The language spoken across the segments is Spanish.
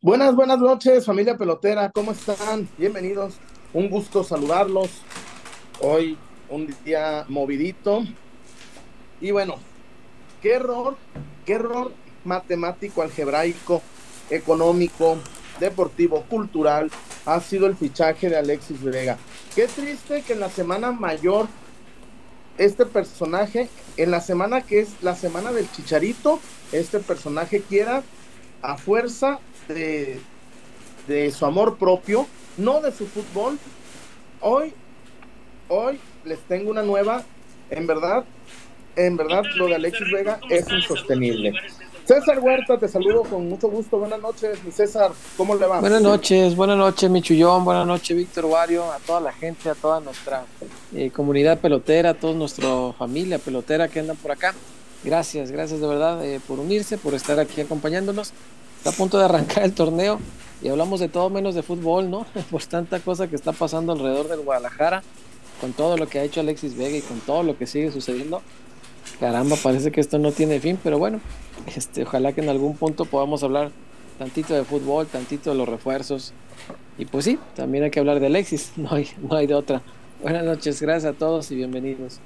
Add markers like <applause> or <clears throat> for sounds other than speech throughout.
Buenas, buenas noches, familia pelotera, ¿cómo están? Bienvenidos, un gusto saludarlos. Hoy un día movidito. Y bueno, qué error, qué error matemático, algebraico, económico, deportivo, cultural, ha sido el fichaje de Alexis Vega. Qué triste que en la semana mayor, este personaje, en la semana que es la semana del chicharito, este personaje quiera a fuerza de, de su amor propio, no de su fútbol. Hoy, hoy les tengo una nueva, en verdad, en verdad lo de Alexis Vega es insostenible. César Huerta, te saludo con mucho gusto. Buenas noches, mi César, ¿cómo le va? Buenas noches, buenas noches, mi Chullón, buenas noches, Víctor Wario, a toda la gente, a toda nuestra eh, comunidad pelotera, a toda nuestra familia pelotera que andan por acá. Gracias, gracias de verdad eh, por unirse, por estar aquí acompañándonos. Está a punto de arrancar el torneo y hablamos de todo menos de fútbol, ¿no? <laughs> Pues tanta cosa que está pasando alrededor del Guadalajara, con todo lo que ha hecho Alexis Vega y con todo lo que sigue sucediendo. Caramba, parece que esto no tiene fin, pero bueno, este, ojalá que en algún punto podamos hablar tantito de fútbol, tantito de los refuerzos. Y pues sí, también hay que hablar de Alexis, <laughs> no hay, no hay de otra. Buenas noches, gracias a todos y bienvenidos.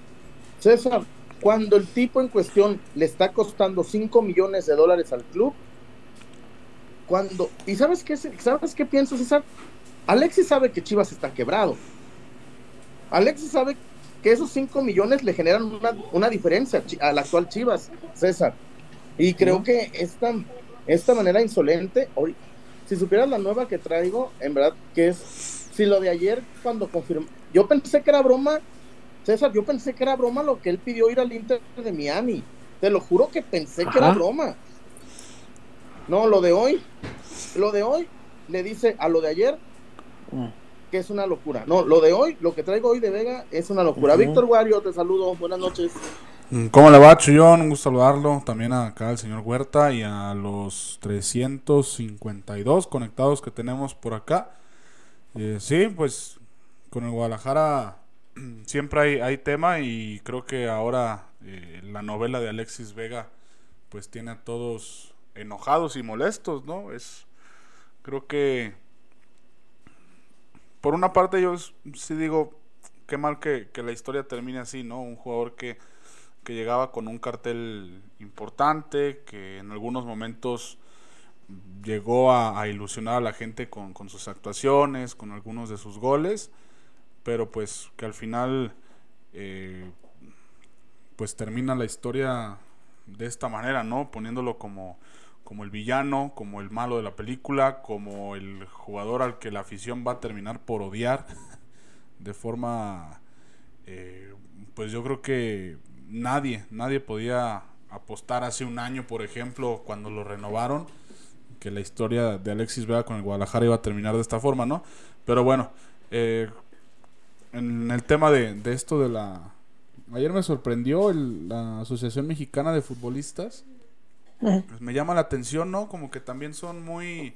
César, cuando el tipo en cuestión le está costando 5 millones de dólares al club, cuando, ¿y sabes qué, sabes qué pienso, César? Alexis sabe que Chivas está quebrado. Alexis sabe que esos 5 millones le generan una, una diferencia al actual Chivas, César. Y creo que esta, esta manera insolente, hoy, si supieras la nueva que traigo, en verdad que es, si lo de ayer cuando confirmó, yo pensé que era broma, César, yo pensé que era broma lo que él pidió ir al Inter de Miami. Te lo juro que pensé que era broma. No, lo de hoy, lo de hoy le dice a lo de ayer mm. que es una locura. No, lo de hoy, lo que traigo hoy de Vega es una locura. Víctor Wario, te saludo, buenas noches. Mm, ¿Cómo le va, Chuyón? Un gusto saludarlo. También acá al señor Huerta y a los 352 conectados que tenemos por acá. Eh, sí, pues con el Guadalajara <clears throat> siempre hay, hay tema y creo que ahora eh, la novela de Alexis Vega pues tiene a todos enojados y molestos, ¿no? Es, creo que, por una parte yo sí digo, qué mal que, la historia termine así, ¿no? Un jugador que, que llegaba con un cartel importante, que en algunos momentos llegó a, ilusionar a la gente con, con, sus actuaciones, con algunos de sus goles, pero pues que al final eh, pues termina la historia de esta manera, ¿no? Poniéndolo como como el villano, como el malo de la película, como el jugador al que la afición va a terminar por odiar <laughs> de forma, eh, pues yo creo que nadie, nadie podía apostar hace un año, por ejemplo, cuando lo renovaron, que la historia de Alexis Vega con el Guadalajara iba a terminar de esta forma, ¿no? Pero bueno, eh, en el tema de, esto de la... Ayer me sorprendió la Asociación Mexicana de Futbolistas pues me llama la atención, ¿no? Como que también son muy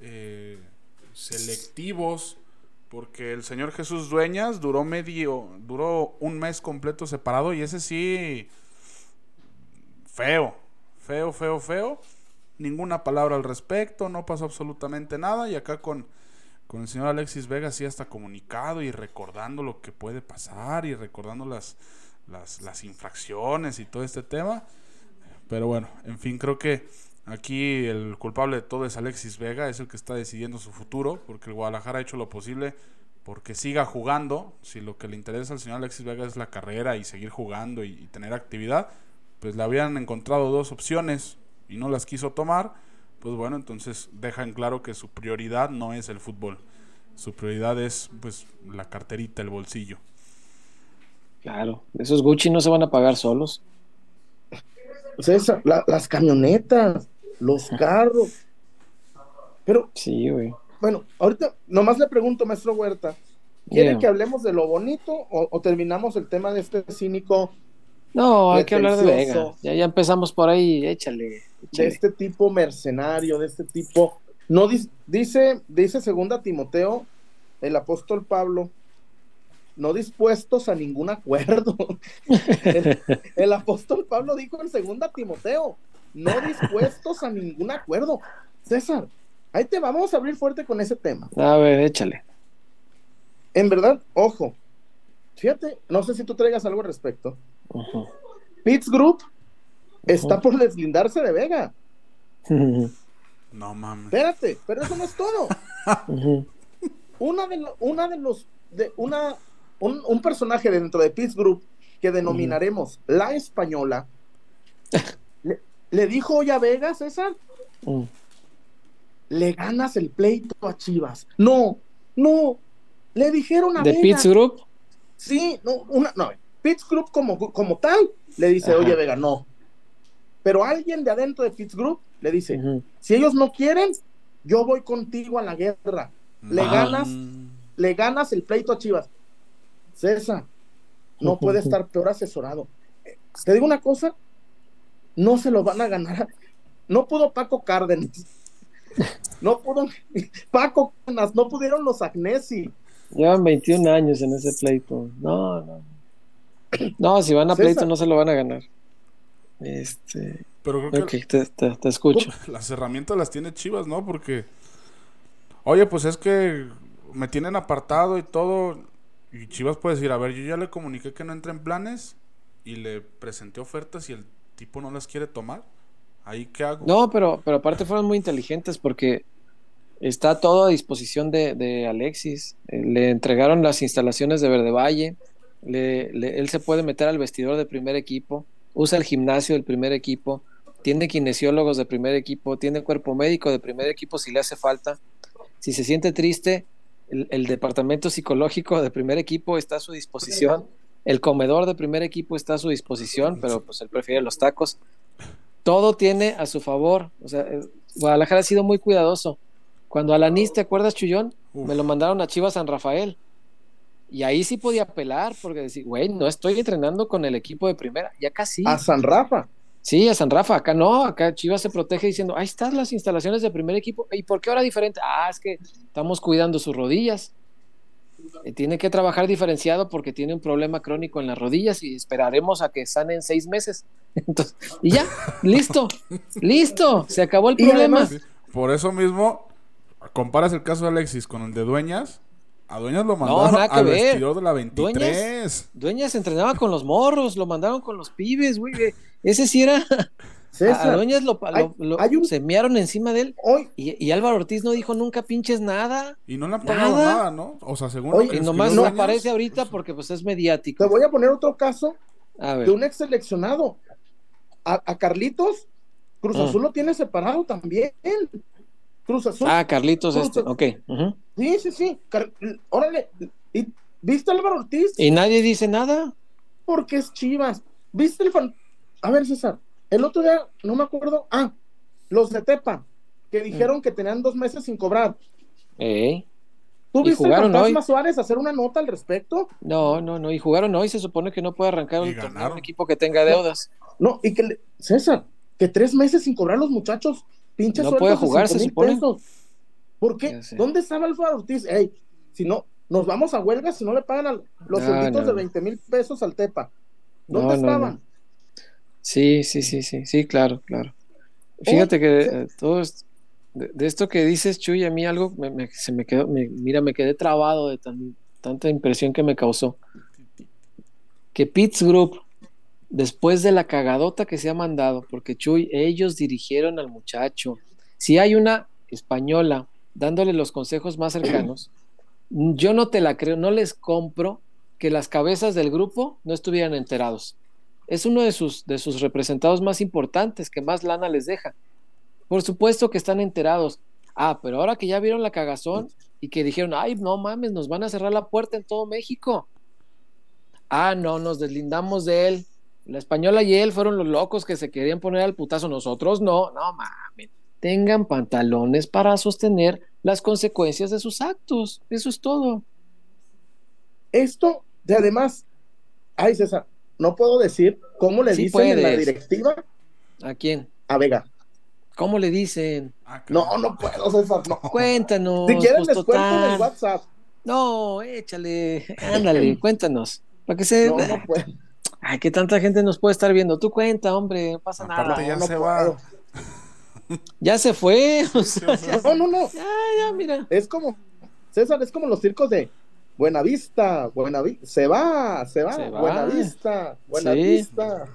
eh, selectivos, porque el señor Jesús Dueñas duró medio, duró un mes completo separado y ese sí, feo, feo, feo, feo. Ninguna palabra al respecto, no pasó absolutamente nada y acá con, con el señor Alexis Vega sí está comunicado y recordando lo que puede pasar y recordando las, las, las infracciones y todo este tema. Pero bueno, en fin, creo que aquí el culpable de todo es Alexis Vega, es el que está decidiendo su futuro, porque el Guadalajara ha hecho lo posible porque siga jugando. Si lo que le interesa al señor Alexis Vega es la carrera y seguir jugando y, tener actividad, pues le habían encontrado dos opciones y no las quiso tomar. Pues bueno, entonces deja en claro que su prioridad no es el fútbol. Su prioridad es pues la carterita, el bolsillo. Claro, esos Gucci no se van a pagar solos. César, las camionetas, los carros. Pero, sí, güey. Bueno, ahorita nomás le pregunto, maestro Huerta, ¿quiere que hablemos de lo bonito o, terminamos el tema de este cínico? No, hay que hablar de Vega. Ya, ya empezamos por ahí, échale, De este tipo mercenario, de este tipo. No dice, dice segunda Timoteo, el apóstol Pablo, no dispuestos a ningún acuerdo. <laughs> el, apóstol Pablo dijo en segunda Timoteo, no dispuestos a ningún acuerdo. César, ahí te vamos a abrir fuerte con ese tema. A ver, échale. En verdad, ojo, fíjate, no sé si tú traigas algo al respecto. Pitts Group está por deslindarse de Vega. No mames. Espérate, pero eso no es todo. <laughs> una, de una de los, de una, un, personaje dentro de Pitts Group que denominaremos la española, le, dijo hoy a Vega, César, le ganas el pleito a Chivas. No, no, le dijeron a ¿De Pitts Group? Sí, no, una, no, Pitts Group como, como tal le dice, oye Vega, no. Pero alguien de adentro de Pitts Group le dice, si ellos no quieren, yo voy contigo a la guerra. Le ganas, le ganas el pleito a Chivas. César, no puede estar peor asesorado. Te digo una cosa, no se lo van a ganar. No pudo Paco Cárdenas. No pudo <laughs> Paco Cárdenas, no pudieron los Agnesi. Llevan 21 años en ese pleito. No, no. No, si van a pleito no se lo van a ganar. Este. Pero creo que te, escucho. Las herramientas las tiene Chivas, ¿no? Porque. Oye, pues es que me tienen apartado y todo. Y Chivas puede decir, a ver, yo ya le comuniqué que no entra en planes y le presenté ofertas y el tipo no las quiere tomar. ¿Ahí qué hago? No, pero, pero aparte fueron muy inteligentes porque está todo a disposición de, Alexis. Eh, le entregaron las instalaciones de Verde Valle. Él se puede meter al vestidor de primer equipo. Usa el gimnasio del primer equipo. Tiene kinesiólogos de primer equipo. Tiene cuerpo médico de primer equipo si le hace falta. Si se siente triste, el, departamento psicológico de primer equipo está a su disposición. El comedor de primer equipo está a su disposición, pero pues él prefiere los tacos. Todo tiene a su favor. O sea, eh, Guadalajara ha sido muy cuidadoso cuando Alanis, ¿te acuerdas, Chullón? Me lo mandaron a Chivas San Rafael. Y ahí sí podía apelar, porque decir, güey, no estoy entrenando con el equipo de primera. Ya casi. A San Rafa. Sí, a San Rafa. Acá no, acá Chivas se protege diciendo, ahí están las instalaciones de primer equipo. ¿Y por qué ahora diferente? Ah, es que estamos cuidando sus rodillas. Y tiene que trabajar diferenciado porque tiene un problema crónico en las rodillas y esperaremos a que sanen seis meses. <laughs> Entonces, y ya, listo, <laughs> listo, se acabó el problema. por eso mismo comparas el caso de Alexis con el de Dueñas, a Dueñas lo mandaron al vestidor de la 23. Dueñas, entrenaba con los morros, lo mandaron con los pibes, güey. Ese sí era. a, Dueñas lo, semearon encima de él. Hoy, y, Álvaro Ortiz no dijo nunca pinches nada. Y no le han pagado nada, ¿no? O sea, según. y nomás no aparece ahorita porque pues es mediático. Te voy a poner otro caso de un ex seleccionado. A, Carlitos, Cruz mm. Azul lo tiene separado también. Cruz Azul. Ah, Carlitos, este, ok. Sí, sí, sí. Órale. ¿Y, ¿Viste Álvaro Ortiz? Y nadie dice nada. Porque es Chivas. ¿Viste el fan? A ver, César. El otro día, no me acuerdo. Ah, los de Tepa, que mm. dijeron que tenían dos meses sin cobrar. Eh. ¿Tú viste el fantasma Suárez hacer una nota al respecto? No, no, no. Y jugaron hoy. Se supone que no puede arrancar un equipo que tenga deudas. No, y que, César, que tres meses sin cobrar los muchachos Pinche no puede jugar, se supone. ¿Por qué? ¿Dónde estaba Alfaro Ortiz? Ey, si no, nos vamos a huelga si no le pagan los no, de 20 mil pesos al TEPA. ¿Dónde estaban? Sí, sí, sí, sí, sí, claro, claro. Fíjate que eh, todo esto, de, esto que dices, Chuy, a mí algo se me quedó, mira, me quedé trabado de tanta impresión que me causó. Que Pitts Group después de la cagadota que se ha mandado, porque Chuy, ellos dirigieron al muchacho. Si hay una española dándole los consejos más cercanos, <clears throat> yo no te la creo, no les compro que las cabezas del grupo no estuvieran enterados. Es uno de sus, de sus representados más importantes, que más lana les deja. Por supuesto que están enterados. Ah, pero ahora que ya vieron la cagazón y que dijeron, ay, no mames, nos van a cerrar la puerta en todo México. Ah, no, nos deslindamos de él. La española y él fueron los locos que se querían poner al putazo. Nosotros no, no mames. Tengan pantalones para sostener las consecuencias de sus actos. Eso es todo. Esto, de además, ay César, no puedo decir cómo le dicen en la directiva. ¿A quién? A Vega. ¿Cómo le dicen? Ah, no, no puedo, César. No. Cuéntanos. Si quieren, pues, les cuento en el WhatsApp. No, échale, ándale, <clears throat> cuéntanos. Para que se. No, no <laughs> puedo. Ay, que tanta gente nos puede estar viendo. Tú cuenta, hombre, no pasa nada. Ya se va. Ya se fue. <laughs> o sea, ya, No, no, no. ya, ya, mira. Es como, César, es como los circos de Buenavista, Buenavista, se va, se va, Se va. Buenavista, Buenavista.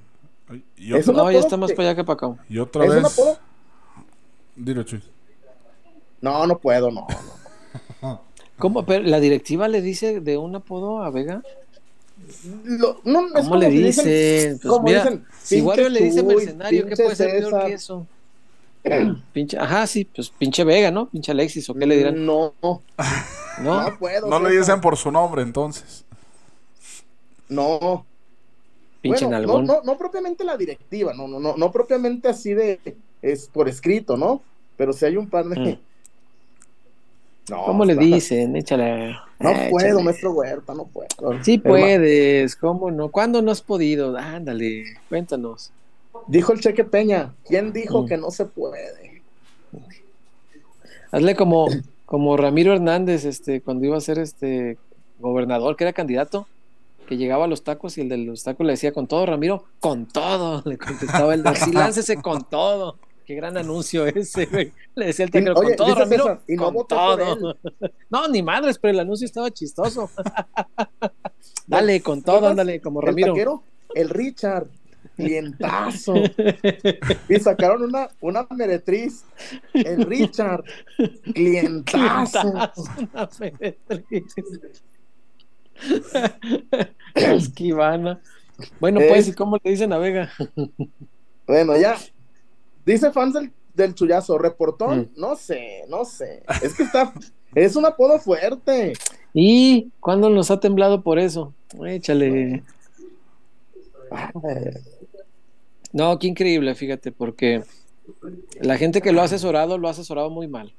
Ay, Y, otra, No, ya está más que- para allá que para acá. y otra ¿Es un vez. apodo? Dilo, Chuy. No, no puedo, no. no. <laughs> ¿Cómo? Pero la directiva le dice de un apodo a Vega. Lo- no, es ¿Cómo como le si dicen? Pues como mira, dicen, si Wario le dice mercenario, ¿qué puede ser peor César. que eso? <clears throat> Pinche, ajá, sí, pues pinche Vega, ¿no? Pinche Alexis, ¿o qué le dirán? No, no, <laughs> No, no puedo. No le dicen por su nombre, entonces. No, pinche bueno, no, no, no propiamente la directiva, no, no, no, no propiamente así de es por escrito, ¿no? Pero si hay un par de. Mm. No, ¿Cómo le dicen? Échale. No échale. puedo, maestro Huerta, no puedo. Sí puedes, ¿cómo no? ¿Cuándo no has podido? Ándale, cuéntanos. Dijo el Cheque Peña, ¿quién dijo Mm. que no se puede? Hazle como, como Ramiro Hernández, este, cuando iba a ser este gobernador, que era candidato, que llegaba a los tacos y el de los tacos le decía con todo, Ramiro, con todo, <laughs> le contestaba el de sí, láncese con todo. Qué gran anuncio <laughs> ese, güey. Le decía el taquero, con todo, Ramiro, y no con todo. <laughs> No, ni madres, pero el anuncio estaba chistoso. <laughs> Dale, con todo, ándale, como El Ramiro. taquero, el Richard, clientazo. y sacaron una, una meretriz, el Richard, clientazo. Una meretriz. Esquivana. Bueno, pues, Es- ¿y cómo le dicen a Vega? Bueno, ya. Dice fans del, del chullazo, reportón, Mm. no sé, no sé. Es que está, <laughs> es un apodo fuerte. ¿Y cuándo nos ha temblado por eso? Échale. No, qué increíble, fíjate, porque la gente que lo ha asesorado lo ha asesorado muy mal.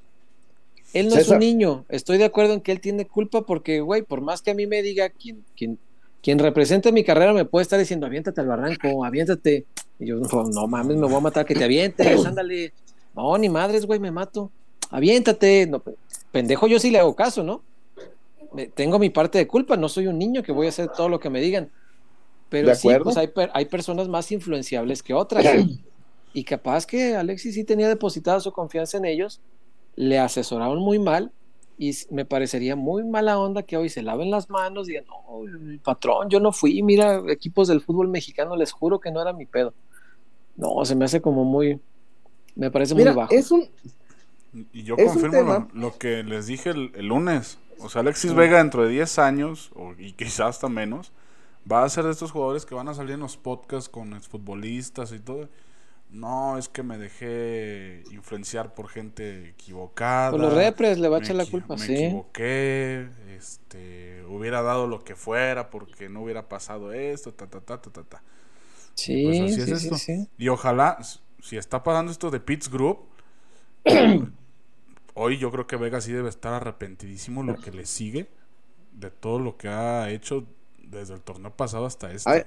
Él no es un niño. Estoy de acuerdo en que él tiene culpa porque, güey, por más que a mí me diga quien, quien, quien represente mi carrera me puede estar diciendo, aviéntate al barranco, aviéntate. Y yo, no, no mames, me voy a matar, que te avientes, ándale. No, ni madres, güey, me mato. Aviéntate. No, pendejo, yo sí le hago caso, ¿no? Me- Tengo mi parte de culpa, no soy un niño que voy a hacer todo lo que me digan. Pero ¿De sí, pues hay, hay personas más influenciables que otras. <clears throat> y capaz que Alexis sí tenía depositada su confianza en ellos, le asesoraron muy mal y me parecería muy mala onda que hoy se laven las manos y digan, no, el patrón, yo no fui, mira, equipos del fútbol mexicano, les juro que no era mi pedo. No, se me hace como muy, me parece Mira, muy bajo. es un, Y yo Es confirmo lo, lo que les dije el, el lunes. O sea, Alexis Vega dentro de 10 años, o, y quizás hasta menos, va a ser de estos jugadores que van a salir en los podcasts con exfutbolistas y todo. No, es que me dejé influenciar por gente equivocada. Con los repres le va a me echar la culpa, me sí. equivoqué, este, hubiera dado lo que fuera porque no hubiera pasado esto, ta, ta, ta, ta, ta, ta. Sí, Pues así sí, es sí, esto. sí. Y ojalá, si está pasando esto de Pitts Group, <clears throat> hoy yo creo que Vega sí debe estar arrepentidísimo lo que le sigue de todo lo que ha hecho desde el torneo pasado hasta este. Ay.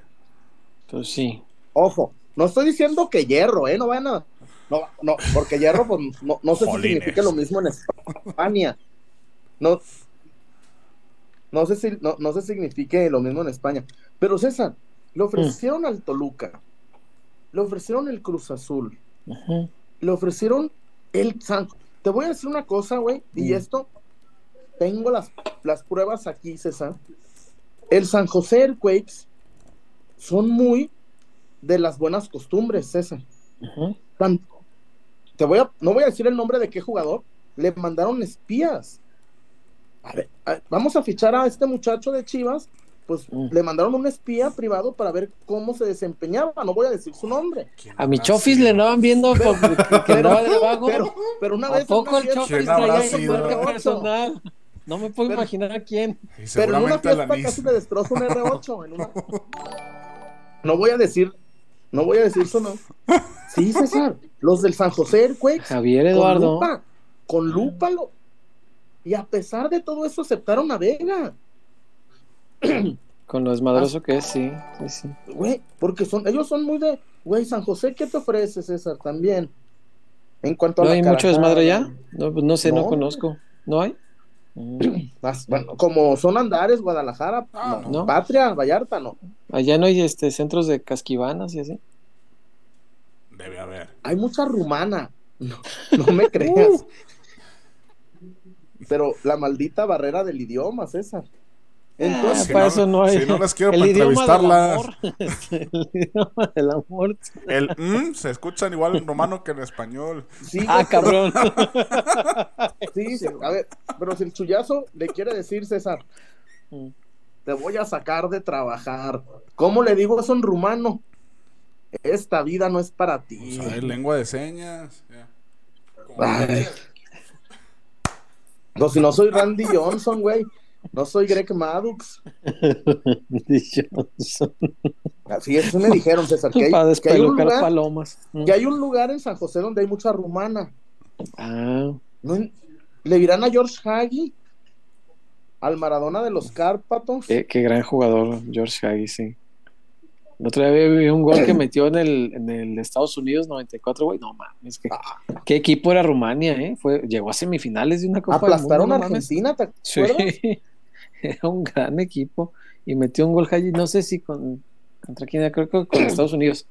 Pues sí. ojo, no estoy diciendo que hierro, ¿eh? No van a, no, no, porque hierro, pues, no, no sé si significa lo mismo en España. No, no sé si, no, no sé si signifique lo mismo en España. Pero César, le ofrecieron al Toluca, le ofrecieron el Cruz Azul, le ofrecieron el San. Te voy a decir una cosa, güey, y Mm. esto tengo las, las pruebas aquí, César. El San José Earthquakes son muy de las buenas costumbres, César. Tan- te voy a, no voy a decir el nombre de qué jugador, le mandaron espías. A ver, a- vamos a fichar a este muchacho de Chivas, pues Mm. le mandaron un espía privado para ver cómo se desempeñaba, no voy a decir su nombre. ¿Quién A mi Chofis le andaban viendo por- que, que andaba de vago. pero, pero una ¿A vez poco una el Chofis ¿Quién habrá traía sido? marca R8, personal? No me puedo Pero- imaginar a quién. Pero en una fiesta casi le destrozó un R8. en una- No voy a decir, no voy a decir eso, no. Sí, César, los del San José Earthquakes, Javier con Eduardo. lupa, con lupa lo- Y a pesar de todo eso aceptaron a Vega, <clears throat> Con lo desmadroso que es, sí. sí, sí. güey, porque son, ellos son muy de, güey, San José, ¿qué te ofrece, César? También. En cuanto a ¿No la hay mucho desmadre ya? No, pues no sé, no, No. conozco. ¿No hay? Mm. <clears throat> más- bueno, como son Andares, Guadalajara, Ah, no. no. Patria, Vallarta, no. Allá no hay este centros de casquivanas y así. Debe haber. Hay mucha rumana, <laughs> No, no me creas. <laughs> Pero la maldita barrera del idioma, César. Entonces, Si para no- eso no hay. si no las quiero el para idioma del entrevistarlas. amor. <laughs> el idioma del amor. El mm, se escuchan igual en romano que en español. Sí, <laughs> Ah, cabrón. <laughs> Sí, sí, a ver, pero si el chullazo le quiere decir, César, Mm. te voy a sacar de trabajar. ¿Cómo le digo eso en rumano? Esta vida no es para ti. O sea, es lengua de señas. No, si no soy Randy Johnson, güey. No soy Greg Maddux. <laughs> Así eso me dijeron, César, que hay, Para que hay un lugar, palomas. Que hay un lugar en San José donde hay mucha rumana. Ah, ¿No? ¿Le dirán a George Hagi? Al Maradona de los Cárpatos. qué, qué gran jugador, George Hagi, sí. Otro día vi un gol que <clears throat> metió en el, en el Estados Unidos 94, güey. No mames, que, qué equipo era Rumania, ¿eh? Fue, llegó a semifinales de una Copa del Aplastaron Mundo, a no. Argentina, ¿te Sí? <laughs> era un gran equipo y metió un gol Hagi, no sé si con contra quién, creo que con <clears throat> Estados Unidos.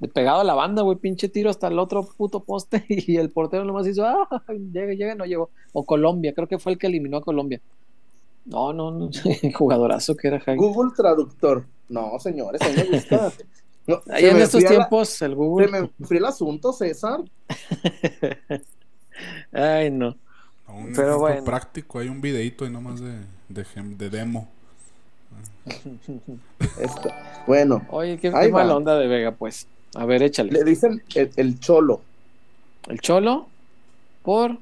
Le pegado a la banda, güey, pinche tiro hasta el otro puto poste <laughs> y el portero nomás hizo, ah, llega, llega, no llegó. O Colombia, creo que fue el que eliminó a Colombia. No, no, no, <laughs> jugadorazo que era Hagi. Google Traductor. No, señores, a mí me <laughs> gusta. No, Ahí en estos la- tiempos, el se Google. me fría el asunto, César. Ay, no. Un Pero ejemplo bueno. práctico, hay un videito ahí nomás de, de, de demo. <laughs> Esto. Bueno, Oye, qué, qué mala onda de Vega, pues. A ver, échale. le dicen el, el cholo. El Cholo, por.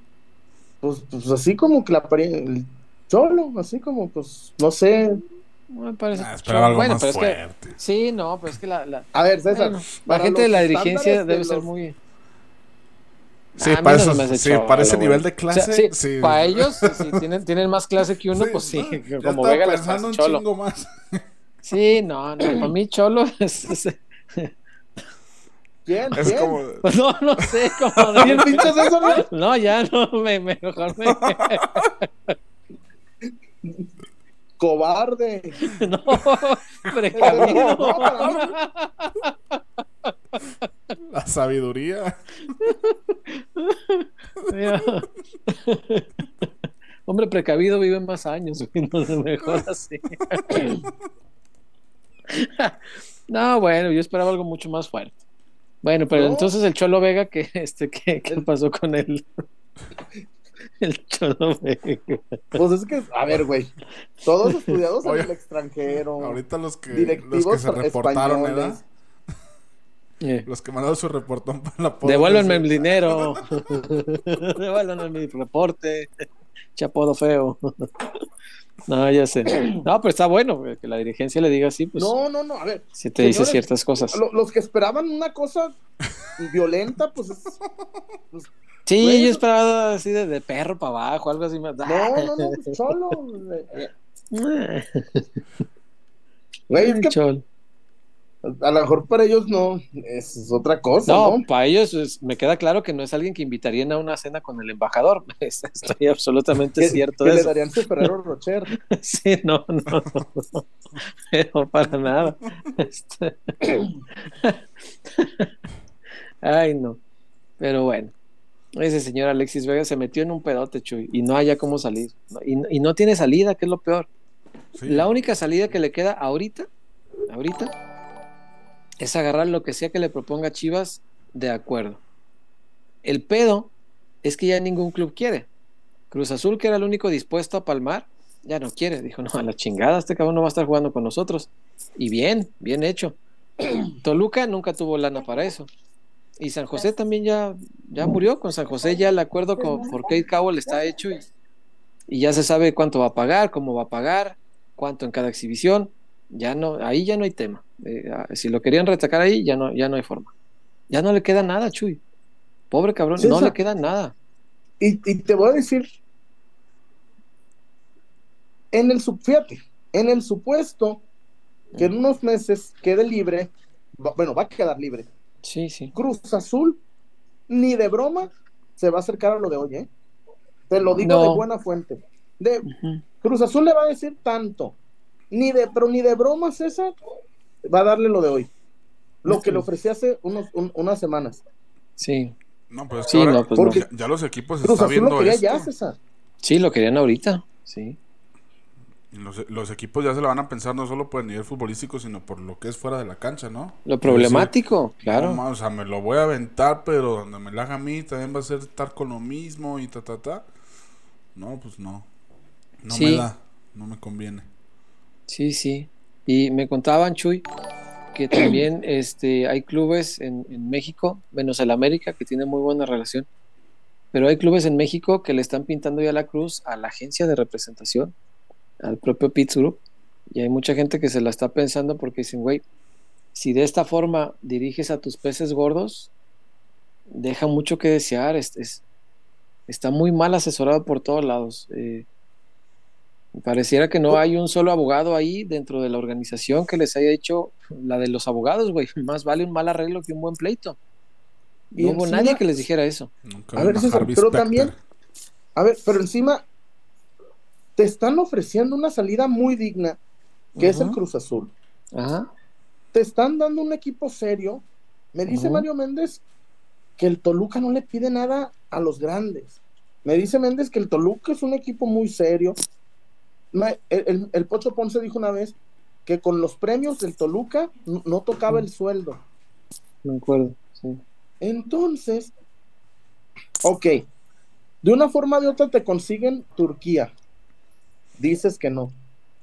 Pues, pues así como que la el cholo, así como, pues, no sé. Me parece. Ah, esperaba algo bueno, más pero es que. Sí, no, pero es que la, la, A ver, César. Bueno, la gente de la dirigencia de debe ser muy. Sí, Ah, para, no eso- sí, cholo, para ese pero nivel bueno. de clase. O sea, sí, sí. Para ellos, si tienen, tienen más clase que uno, Sí, pues sí, no, como Vega les parece un cholo. chingo más. <laughs> Sí, no, no, para mí cholo <laughs> es, es- ¿Quién? Es ¿Quién? como. <laughs> no, no sé cómo ¿Quién pinche César? güey? No, ya no, me, me- mejor me, Cobarde. no, precavido. No, La sabiduría. Hombre precavido vive más años, güey, no sé, mejor así. No, bueno, yo esperaba algo mucho más fuerte. Bueno, pero No. entonces el Cholo Vega, ¿qué, este, qué, qué pasó con él? El Cholo Vega. Pues es que, a ver, güey. Todos estudiados Oye, en el extranjero. Ahorita los que, los que se reportaron, ¿verdad? españoles. Eh, Los que mandaron su reportón para la Devuélvanme el dinero. <laughs> Devuélvanme mi reporte. Chapodo feo. <laughs> No, ya sé. No, pero está bueno que la dirigencia le diga así, pues No, no, no. A ver, si te dice señores, ciertas cosas. lo- los que esperaban una cosa violenta, pues es- pues, Sí, Güey, yo esperaba así de, de perro para abajo, algo así más. no, no, no, solo. <laughs> Güey, es que. A lo mejor para ellos no, es otra cosa, No, ¿no? para ellos es- me queda claro que no es alguien que invitarían a una cena con el embajador. <laughs> Estoy absolutamente cierto que de le eso. darían su Ferrero Rocher. <laughs> Sí, no, no, no, no. Pero para nada. Este- <laughs> Ay, no. Pero bueno. Ese señor Alexis Vega se metió en un pedote, Chuy, y no haya cómo salir. Y, y no tiene salida, que es lo peor. Sí. La única salida que le queda ahorita, ahorita, es agarrar lo que sea que le proponga Chivas de acuerdo. El pedo es que ya ningún club quiere. Cruz Azul, que era el único dispuesto a palmar, ya no quiere. Dijo, no, a la chingada, este cabrón no va a estar jugando con nosotros. Y bien, bien hecho. <clears throat> Toluca nunca tuvo lana para eso. Y San José también ya, ya murió. Con San José ya el acuerdo con, por Kate Cowell está hecho y, y ya se sabe cuánto va a pagar, cómo va a pagar, cuánto en cada exhibición. Ya no, ahí ya no hay tema. Eh, ah, si lo querían retacar ahí, ya no, ya no hay forma. Ya no le queda nada, Chuy. Pobre cabrón, no le queda nada. Y, y te voy a decir, en el sub, fíjate, en el supuesto que en unos meses quede libre, va- bueno, va a quedar libre. Sí, sí. Cruz Azul, ni de broma, se va a acercar a lo de hoy, ¿eh? Te lo digo No. de buena fuente. De. Cruz Azul le va a decir tanto, ni de, pero ni de broma, César, va a darle lo de hoy. Lo que le ofrecí hace unos, un- unas semanas. Sí. No, pues, Sí, ahora no, pues Porque- ya, ya los equipos están Azul lo viendo quería esto. ya, César. Sí, lo querían ahorita, sí. Y Los, los equipos ya se la van a pensar no solo por el nivel futbolístico, sino por lo que es fuera de la cancha, ¿no? Lo problemático, No, claro. ma, o sea, me lo voy a aventar, pero donde me la haga a mí también va a ser estar con lo mismo y ta, ta, ta. No, pues no. No Sí. me da, no me conviene. Sí, sí. Y me contaban, Chuy, que también <clears throat> este, hay clubes en, en México, menos el América, que tiene muy buena relación, pero hay clubes en México que le están pintando ya la cruz a la agencia de representación, al propio Pitts Group, y hay mucha gente que se la está pensando porque dicen, güey, si de esta forma diriges a tus peces gordos, deja mucho que desear, es, es- está muy mal asesorado por todos lados. eh, Pareciera que no hay un solo abogado ahí dentro de la organización que les haya hecho la de los abogados, güey. Más vale un mal arreglo que un buen pleito. Y No hubo encima- nadie que les dijera eso. A ver, César, pero también- A ver, pero encima te están ofreciendo una salida muy digna, que es el. Cruz Azul. Ajá. Te están dando un equipo serio. Me dice. Mario Méndez que el Toluca no le pide nada a los grandes. Me dice Méndez que el Toluca es un equipo muy serio. El, el- el Pocho Ponce dijo una vez que con los premios del Toluca no, no tocaba el sueldo. Me acuerdo, sí. Entonces, ok, de una forma o de otra te consiguen Turquía. Dices que no.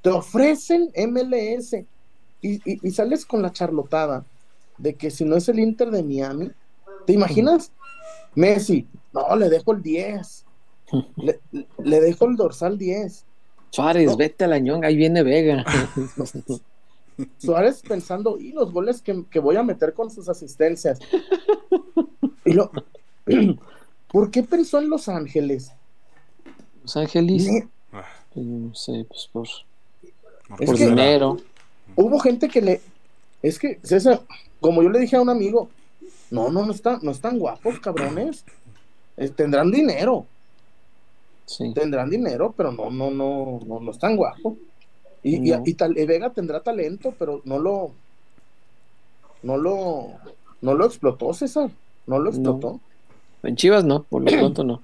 Te ofrecen MLS y, y- y sales con la charlotada de que si no es el Inter de Miami, ¿te imaginas? Messi, no, le dejo el 10. Le, le dejo el dorsal 10. Suárez, No. vete a la ñonga, ahí viene Vega. <laughs> Suárez pensando, y los goles que, que voy a meter con sus asistencias. Y lo, <clears throat> ¿Por qué pensó en Los Ángeles? Los Ángeles, pues, no sé, pues por, ¿por que- dinero. Hubo gente que le. Es que, César, como yo le dije a un amigo, no, no, no, está, no están guapos, cabrones. Eh, tendrán dinero, Sí. tendrán dinero, pero no, no, no, no, no están guapos. Y, y- No. y tal, y Vega tendrá talento, pero no lo. No lo. No lo explotó, César. No lo explotó. En Chivas no, por lo <clears throat> pronto no.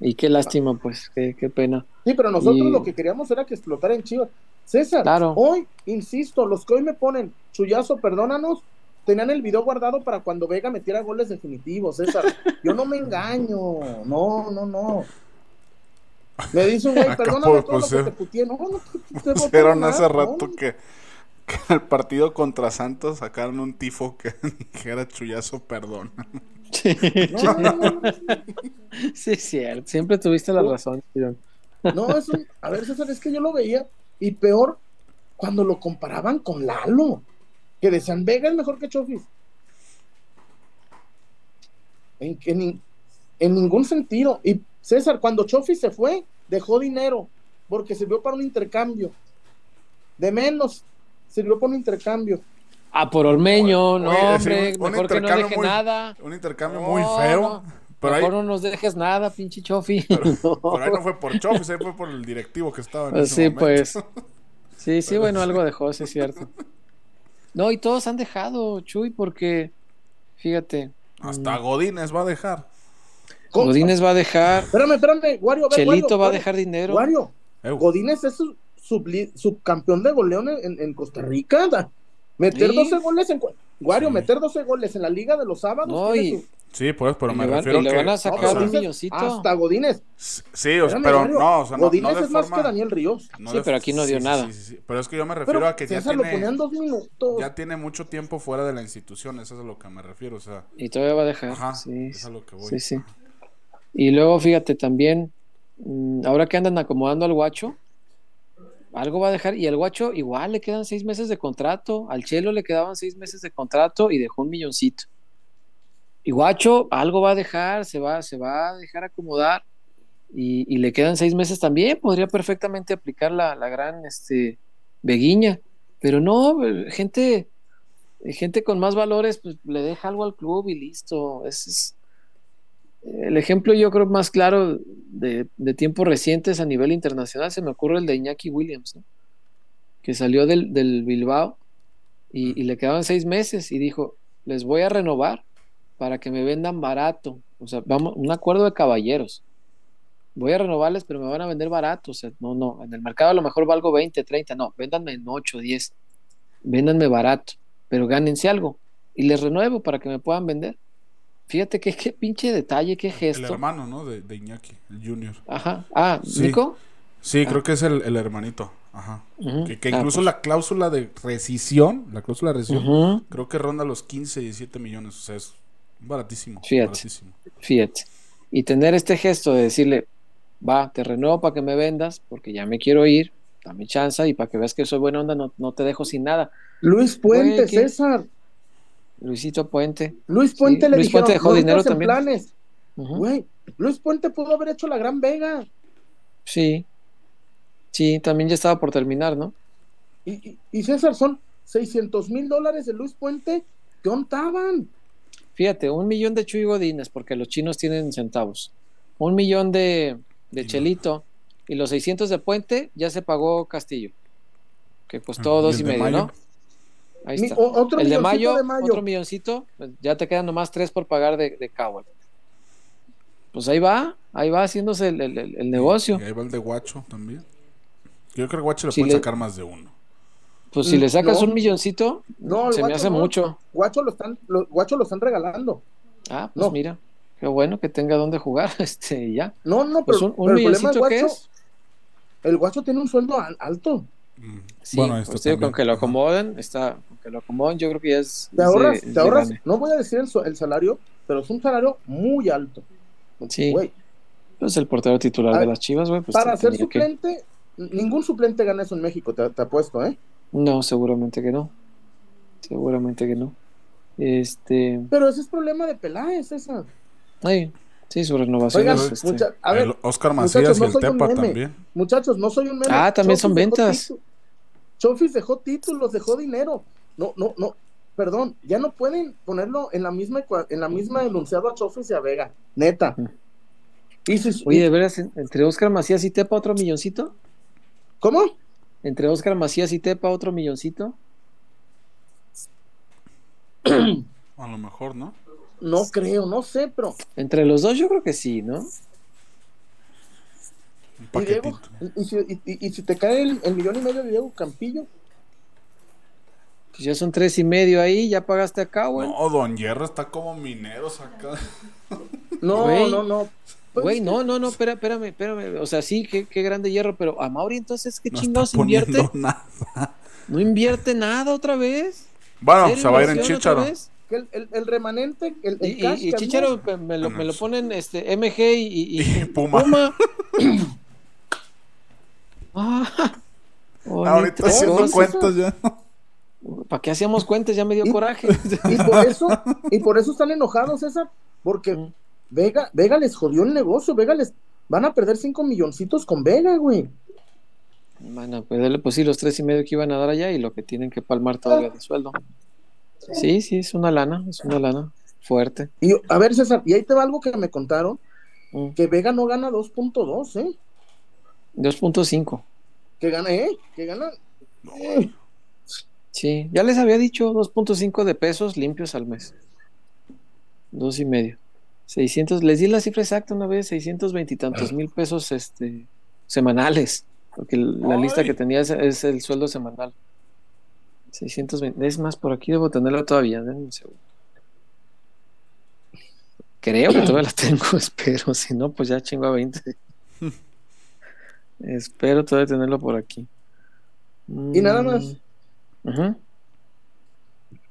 Y qué lástima, pues, qué, qué pena. Sí, pero nosotros Y- lo que queríamos era que explotara en Chivas. César, Claro. hoy, insisto, los que hoy me ponen, Chuyazo, perdónanos, tenían el video guardado para cuando Vega metiera goles definitivos, César. <laughs> Yo no me engaño, no, no, no. Me dice un güey, perdóname todo lo que te putié. No, no, te- Pusieron hace no. rato que, que en el partido contra Santos sacaron un tifo que <laughs> dijera chullazo, perdón. No, no, no, no. Sí, cierto. Siempre tuviste la razón, Tirón. No, es un- a ver, César, es que yo lo veía y peor cuando lo comparaban con Lalo, que decían, Vega es mejor que Chofis. En, que ni- en ningún sentido. Y César, cuando Chofis se fue, dejó dinero, porque sirvió para un intercambio. De menos, sirvió para un intercambio. Ah, por Ormeño, no, Oye, hombre, un- un mejor que no deje muy- nada. Un intercambio No, muy feo. no, Pero, ahí, no nos dejes nada, pinche Chofi. <laughs> <laughs> No. pero ahí no fue por Chofis, ahí fue por el directivo que estaba en Pues ese sí, momento. pues. <laughs> Sí, sí, bueno, algo dejó, sí es cierto. No, y todos han dejado, Chuy, porque, fíjate, Hasta Godínez va a dejar. Godínez va a dejar, Espérame, espérame, Wario, ver, Chelito Wario, va a dejar dinero. Wario. Godínez es su- subli- subcampeón de goleo en, en Costa Rica. da. Meter Sí. 12 goles en. Wario, Sí. meter 12 goles en la liga de los sábados. No, y- su- Sí, pues, pero Y me le van- refiero y le que... van a sacar un milloncito. Hasta Godínez. Sí, o sea, Espérame, pero Wario, no, o sea, no, Godínez no es más forma... que Daniel Ríos. no Sí, de- pero aquí no dio sí, nada. sí, sí, sí. Pero es que yo me refiero Pero a que ya tiene, ponían dos minutos. ya tiene mucho tiempo fuera de la institución, eso es a lo que me refiero, o sea... Y todavía va a dejar. Ajá, sí, es a lo que voy. sí, sí. Y luego, fíjate, también, mm, ahora que andan acomodando al guacho, algo va a dejar. Y al guacho igual le quedan seis meses de contrato. Al Chelo le quedaban seis meses de contrato y dejó un milloncito. Y guacho, algo va a dejar, se va, se va a dejar acomodar. Y, y le quedan seis meses también. Podría perfectamente aplicar la, la gran este, Beguiña. Pero no, gente, gente con más valores, pues le deja algo al club y listo. Es el ejemplo, yo creo, más claro de, de tiempos recientes a nivel internacional. Se me ocurre el de Iñaki Williams, ¿no? que salió del, del Bilbao y, y le quedaban seis meses y dijo: Les voy a renovar para que me vendan barato. O sea, vamos, un acuerdo de caballeros. Voy a renovarles, pero me van a vender barato. O sea, no, no, en el mercado a lo mejor valgo 20, 30, no, véndanme en 8, 10. Véndanme barato, pero gánense algo. Y les renuevo para que me puedan vender. Fíjate que qué pinche detalle, qué gesto. El hermano, ¿no? De, de Iñaki, el Junior. Ajá. Ah, Sí. ¿Nico? Sí, Ah. creo que es el, el hermanito. Ajá. Que, que Ah, incluso pues. la cláusula de rescisión, la cláusula de rescisión, creo que ronda los 15, 17 millones. O sea, es baratísimo. Fíjate. baratísimo. Fíjate. Y tener este gesto de decirle, va, te renuevo para que me vendas, porque ya me quiero ir, dame chance y para que veas que soy buena onda, no, no te dejo sin nada. Luis Puente, Güey, ¿qué? César. Luisito Puente. Luis Puente Sí, le Luis dijeron, Puente dejó "No dinero también". planes. Güey, Luis Puente pudo haber hecho la Gran Vega. Sí. Sí, también ya estaba por terminar, ¿no? Y, y- y César, son 600 mil dólares de Luis Puente que ontaban. Fíjate, un millón de Chuy Godínez, porque los chinos tienen centavos. Un millón de, de. Chelito. Y los 600 de Puente ya se pagó Castillo. Que costó Ah, ¿y dos y medio, Mayo? ¿no? Ahí Mi- está. o- otro el de milloncito mayo, de mayo. otro milloncito, pues, ya te quedan nomás tres por pagar de, de Cowell. Pues ahí va, ahí va haciéndose el, el- el- el negocio. Y ahí va el de Guacho también. Yo creo que el Guacho le le- sacar más de uno. Pues si le sacas No. un milloncito, No, se me hace no. mucho. Guacho lo están, lo, Guacho lo están regalando. Ah, pues No. mira, qué bueno que tenga dónde jugar, <laughs> este, y ya. No, no, Pues pero, un, un pero el problema milloncito que Guacho, es. el Guacho tiene un sueldo al- alto. Mm. Sí, bueno, pues con que lo acomoden, está, que lo acomoden, yo creo que ya es. Te es ahorras, de- te ahorras, no voy a decir el, salario, pero es un salario muy alto. Sí. Güey, Pues el portero titular A de las Chivas, güey, pues para ser que- suplente, ningún suplente gana eso en México, te, te apuesto, ¿eh? No, seguramente que no. Seguramente que no. Este. Pero ese es problema de Peláez, esa. ay, sí, su renovación. Oigan, es, este, mucha- a ver, el Oscar Macías muchachos, y no el un Tepa también. muchachos, no soy un meme. Ah, también son ventas. Chofis dejó títulos, dejó dinero. No, no, no. Perdón, ya no pueden ponerlo en la misma en la misma enunciado a Chofis y a Vega, neta. Y si- Oye, de veras, en- entre Oscar Macías y Tepa, otro milloncito. ¿Cómo? Entre Oscar Macías y Tepa, otro milloncito. <clears throat> A lo mejor, ¿no? No creo, no sé, pero Entre los dos, yo creo que sí, ¿no? Un ¿Y, Diego? paquetito. ¿Y, y si, y- y- y si te cae el, el millón y medio de Diego Campillo? Pues ya son tres y medio ahí, ya pagaste acá, güey. No, Don Hierro está como mineros acá. <laughs> No, Güey. no, no. Pues Güey, no, no, no, espera, espérame, espérame. O sea, sí, qué, qué grande hierro, pero a Mauri entonces, ¿qué No chingados invierte? <laughs> nada. No invierte nada otra vez. Bueno, ¿Cero se va a ir en Chicharo. el, el- el remanente, el, el Y, cash y, y que Chicharo me lo, me lo ponen este MG y, y- <laughs> y Y Puma. <coughs> Ah, Ahorita haciendo cuentas ya. ¿Para qué hacíamos cuentas? Ya me dio Y- coraje. <laughs> Y por eso, y por eso están enojados, César, porque Mm. Vega, Vega les jodió el negocio, Vega les van a perder cinco milloncitos con Vega, güey. Bueno, pues dale, pues sí, los tres y medio que iban a dar allá y lo que tienen que palmar todavía de sueldo. Sí, sí, es una lana, es una lana fuerte. Y a ver, César, y ahí te va algo que me contaron, Mm. que Vega no gana 2.2, ¿eh? 2.5. Que gana, ¿eh? Que gana. eh, Sí, ya les había dicho 2.5 de pesos limpios al mes. Dos y medio. 600, les di la cifra exacta una vez, 620 y tantos mil pesos este, semanales. Porque la Ay. lista que tenía es, es el sueldo semanal. 620, es más, por aquí debo tenerla todavía, denme un segundo. Creo que todavía la tengo, <laughs> espero, si no, pues ya chingo a 20. <laughs> espero todavía tenerlo por aquí. Y nada más. Mm, ujú.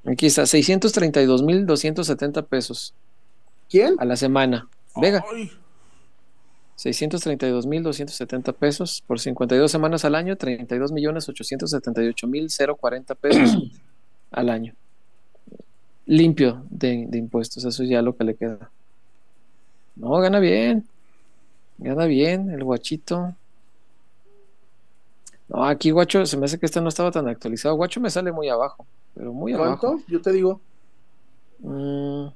Aquí está, 632.270 pesos ¿Quién? a la semana. Vega, Ay, 632.270 pesos por 52 semanas al año, 32.878.040 pesos <clears throat> al año. Limpio de, de impuestos, eso es ya lo que le queda. No, gana bien. Gana bien el guachito. No, aquí guacho, se me hace que este no estaba tan actualizado. Guacho me sale muy abajo, pero muy abajo. ¿Cuánto? Yo te digo. Mm,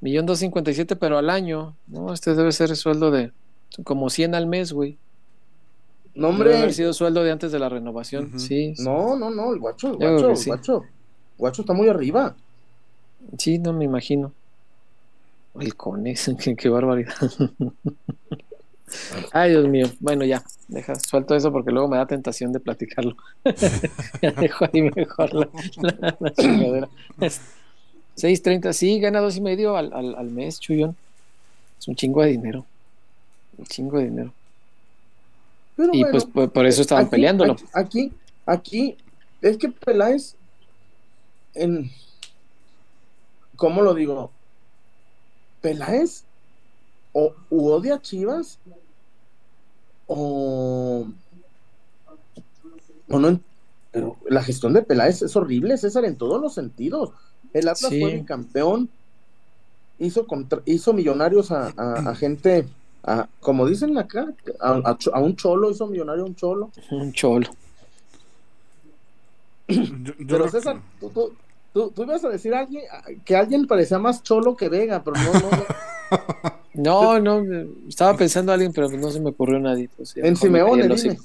millón dos cincuenta y siete, pero al año. No, este debe ser el sueldo de como 100 al mes, güey. No, Debe hombre. haber sido sueldo de antes de la renovación. Sí, sí. No, no, no, el guacho, el guacho, el sí. guacho. Guacho está muy arriba. Sí, no me imagino. El Conex, <laughs> qué, qué barbaridad. <laughs> Ay, Dios mío. Bueno, ya, deja, suelto eso porque luego me da tentación de platicarlo. <laughs> ya dejo ahí mejor la, la, la chingadera. 6.30, sí, gana dos y medio al, al, al, mes, Chuyón. Es un chingo de dinero. Un chingo de dinero. Pero y bueno, pues por, por, eso estaban aquí, peleándolo. Aquí, aquí, aquí, es que Peláez, en, ¿cómo lo digo? Peláez o u odia a Chivas o, o no pero la gestión de Peláez es horrible César en todos los sentidos. El Atlas sí. fue campeón hizo contra, hizo millonarios a, a, a gente a, como dicen acá a, a, un cholo hizo millonario a un cholo. Un cholo. Yo, yo pero César tú, tú, tú, tú, ibas a decir a alguien que alguien parecía más cholo que Vega pero no no, <laughs> no. No, estaba pensando a alguien, pero no se me ocurrió nadie. Pues, en Simeone, dime.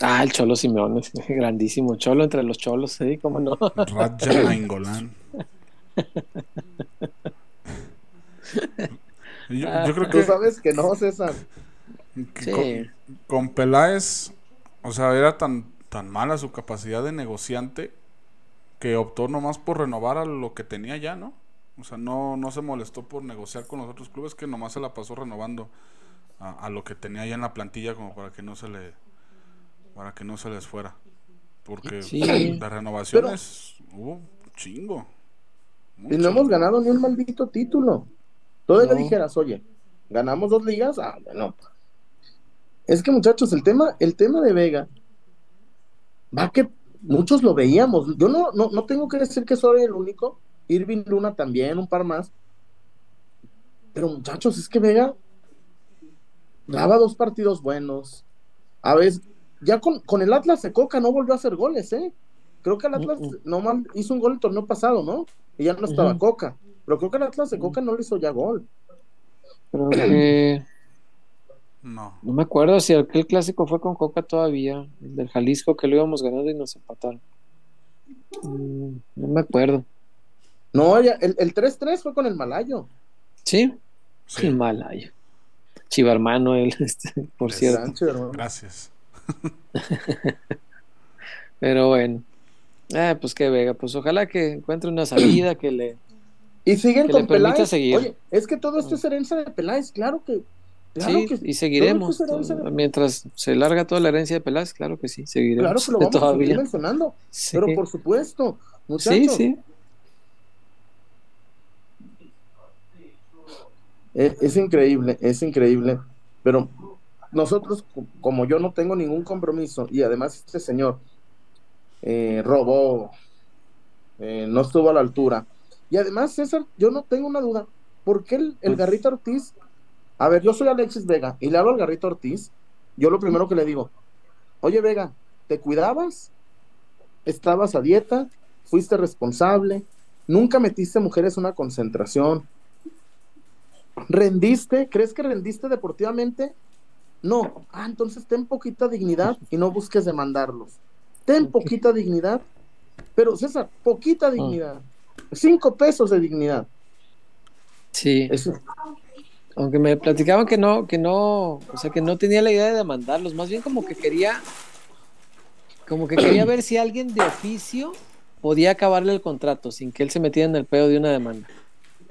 Ah, el Cholo Simeone, <laughs> grandísimo. Cholo entre los cholos, ¿sí? ¿Cómo no? Raja <laughs> Nainggolan. Yo, yo, creo que. Tú sabes que no, César. Que sí. con, con, Peláez, o sea, era tan, tan mala su capacidad de negociante que optó nomás por renovar a lo que tenía ya, ¿no? O sea, no, no se molestó por negociar con los otros clubes, que nomás se la pasó renovando a, a, lo que tenía ya en la plantilla como para que no se le para que no se les fuera. Porque sí. de renovaciones Pero, hubo chingo. Mucho. Y no hemos ganado ni un maldito título. Todavía no. dijeras, oye, ganamos dos ligas, ah, bueno. Es que muchachos, el tema, el tema de Vega, va que muchos lo veíamos. Yo no, no, no tengo que decir que soy el único, Irving Luna también, un par más. Pero muchachos, es que Vega daba dos partidos buenos. A veces, ya con, con, el Atlas de Coca no volvió a hacer goles, ¿eh? Creo que el Atlas uh -uh. no hizo un gol el torneo pasado, ¿no? Y ya no estaba uh -huh. Coca. Pero creo que el Atlas de Coca no le hizo ya gol. <clears throat> Que... No. No me acuerdo si aquel clásico fue con Coca todavía, el del Jalisco que lo íbamos ganando y nos empataron. Mm, no me acuerdo. No, ya, el 3-3 fue con el Malayo. ¿Sí? sí. El Malayo. Chiva hermano, él, <laughs> este, por es cierto. Sancho, Gracias. <laughs> Pero bueno. Ah, pues qué vega. Pues ojalá que encuentre una salida que le. Y siguen que con le permita Peláez. seguir. Oye, es que todo esto es herencia de Peláez, claro que. Claro sí, que, y seguiremos. Todo, mientras se larga toda la herencia de Peláez, claro que sí, seguiremos. Claro que lo <laughs> vamos todavía. a seguir mencionando. Sí. Pero por supuesto, muchachos. Sí, sí. Es, es, increíble, es increíble, pero nosotros, como yo no tengo ningún compromiso y además este señor eh, robó, eh, no estuvo a la altura. Y además, César, yo no tengo una duda, ¿por qué el, el Garrito Ortiz? A ver, yo soy Alexis Vega y le hablo al Garrito Ortiz, yo lo primero que le digo, oye Vega, ¿te cuidabas? ¿Estabas a dieta? ¿Fuiste responsable? ¿Nunca metiste mujeres en una concentración? ¿Rendiste? ¿Crees que rendiste deportivamente? No. Ah, entonces ten poquita dignidad y no busques demandarlos. Ten poquita dignidad. Pero César, poquita dignidad. Cinco pesos de dignidad. Sí. Eso. Aunque me platicaban que no, que no, o sea, que no tenía la idea de demandarlos, más bien como que quería, como que quería ver si alguien de oficio podía acabarle el contrato sin que él se metiera en el pedo de una demanda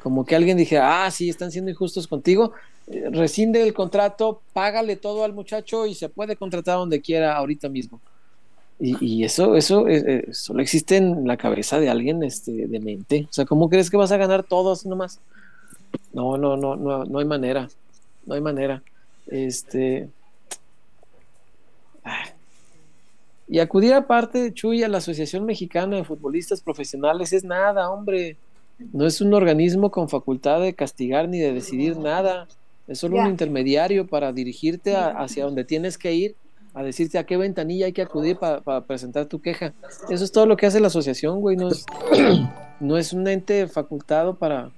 como que alguien dijera, ah, sí, están siendo injustos contigo, eh, rescinde el contrato, págale todo al muchacho y se puede contratar donde quiera ahorita mismo. Y, eso, eso, eh, eh, solo existe en la cabeza de alguien este, de mente. O sea, ¿cómo crees que vas a ganar todo así nomás? No, no, no, no, no hay manera. No hay manera. Este. Ah. Y acudir aparte de Chuy a la Asociación Mexicana de Futbolistas Profesionales es nada, hombre no es un organismo con facultad de castigar ni de decidir nada. Es solo yeah. un intermediario para dirigirte a, hacia donde tienes que ir, a decirte a qué ventanilla hay que acudir para, presentar tu queja. Eso es todo lo que hace la asociación, güey. No es, <clears throat> no es un ente facultado para,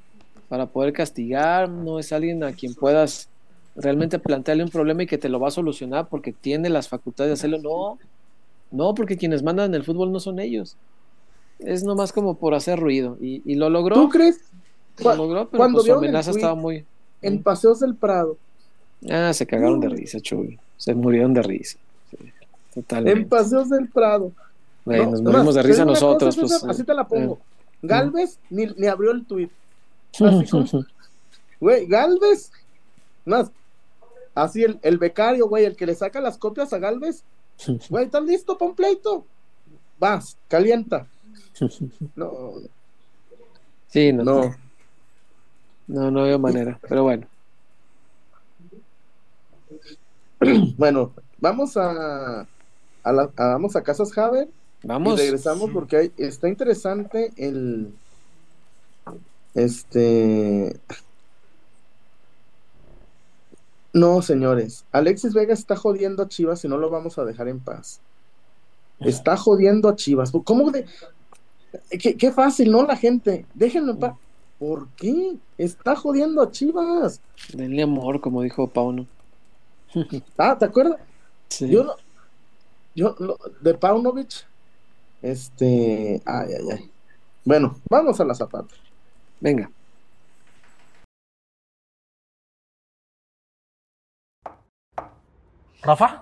para poder castigar, no es alguien a quien puedas realmente plantearle un problema y que te lo va a solucionar porque tiene las facultades de hacerlo. No, no, porque quienes mandan en el fútbol no son ellos es nomás como por hacer ruido y, y, lo logró. ¿Tú crees? lo logró, pero cuando pues, su amenaza estaba muy. En Paseos del Prado, Ah, se cagaron de risa, Chuy. Se murieron de risa. Sí, en. Paseos del Prado. Güey, No, nos morimos de risa cosa, nosotros, pues. Así te la pongo. eh. Galvez ni, ni abrió el tweet. <laughs> Güey, Galvez. Más. Así el, el becario, güey, el que le saca las copias a Galvez. <laughs> Güey, ¿estás listo para un pleito? Vas, calienta. No, Sí, no, no. no, no veo manera. Pero bueno, <clears throat> Bueno, vamos a, a la- a- vamos a Casas Haber vamos. y regresamos porque hay- está interesante el este no señores Alexis Vega está jodiendo a Chivas y no lo vamos a dejar en paz está jodiendo a Chivas ¿cómo de qué, qué fácil no la gente déjenlo en paz ¿por qué? está jodiendo a Chivas Denle amor, como dijo Pauno. <laughs> ah ¿te acuerdas? Sí. Yo, no- yo, lo- de Paunovic, este, ay, ay, ay. Bueno, vamos a la zapata. Venga. ¿Rafa?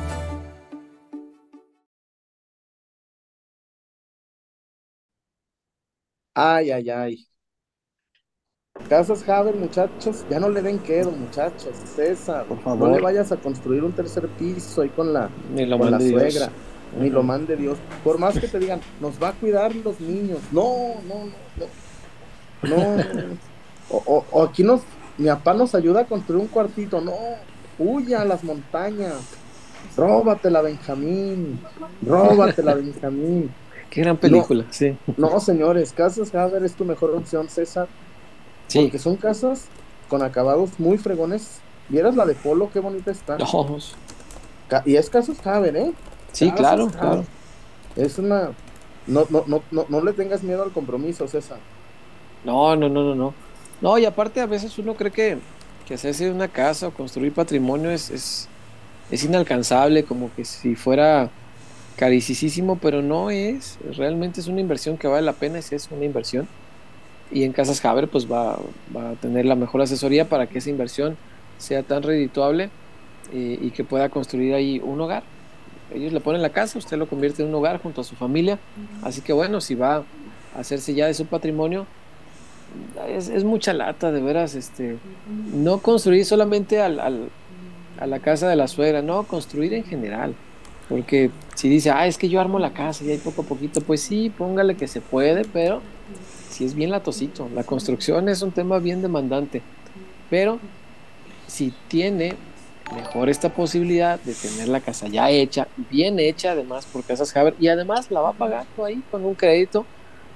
Ay, ay, ay. Casas Haber, muchachos, ya no le den quedo, muchachos. César, Por favor. no le vayas a construir un tercer piso ahí con la, Ni lo con la mande Dios. suegra. Ni lo mande Dios. Por más que te digan, nos va a cuidar los niños. No, no, no, no. No. O, o- o aquí nos, mi papá nos ayuda a construir un cuartito. No, huya a las montañas. Róbatela, Benjamín. Róbatela, Benjamín. Qué gran película, sí. No, señores, Casas Haber es tu mejor opción, César. Sí. Porque son casas con acabados muy fregones. ¿Vieras la de Polo? Qué bonita está. No, Ca- Y es Casas Haber, ¿eh? sí, Casas claro, Haber. claro. Es una. No, no, no, no, no le tengas miedo al compromiso, César. No, no, no, no, no. No, y aparte a veces uno cree que, que hacerse una casa o construir patrimonio es, es, es inalcanzable, como que si fuera caricísimo, pero no es. Realmente es una inversión que vale la pena, es es una inversión. Y en Casas Haber pues va, va a tener la mejor asesoría para que esa inversión sea tan redituable eh, y que pueda construir ahí un hogar. Ellos le ponen la casa, usted lo convierte en un hogar junto a su familia. Así que bueno, si va a hacerse ya de su patrimonio, es, es mucha lata, de veras. Este, no construir solamente al, al- a la casa de la suegra, no, construir en general. Porque si dice, ah, es que yo armo la casa y ahí poco a poquito, pues sí, póngale que se puede, pero si es bien latosito. La construcción es un tema bien demandante. Pero si tiene mejor esta posibilidad de tener la casa ya hecha, bien hecha además por Casas Haber, y además la va pagar ahí con un crédito,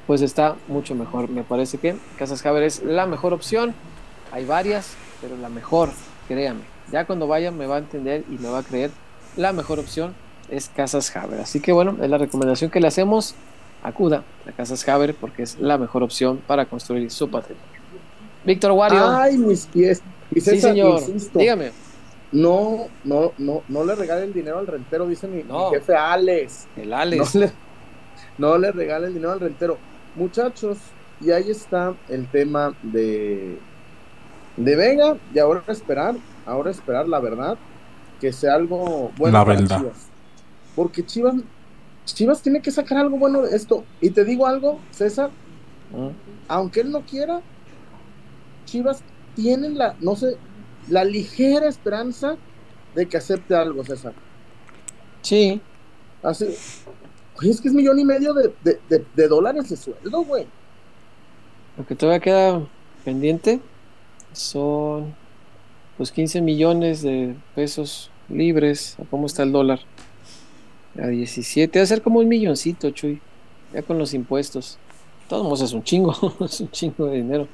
pues está mucho mejor. Me parece que Casas Haber es la mejor opción. Hay varias, pero la mejor, créame. Ya cuando vaya me va a entender y me va a creer. La mejor opción es Casas Haber. Así que bueno, es la recomendación que le hacemos. Acuda a Casas Haber porque es la mejor opción para construir su patrimonio. Víctor Wario. Ay, mis pies. Y sí, César, señor. insisto, Dígame. no, no, no, no le regale el dinero al rentero, dice mi, mi No. jefe Alex. El No Alex. le, no le regale el dinero al rentero. Muchachos, y ahí está el tema de, de Vega. Y ahora esperar, ahora esperar la verdad, que sea algo bueno La para verdad. Chivas. Porque Chivas, Chivas tiene que sacar algo bueno de esto. Y te digo algo, César, Mm. aunque él no quiera, Chivas tienen la, no sé, la ligera esperanza de que acepte algo, César. Sí, Así, oye, es que es millón y medio de, de- de- de dólares de sueldo, güey. Lo que todavía queda pendiente son los 15 millones de pesos libres. ¿A ¿Cómo está el dólar? A 17. Va a ser como un milloncito, Chuy. Ya con los impuestos. Todos es un chingo. <laughs> es un chingo de dinero.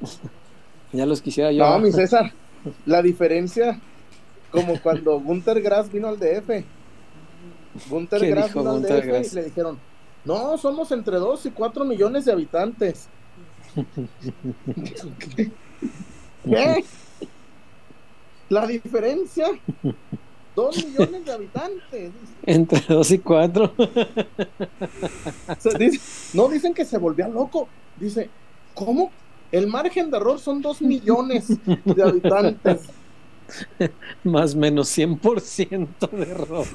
<laughs> ya los quisiera yo. No, mi <laughs> César, La diferencia, como cuando Gunter Grass vino al DF. Gunter ¿Qué Grass vino al DF Grass? y le dijeron, no, somos entre 2 y 4 millones de habitantes. ¿Qué? La diferencia, 2 millones de habitantes. Entre dos y cuatro. O sea, dice- no dicen que se volvía loco. Dice, ¿cómo? El margen de error son 2 millones de habitantes. Más menos 100% de error.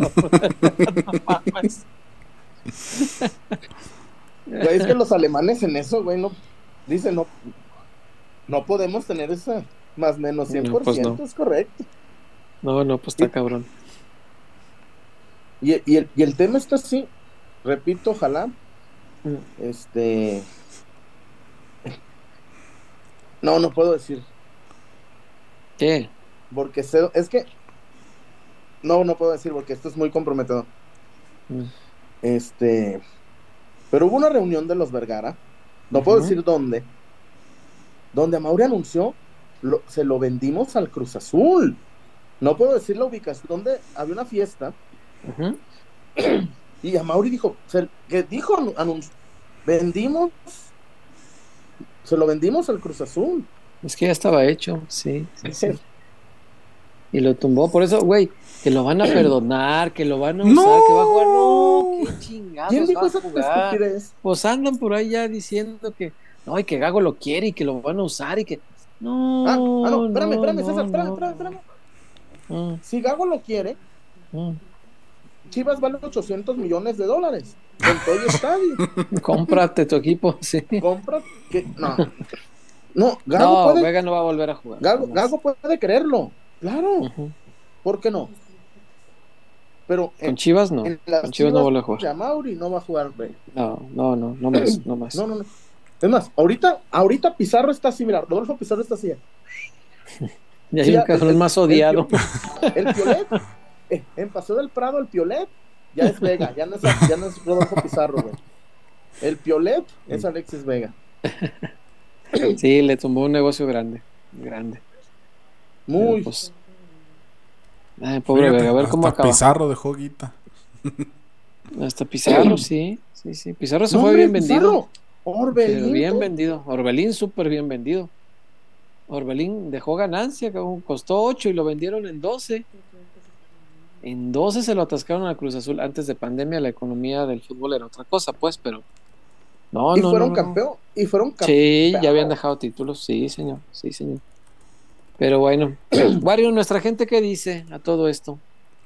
Güey, es que los alemanes en eso, güey, no. Dicen, no. No podemos tener esa más menos 100%, No, pues no. es correcto. No, no, pues está cabrón. Y, y el, y el tema está así, repito, ojalá. Mm. Este. No, no puedo decir. ¿Qué? Porque sé, es que. No, no puedo decir porque esto es muy comprometedor. Mm. Este. Pero hubo una reunión de los Vergara, no puedo decir dónde, donde Amauri anunció, lo- se lo vendimos al Cruz Azul. No puedo decir la ubicación, donde había una fiesta <clears throat> y Amauri dijo, se- que dijo, anunció, vendimos, se lo vendimos al Cruz Azul. Es que ya estaba hecho, sí, sí, sí. Y lo tumbó. Por eso, güey, que lo van a <clears throat> perdonar, que lo van a usar, No. que va a jugar. No, qué chingados ¿Quién dijo va a jugar. Pues andan por ahí ya diciendo que no, y que Gago lo quiere y que lo van a usar y que. No. Ah, ah, no, espérame, espérame, no, César, espérame, espérame, espérame. Mm, Si Gago lo quiere, mm. Chivas vale 800 millones de dólares con todo el estadio. <laughs> Cómprate tu equipo, sí. No. No, Gago No, puede Vega no va a volver a jugar. Gago, puede creerlo. Claro, Ujú. ¿por qué no? Pero Con en, Chivas no. en las Con Chivas no vuelve a jugar. no va a jugar, güey. No, no, no, no más, no más. No, no, no. Es más, ahorita, ahorita Pizarro está así, mira, Rodolfo Pizarro está así. <laughs> Y hay un cabrón el- más el- odiado. <laughs> El Piolet, eh, en Paseo del Prado, el Piolet ya es Vega, ya no es, ya no es Rodolfo Pizarro, güey. El Piolet es Alexis Vega. Sí, le tumbó un negocio grande. Grande. Muy. Pues, ay, pobre Fíjate, Vega, a ver cómo hasta acaba. Pizarro dejó guita. Hasta Pizarro, sí. Sí, sí. Pizarro se No, fue hombre, bien vendido. Pizarro, Pero Orbelín, bien vendido. Orbelín súper bien vendido. Orbelín dejó ganancia, costó 8 y lo vendieron en 12. En 12 se lo atascaron a Cruz Azul. Antes de pandemia la economía del fútbol era otra cosa, pues, pero... No, y no, fueron no, no. campeón. Y fueron campeón. Sí, ya habían dejado títulos, sí, señor, sí, señor. Pero bueno, <clears throat> Wario, nuestra gente, ¿qué dice a todo esto?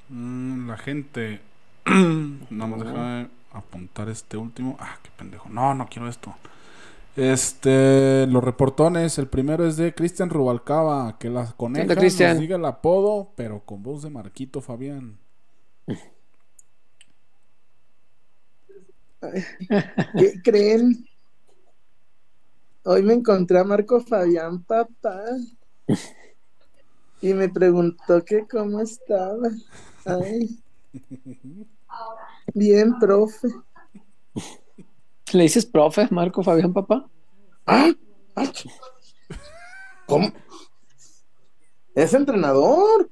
Mm, la gente. <clears throat> Nada más déjame apuntar este último. Ah, qué pendejo. No, no quiero esto. Este, los reportones. El primero es de Cristian Rubalcaba. Que la coneja nos diga el apodo, pero con voz de Marquito Fabián. ¿Qué creen? Hoy me encontré a Marco Fabián, papá. Y me preguntó que cómo estaba. Ay. <laughs> Bien, profe. ¿Le dices profe, Marco Fabián, papá? ¡Ah! ¡Ah! ¿Cómo? Es entrenador.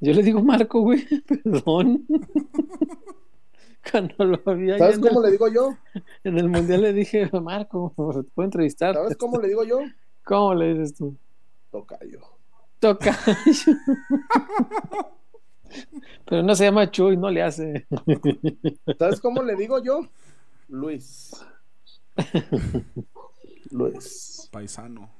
Yo le digo Marco, güey, <laughs> perdón. Cuando lo había ¿Sabes cómo el, le digo yo? en el mundial le dije, Marco, ¿te puedo entrevistar? ¿Sabes cómo le digo yo? ¿Cómo le dices tú? Tocayo. Toca. Pero no se llama Chuy, no le hace. ¿Sabes cómo le digo yo? Luis. <laughs> Luis. Paisano.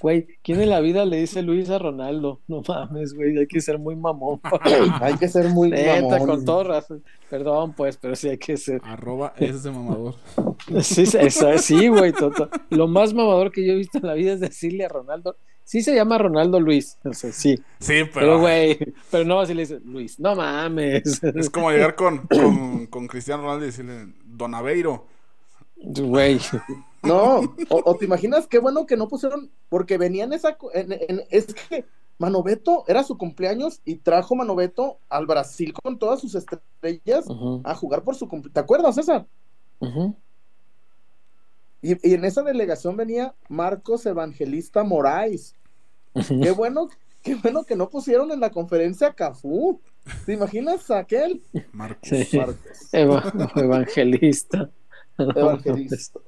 Güey, ¿quién en la vida le dice Luis a Ronaldo? No mames, güey, hay que ser muy mamón. <coughs> Hay que ser muy Neta, mamón. con todo razón. Perdón, pues, pero sí hay que ser. Arroba es de mamador. <laughs> Sí, eso es, sí, güey, toto. Lo más mamador que yo he visto en la vida es decirle a Ronaldo. Sí se llama Ronaldo Luis, o sea, sí. Sí, Pero, pero. güey, pero no así le dice Luis, no mames. Es como llegar con, con, con Cristiano Ronaldo y decirle Don Aveiro. Güey, No, o, o te imaginas qué bueno que no pusieron, porque venían esa. co- en- en- es que Manoveto era su cumpleaños y trajo Manoveto al Brasil con todas sus estrellas a jugar por su cumpleaños. ¿Te acuerdas, César? ujú. Y, y en esa delegación venía Marcos Evangelista Moraes. Qué bueno, qué bueno que no pusieron en la conferencia a Cafú. ¿Te imaginas a aquel? Marcos. Sí. Marcos. Eva- evangelista. No, <laughs> Evangelista.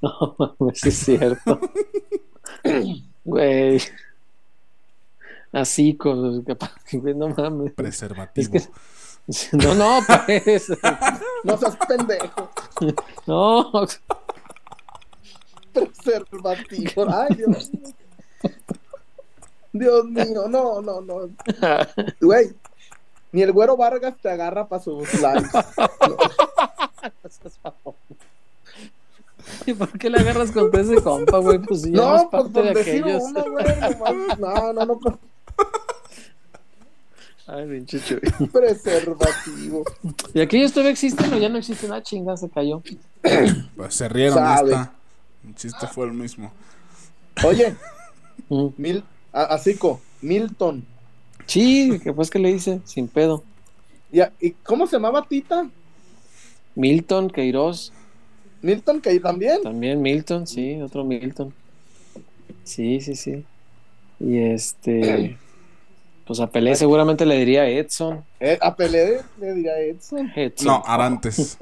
No, mames, es cierto. <laughs> Güey. Así con <laughs> no mames. Preservativo. Es que- <laughs> No, no, pues. <laughs> No seas pendejo. <laughs> No. Preservativo. Ay, Dios mío. Dios mío, no, no, no. Güey, ni el güero Vargas te agarra para sus likes. ¿Y por qué le agarras con ese compa, güey? Pues si no, es No, pues parte de aquellos. uno, güey. No, no, no. Ay, pinche Chuy. <laughs> Preservativo. ¿Y aquellos todavía existen o ya no existen? Ah, chinga, se cayó. Pues se rieron, Sabe. está. El chiste fue el mismo. Oye, <laughs> Mm. Mil, a- Asico, Milton. Sí, que pues que le hice, sin pedo. ¿Y, a- y cómo se llamaba Tita? Milton, Queiroz, Milton, que ahí también. también Milton, sí, otro Milton. Sí, sí, sí. Y este, <clears throat> pues a Pelé seguramente le diría Edson. Eh, a Pelé le diría Edson. Edson. No, Arantes.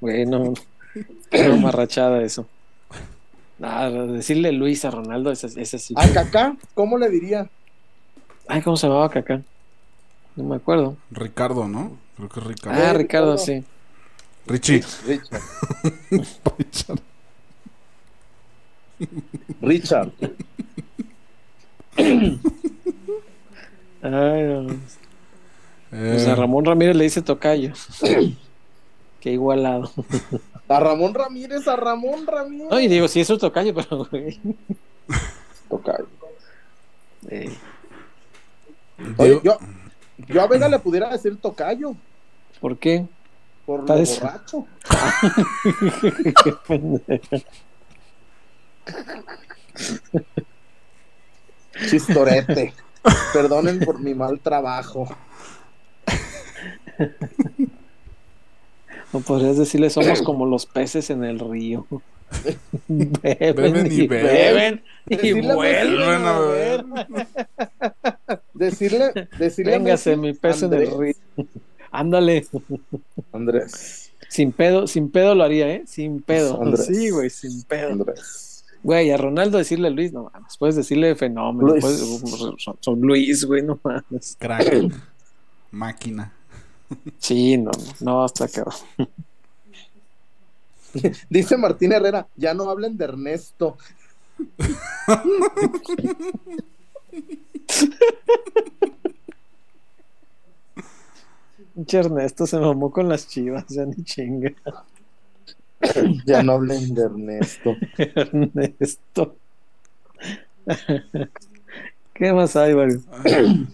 Güey, no, no marrachada eso. Nada, decirle Luis a Ronaldo, ese, ese sí. A Kaká, ¿cómo le diría? Ay, ¿cómo se llamaba Kaká? No me acuerdo. Ricardo, ¿no? Creo que es Ricardo. Ah, Ricardo, Ricardo. sí. Richie. Richard. <laughs> Richard. Richard. <laughs> Ay, no. Pues Eh, a Ramón Ramírez le dice tocayo. <clears throat> Qué igualado. A Ramón Ramírez, a Ramón Ramírez. No, y digo, sí es un tocayo, pero güey. Tocayo. eh, Oye, yo, yo a Vega le pudiera decir tocayo ¿Por qué? por lo borracho. <laughs> Chistorete. Perdonen por mi mal trabajo. O podrías decirle, somos como los peces en el río. Beben, Beben y y beben. beben y vuelven a beber. Decirle, decirle Véngase, mi pez en el río. Ándale. Andrés. Sin pedo, sin pedo lo haría, ¿eh? Sin pedo. Andrés. Sí, güey, sin pedo. Andrés. Güey, a Ronaldo decirle Luis, no mames. Puedes decirle fenómeno. Luis. puedes- son, son Luis, güey, no mames. Crack. <clears throat> Máquina. Sí, no, no, hasta que. <laughs> Dice Martín Herrera, ya no hablen de Ernesto. <laughs> Pinche Ernesto se mamó con las chivas, ya ni chinga. <clears throat> Ya no hablen de Ernesto. <laughs> Ernesto. ¿Qué más hay, güey? <clears throat>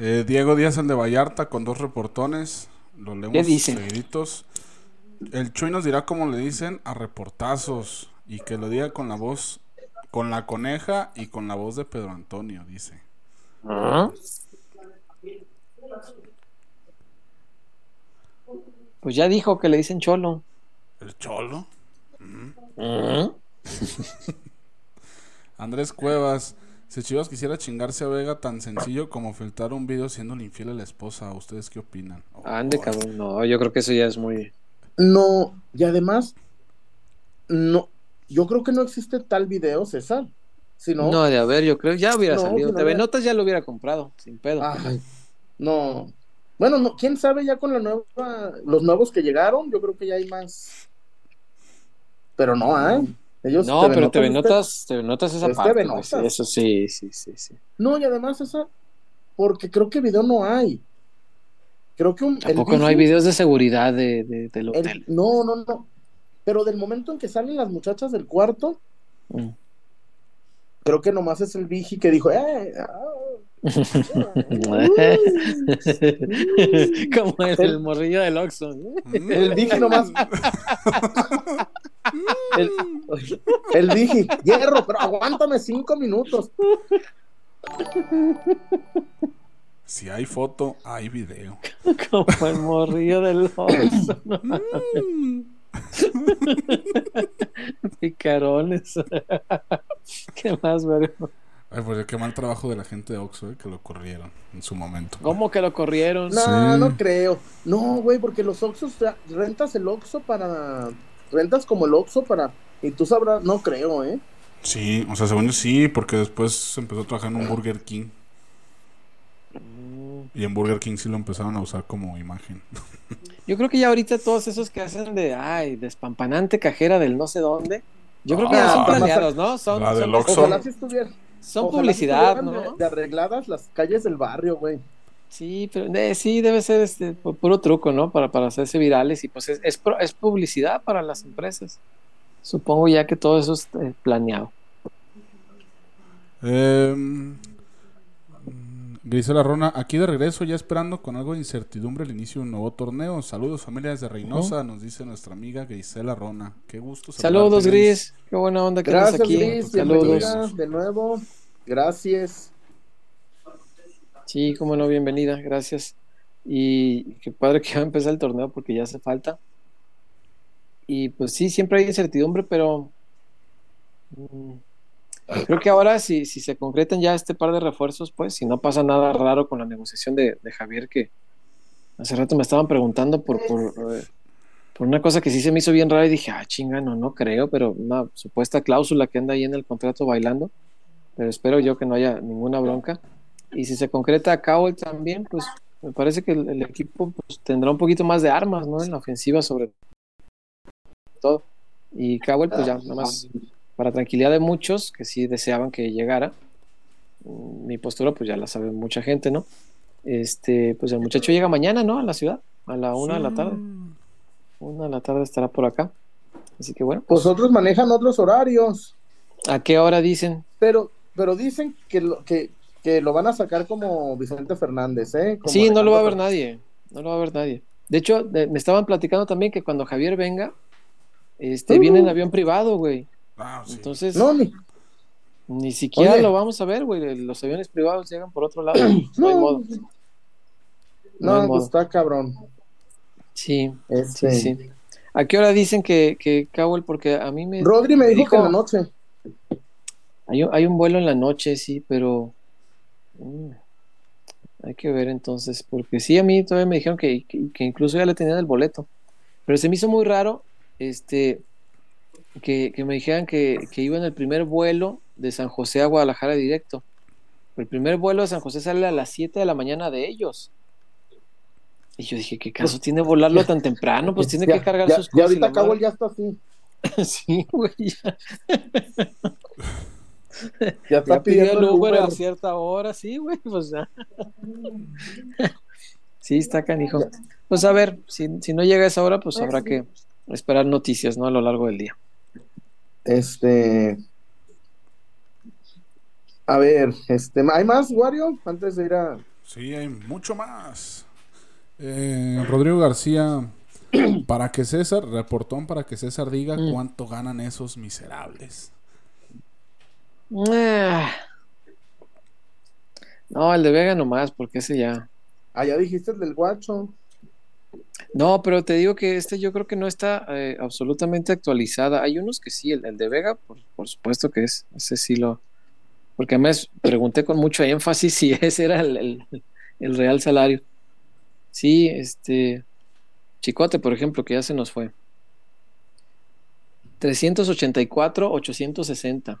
Eh, Diego Díaz, el de Vallarta, con dos reportones. ¿Qué leemos seguiditos. El Chuy nos dirá cómo le dicen a reportazos. Y que lo diga con la voz, con la coneja y con la voz de Pedro Antonio, dice. ¿Ah? Pues ya dijo que le dicen cholo. El Cholo. <laughs> Andrés Cuevas. Si Chivas quisiera chingarse a Vega tan sencillo como filtrar un video siendo infiel a la esposa, ¿ustedes qué opinan? Ande, Oh, cabrón. No, yo creo que eso ya es muy. No, y además, no, yo creo que no existe tal video, César. Si no, No, de haber, yo creo. Ya hubiera No, salido. si no TV Notas ya lo hubiera comprado, sin pedo. ay, no. Bueno, no, quién sabe ya con la nueva, los nuevos que llegaron, yo creo que ya hay más. Pero no hay. Ellos no, TV pero TV Notas- Notas, TV Notas esa es parte. TV. Eso sí, sí, sí, sí. No, y además esa, porque creo que video no hay. Creo que un. el Tampoco no hay videos de seguridad de, de- del el- hotel. no, no, no. Pero del momento en que salen las muchachas del cuarto, Mm. creo que nomás es el Vigi que dijo, eh, ah, <laughs> Como el, El- morrillo del Oxxo. Mm. El Vigi nomás. <laughs> El, el Vigi, hierro, pero aguántame cinco minutos. Si hay foto, hay video. <laughs> Como el morrillo del Oxxo. ¿no? <laughs> Picarones. <laughs> ¿Qué más, güey? Ay, pues qué mal trabajo de la gente de Oxxo, eh, que lo corrieron en su momento. ¿Cómo que lo corrieron? No, Sí. no creo. No, güey, porque los Oxxos, o sea, rentas el Oxxo para... Rentas como el Oxxo para... Y tú sabrás, no creo, ¿eh? Sí, o sea, según yo sí, porque después empezó a trabajar en un Burger King. Y en Burger King sí lo empezaron a usar como imagen. <laughs> Yo creo que ya ahorita todos esos que hacen de, ay, despampanante cajera del no sé dónde, yo creo que ya Ah, son planeados, ¿no? Son, La del son, Oxxo. Ojalá si estuviera... son ojalá si publicidad, estuvieran ¿no? De, de arregladas las calles del barrio, güey. Sí, pero eh, sí debe ser este pu- puro truco, ¿no? Para, para hacerse virales y pues es, es, es publicidad para las empresas. Supongo ya que todo eso es eh, planeado. Eh, mm, Grisela Rona, aquí de regreso, ya esperando con algo de incertidumbre el inicio de un nuevo torneo. Saludos, familia desde Reynosa, nos dice nuestra amiga Grisela Rona. Qué gusto. Saludos, Gris. Qué buena onda que Gracias, aquí. Gris. Saludos. De nuevo. Gracias. Sí, cómo no, bienvenida, gracias. Y qué padre que <laughs> va a empezar el torneo porque ya hace falta. Y pues sí, siempre hay incertidumbre, pero mm, creo que ahora si, si se concretan ya este par de refuerzos, pues si no pasa nada raro con la negociación de, de Javier, que hace rato me estaban preguntando por, por, eh, por una cosa que sí se me hizo bien rara y dije, ah, chinga, no, no creo, pero una supuesta cláusula que anda ahí en el contrato bailando, pero espero yo que no haya ninguna bronca. Y si se concreta a Cowell también, pues me parece que el, el equipo pues, tendrá un poquito más de armas, ¿no? En la ofensiva sobre todo. Y Cowell, pues ya, nada más para tranquilidad de muchos que sí deseaban que llegara. mm, Mi postura, pues ya la sabe mucha gente, ¿no? Este, pues el muchacho llega mañana, ¿no? A la ciudad, a la una de la tarde. Una de la tarde estará por acá. Así que bueno, Pues otros manejan otros horarios. ¿a qué hora dicen? Pero, pero dicen que lo, que, que lo van a sacar como Vicente Fernández, ¿eh? Como Sí, no lo va a ver nadie. No lo va a ver nadie. De hecho, de- me estaban platicando también que cuando Javier venga, este, Uh. viene en avión privado, güey. Ah, sí. Entonces, No, ni, ni siquiera Oye. lo vamos a ver, güey. Los aviones privados llegan por otro lado. <clears throat> No hay no, modo. No hay modo. está cabrón. Sí, Este, sí, sí. ¿A qué hora dicen que, que Cowell? Porque a mí me. Rodri me dijo, dijo- que en la noche. Hay, un- hay un vuelo en la noche, sí, pero. Mm, hay que ver entonces. Porque sí, a mí todavía me dijeron que, que, que incluso ya le tenían el boleto. Pero se me hizo muy raro este, que, que me dijeran que, que iba en el primer vuelo de San José a Guadalajara directo. El primer vuelo de San José sale a las 7 de la mañana de ellos. Y yo dije, ¿qué caso tiene volarlo tan temprano? Pues <laughs> tiene Ya- que cargar ya, sus ya cosas. y ahorita. Cowell ya está así. <laughs> Sí, güey, <laughs> ya, está ya pidió pidiendo el Uber Uber. a cierta hora, sí, güey, pues ya. Sí, está canijo. Pues a ver, si, si no llega a esa hora, pues habrá que esperar noticias, ¿no? A lo largo del día. Este. A ver, este, ¿hay más, Wario? Antes de ir a. Sí, hay mucho más. Eh, Rodrigo García, <clears throat> para que César, reportón para que César diga Mm. cuánto ganan esos miserables. Ah. No, el de Vega nomás, porque ese ya. Ah, ya dijiste el del guacho. No, pero te digo que este yo creo que no está eh, absolutamente actualizada. Hay unos que sí, el, el de Vega, por, por supuesto que es. Ese sí lo. Porque además pregunté con mucho énfasis si <laughs> ese era el, el- el real salario. Sí, este. Chicote, por ejemplo, que ya se nos fue. 384, 860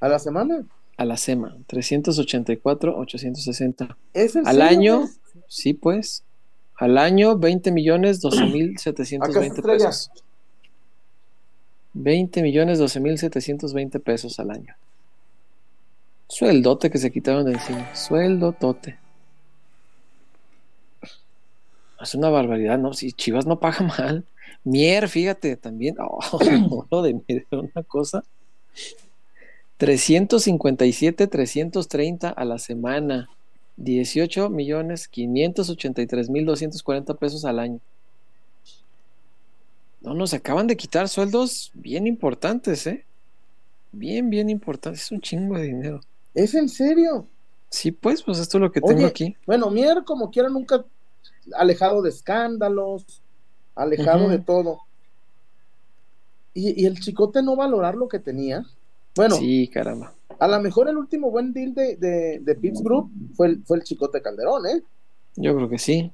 ¿A la semana? a la SEMA. 384, 860. ¿Es en Al serio, año, sí, pues. Al año, 20 millones, 12 mil Acá 720 estrella. pesos. 20 millones, 12 mil 720 pesos al año. Sueldote que se quitaron de encima. Sueldo tote. Es una barbaridad, ¿no? Si Chivas no paga mal. Mier, fíjate, también. Oh, <clears throat> lo de Mier una cosa. 357, 330 a la semana. 18 millones 583 mil 240 pesos al año. No, nos acaban de quitar sueldos bien importantes, ¿eh? Bien, bien importantes. Es un chingo de dinero. ¿Es en serio? Sí, pues, pues esto es lo que tengo aquí. Bueno, Mier, como quiera, nunca alejado de escándalos, alejado de todo. ¿Y, y el chicote no valorar lo que tenía? Bueno, Sí, caramba. a lo mejor el último buen deal de, de, de Pittsburgh fue el, fue el Chicote Calderón, ¿eh? Yo creo que sí.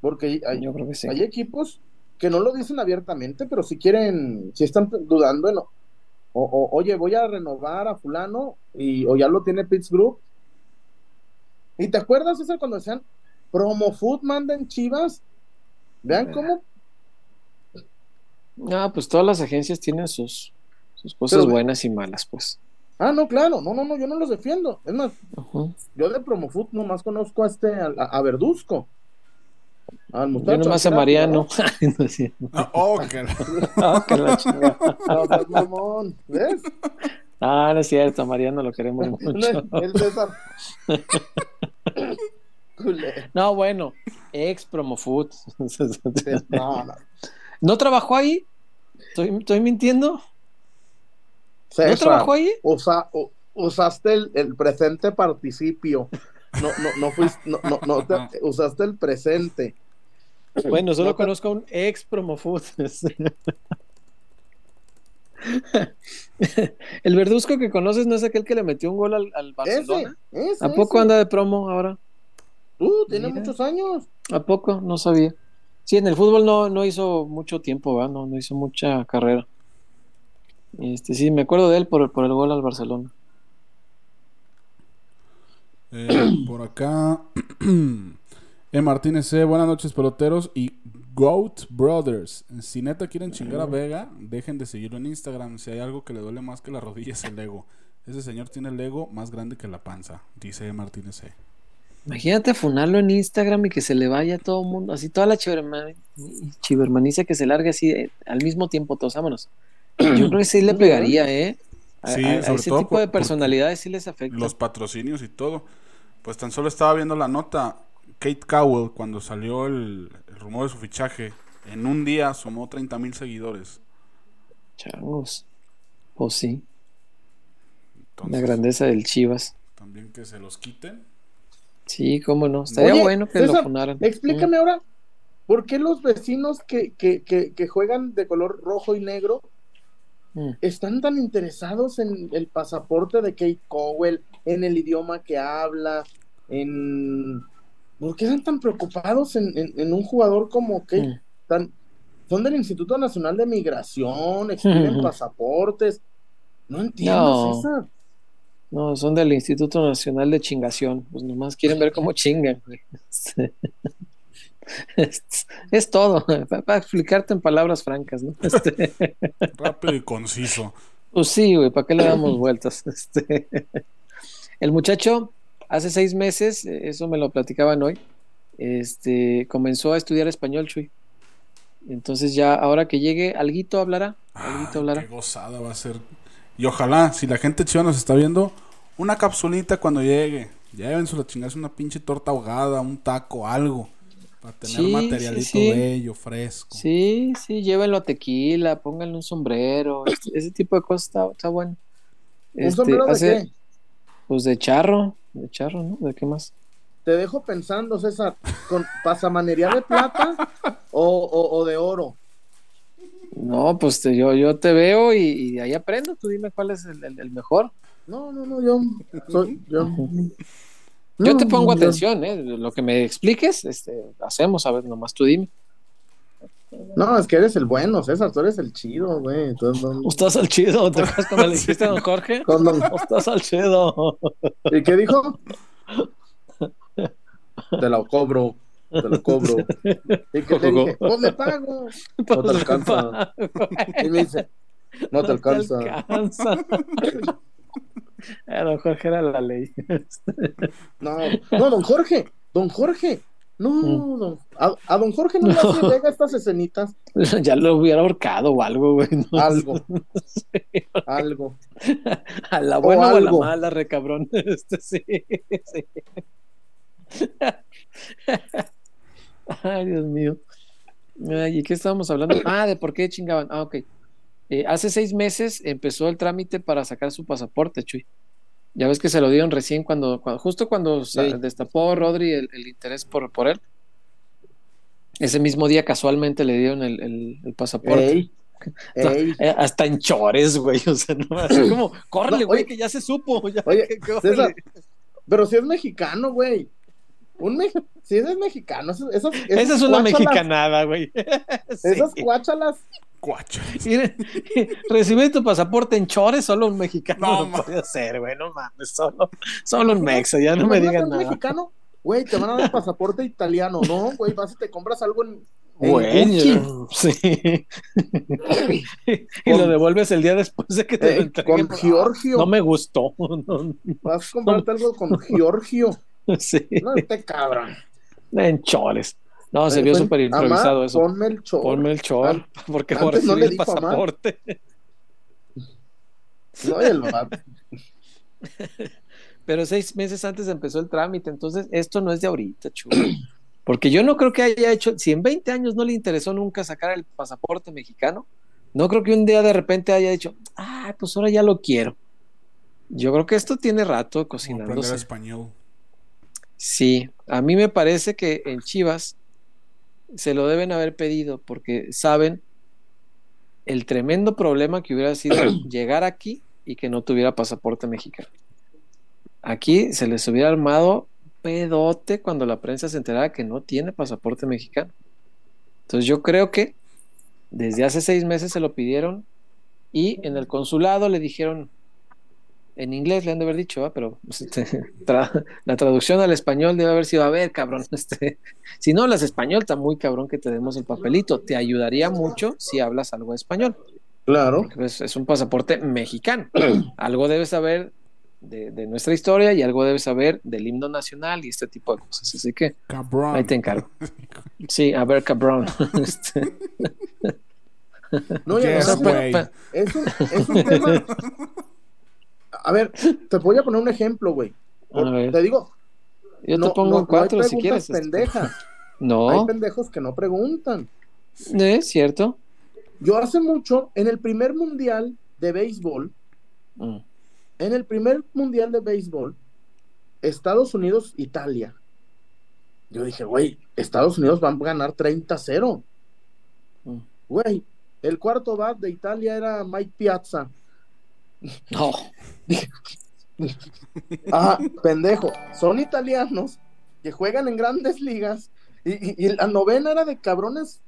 Porque hay, Yo creo que sí. hay equipos que no lo dicen abiertamente, pero si quieren, si están dudando en, o, o- oye, voy a renovar a fulano, y, o ya lo tiene Pittsburgh. ¿Y te acuerdas, César, cuando decían, Promo Food manda en Chivas? Vean cómo Ah, pues todas las agencias tienen sus, sus cosas Pero- buenas y malas, pues. Ah, no, claro, no, no, no, yo no los defiendo. Es más, yo de Promofoot nomás conozco a este, a, a Verduzco. Al Yo muchacho. nomás a Mariano. <laughs> Ay, no es cierto. Ah, oh, que la- Ah, que la chingada. <laughs> No, pues, mamón, ¿ves? Ah, no es cierto, a Mariano lo queremos <laughs> mucho. El César. No, bueno, ex Promofood. No, no. ¿No trabajó ahí? ¿Estoy, estoy mintiendo? ¿No César, trabajó ahí? usa- u- usaste el, el presente participio. No, no, no fuiste, no, no, no te- <laughs> usaste el presente. Bueno, solo No conozco a un ex Promofood. <laughs> El verduzco que conoces no es aquel que le metió un gol al, al Ese, Barcelona. ese. ¿A poco ese. anda de promo ahora? Uh, tiene Mira. muchos años. ¿A poco? No sabía. Sí, en el fútbol no, no hizo mucho tiempo, ¿verdad? No, no hizo mucha carrera. Este, sí, me acuerdo de él por, por el gol al Barcelona. Eh, por acá. <clears throat> E. Martínez C. Buenas noches, peloteros. Y Goat Brothers. Si neta quieren chingar a Vega, dejen de seguirlo en Instagram. Si hay algo que le duele más que la rodilla es el ego. Ese señor tiene el ego más grande que la panza, dice E. Martínez C. Imagínate funarlo en Instagram y que se le vaya a todo el mundo, así toda la chivermani- chivermanicia que se largue así eh, al mismo tiempo, todos vámonos. Yo creo que sí le <clears throat> pegaría, ¿eh? A, Sí, a- a sobre ese todo tipo por- de personalidades sí les afecta. Los patrocinios y todo. Pues tan solo estaba viendo la nota. Kate Cowell, cuando salió el, el rumor de su fichaje, en un día sumó 30 mil seguidores. Changos. Pues sí, la grandeza del Chivas. también que se los quiten. Sí, cómo no. Estaría Oye, bueno que lo César, funaran. Explícame ahora, ¿por qué los vecinos que, que, que, que juegan de color rojo y negro Mm. están tan interesados en el pasaporte de Kate Cowell, en el idioma que habla, en... ¿Por qué están tan preocupados en, en- en un jugador como Kate? Mm. Tan... Son del Instituto Nacional de Migración, expiden Ujú. <laughs> pasaportes. No entiendo, No. César. No, son del Instituto Nacional de Chingación. Pues nomás quieren ver cómo chingan. <laughs> <laughs> Es, es todo, <laughs> para explicarte en palabras francas, ¿no? <laughs> Este, Rápido y conciso. pues sí, güey, ¿para qué le damos <clears throat> vueltas? Este, el muchacho, hace seis meses, eh, eso me lo platicaban hoy, este, comenzó a estudiar español, Chuy. Entonces ya, ahora que llegue, alguito hablará, alguito Ay, hablará. qué gozada va a ser. Y ojalá, si la gente chiva nos está viendo, una capsulita cuando llegue. Llévense la chingada, una pinche torta ahogada, un taco, algo. Para tener Sí, materialito sí, sí. bello, fresco. Sí, sí, llévenlo a tequila, pónganle un sombrero, este- ese tipo de cosas está, está bueno. ¿Un Este, sombrero de hace- qué? Pues de charro, de charro, ¿no? ¿De qué más? Te dejo pensando, César, ¿con pasamanería de plata o, o- o de oro? No, pues te- yo, yo te veo y, y de ahí aprendo. Tú dime cuál es el, el- el mejor. No, no, no, yo soy, yo, Yo No, te pongo atención, ¿eh? Lo que me expliques, este, hacemos, a ver, nomás tú dime. No, es que eres el bueno, César, tú eres el chido, güey. Entonces, no- ¿O <laughs> estás al chido? ¿Te <laughs> acuerdas cuando le dijiste a don Jorge? con don- ¿O <laughs> estás al chido? ¿Y qué dijo? Te lo cobro, te lo cobro. Y que le dije, pues me pago. No te alcanza. Y me dice, no te alcanza. alcanza. Eh, don Jorge era la ley. <laughs> No, no, don Jorge, don Jorge. No, Mm. don- a, a don Jorge no le hace pega estas escenitas. ya lo hubiera ahorcado o algo, güey. ¿no? Algo, <laughs> algo. A la buena o, a la mala, recabrón. <laughs> Este sí, sí. Ay, Dios mío. Ay, ¿Y qué estábamos hablando? Ah, de por qué chingaban. Ah, ok. Eh, hace seis meses empezó el trámite para sacar su pasaporte, Chuy. Ya ves que se lo dieron recién cuando, cuando- justo cuando Sí. destapó Rodri el, el interés por, por él. Ese mismo día casualmente le dieron el, el- el pasaporte. Ey, <laughs> Ey. Eh, Hasta en chores, güey. O sea, no, así <clears throat> como, córrele, No, güey, oye. que ya se supo. <laughs> Ya, Oye. César, pero si es mexicano, güey. Un me... Si es mexicano, esos, esos, esos Esa es una mexicanada, güey. <laughs> Sí. Esas cuáchalas. Cuacha. <laughs> Mire, <laughs> recibir tu pasaporte en chores, solo un mexicano No, lo ma- puede hacer, güey. No mames, solo, solo un mexa, ya no me digan un nada. mexicano, güey, te van a dar pasaporte italiano. No, güey, vas y te compras algo en. yo- sí. <laughs> y lo devuelves el día después de que te Eh, lo con Giorgio. No me gustó. No, Vas a comprarte algo con Giorgio. sí, No, este cabrón. en chores. No, se vio Fue- súper improvisado Amá, eso. Ponme el chor. Ponme el chor, <laughs> porque voy a antes <laughs> no le el pasaporte. No, el. Pero seis meses antes empezó el trámite, entonces esto no es de ahorita, chulo. <clears throat> Porque yo no creo que haya hecho, si en 20 años no le interesó nunca sacar el pasaporte mexicano, no creo que un día de repente haya dicho, ah, pues ahora ya lo quiero. Yo creo que esto tiene rato cocinándose. español. Sí, a mí me parece que en Chivas se lo deben haber pedido porque saben el tremendo problema que hubiera sido <clears throat> llegar aquí y que no tuviera pasaporte mexicano. Aquí se les hubiera armado pedote cuando la prensa se enterara que no tiene pasaporte mexicano. Entonces yo creo que desde hace seis meses se lo pidieron y en el consulado le dijeron, en inglés le han de haber dicho, pero pues, este, <laughs> tra- la traducción al español debe haber sido, a ver, cabrón, <laughs> este, si no hablas español, está muy cabrón que te demos el papelito. Te ayudaría mucho si hablas algo de español. Claro. Pues, es un pasaporte mexicano. <clears throat> algo debes saber de, de nuestra historia y algo debes saber del himno nacional y este tipo de cosas. Así que Cabrón. ahí te encargo. <laughs> Sí, a ver, cabrón. Este, No, y Yes, pa- es un, es un tema. A ver, te voy a poner un ejemplo, güey. Te digo, yo no, te pongo no- cuatro no hay si quieres. este. pendejas. <laughs> Hay No, pendejos que no preguntan. es cierto. Yo hace mucho, en el primer mundial de béisbol, Mm. en el primer mundial de béisbol, Estados Unidos, Italia. Yo dije, güey, Estados Unidos van a ganar 30-0. Mm. Güey, el cuarto bat de Italia era Mike Piazza. No. Ah, pendejo. Son italianos que juegan en grandes ligas y, y- y la novena era de cabrones.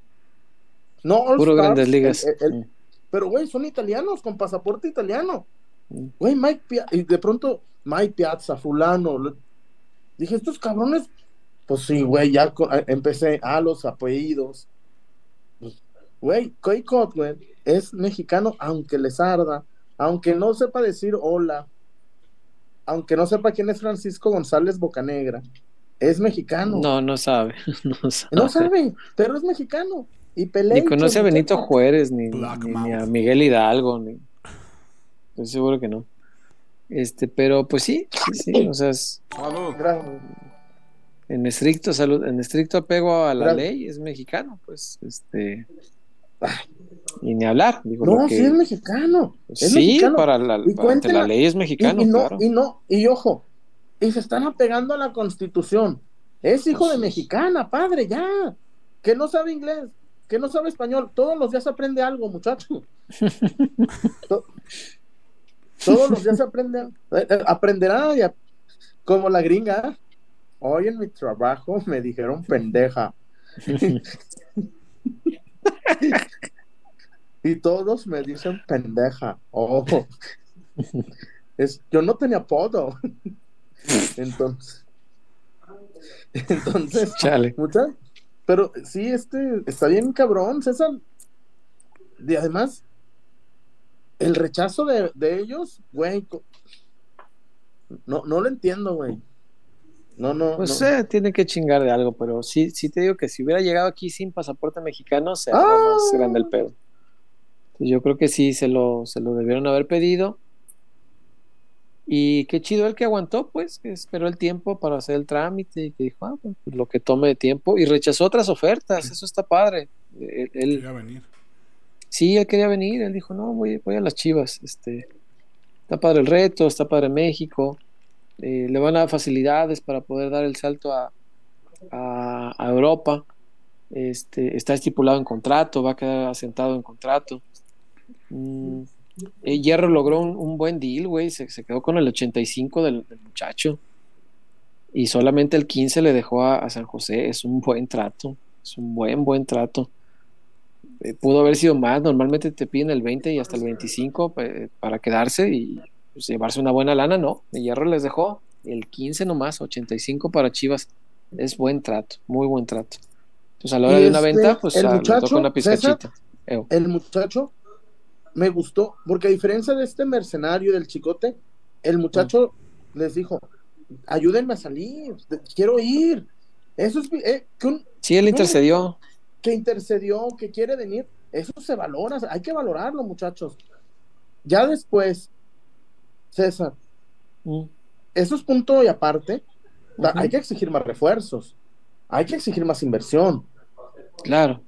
No, All Puro Stars, grandes ligas. el- el- Mm. pero, güey, son italianos con pasaporte italiano. Mm. Güey, Mike Piazza. Y de pronto, Mike Piazza, fulano. le- Dije, estos cabrones. Pues sí, güey, ya eh, empecé a los apellidos. Pues, Güey, Koi Cotwell es mexicano, aunque les arda, aunque no sepa decir hola, aunque no sepa quién es Francisco González Bocanegra, es mexicano. No, no sabe. <laughs> No sabe. No sabe, pero es mexicano. Y pelea. Ni conoce a Benito Juárez, ni, ni- a Miguel Hidalgo, ni... Estoy seguro que no. Este, pero pues sí, sí, sí, o sea, es- en estricto salud, en estricto apego a la Gracias. ley es mexicano, pues, este, y ni hablar, digo, No, que- sí es mexicano. Es sí, mexicano. para la, Y ante la ley es mexicano, y, no, claro. y no, y ojo, y se están apegando a la constitución. Es hijo Pues de mexicana, padre, ya. Que no sabe inglés, que no sabe español. Todos los días aprende algo, muchacho. <laughs> To- Todos los días aprende, eh, eh, aprenderá como la gringa. Hoy en mi trabajo me dijeron pendeja. <laughs> y todos me dicen pendeja. Oh. <laughs> Es, yo no tenía apodo. <laughs> Entonces. Entonces, Chale. mucha- pero sí, este está bien cabrón, César. Y además, el rechazo de, de ellos, güey, no, no lo entiendo, güey. No, no. Pues no. eh, tiene que chingar de algo, pero sí, sí te digo que si hubiera llegado aquí sin pasaporte mexicano, se Ah. más grande el pedo. Entonces, yo creo que sí se lo, se lo debieron haber pedido. Y qué chido el que aguantó, pues, que esperó el tiempo para hacer el trámite y que dijo, ah, pues, lo que tome de tiempo. Y rechazó otras ofertas, eso está padre. Él, él- Quería venir. sí, él quería venir, él dijo, no, voy, voy a las chivas. Este, está padre el reto, está padre México. eh, le van a dar facilidades para poder dar el salto a, a, a Europa. Este, está estipulado en contrato, va a quedar asentado en contrato. Mm, eh, Hierro logró un, un buen deal, güey. Se, se quedó con el 85 del, del muchacho. Y solamente el 15 le dejó a, a San José. Es un buen trato. Es un buen, buen trato. Eh, pudo haber sido más. Normalmente te piden el 20 y hasta el 25 eh, para quedarse y pues, llevarse una buena lana. No, el Hierro les dejó el 15 nomás, 85 para Chivas. Es buen trato, muy buen trato. Entonces a la hora de una este, venta, pues el ah, le muchacho, toca una pizcachita. El muchacho me gustó, porque a diferencia de este mercenario del chicote, el muchacho les dijo, ayúdenme a salir, quiero ir. Eso es eh, que, un- Sí, él no, intercedió. que intercedió, que quiere venir, eso se valora, hay que valorarlo, muchachos. Ya después, César, Mm, eso es punto y aparte, hay que exigir más refuerzos, hay que exigir más inversión, Claro.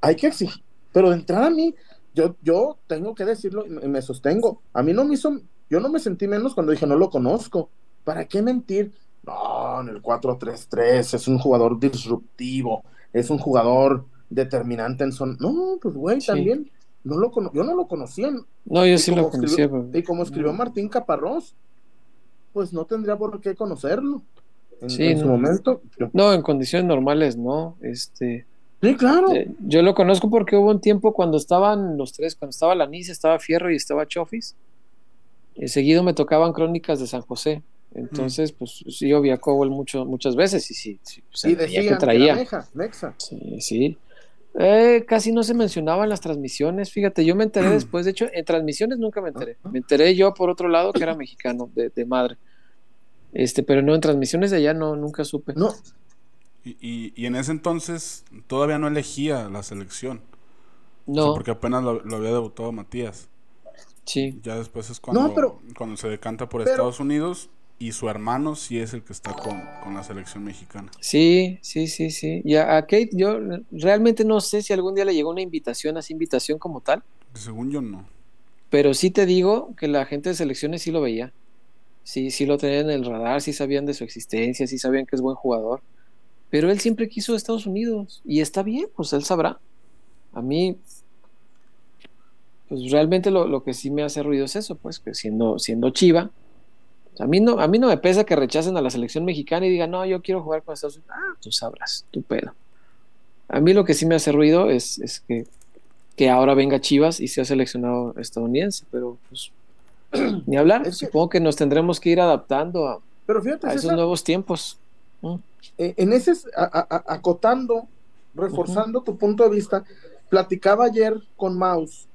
hay que exigir, pero de entrada a mí, yo, yo tengo que decirlo y me, sostengo, a mí no me hizo, yo no me sentí menos cuando dije no lo conozco, ¿para qué mentir? No, en el 4-3-3 es un jugador disruptivo, es un jugador determinante en son, no, pues güey, Sí. también, no lo cono- yo no lo conocía, No, yo Y sí lo conocía. escribió- pero- y como escribió Martín Caparrós, pues no tendría por qué conocerlo. En, Sí, en su momento. No, en condiciones normales, no. Este, sí, claro. eh, yo lo conozco porque hubo un tiempo cuando estaban los tres, cuando estaba Lanis, estaba Fierro y estaba Chofis. eh, seguido me tocaban crónicas de San José. Entonces, pues sí, yo viajó él mucho, muchas veces y sí, sí, y veía decían que traía. Mexa. Sí, sí. Eh, casi no se mencionaba en las transmisiones, fíjate, yo me enteré después, de hecho, en transmisiones nunca me enteré. Me enteré yo por otro lado que era mexicano, de, de madre. Este, pero no, en transmisiones de allá no, nunca supe. No, Y, y- y en ese entonces todavía no elegía la selección. O sea, No, porque apenas lo, lo había debutado Matías. sí. Ya después es cuando, pero- cuando se decanta por pero- Estados Unidos y su hermano sí es el que está con, con la selección mexicana. Sí, sí, sí, sí. Y a, a Kate, yo realmente no sé si algún día le llegó una invitación, así invitación como tal, Según yo no. pero sí te digo que la gente de selecciones sí lo veía. Sí, sí lo tenían en el radar, sí sabían de su existencia, sí sabían que es buen jugador. Pero él siempre quiso Estados Unidos y está bien, pues él sabrá. A mí, pues realmente lo, lo que sí me hace ruido es eso, pues que siendo, siendo Chiva, a mí, no, a mí no me pesa que rechacen a la selección mexicana y digan, no, yo quiero jugar con Estados Unidos. Ah, tú sabrás, tu pedo. A mí lo que sí me hace ruido es, es que, que ahora venga Chivas y sea seleccionado estadounidense, pero pues <clears throat> ni hablar. Es que- Supongo que nos tendremos que ir adaptando a, pero fíjate, a esos César, nuevos tiempos. Mm. eh, en ese, a- a- a- acotando, reforzando tu punto de vista, platicaba ayer con Maus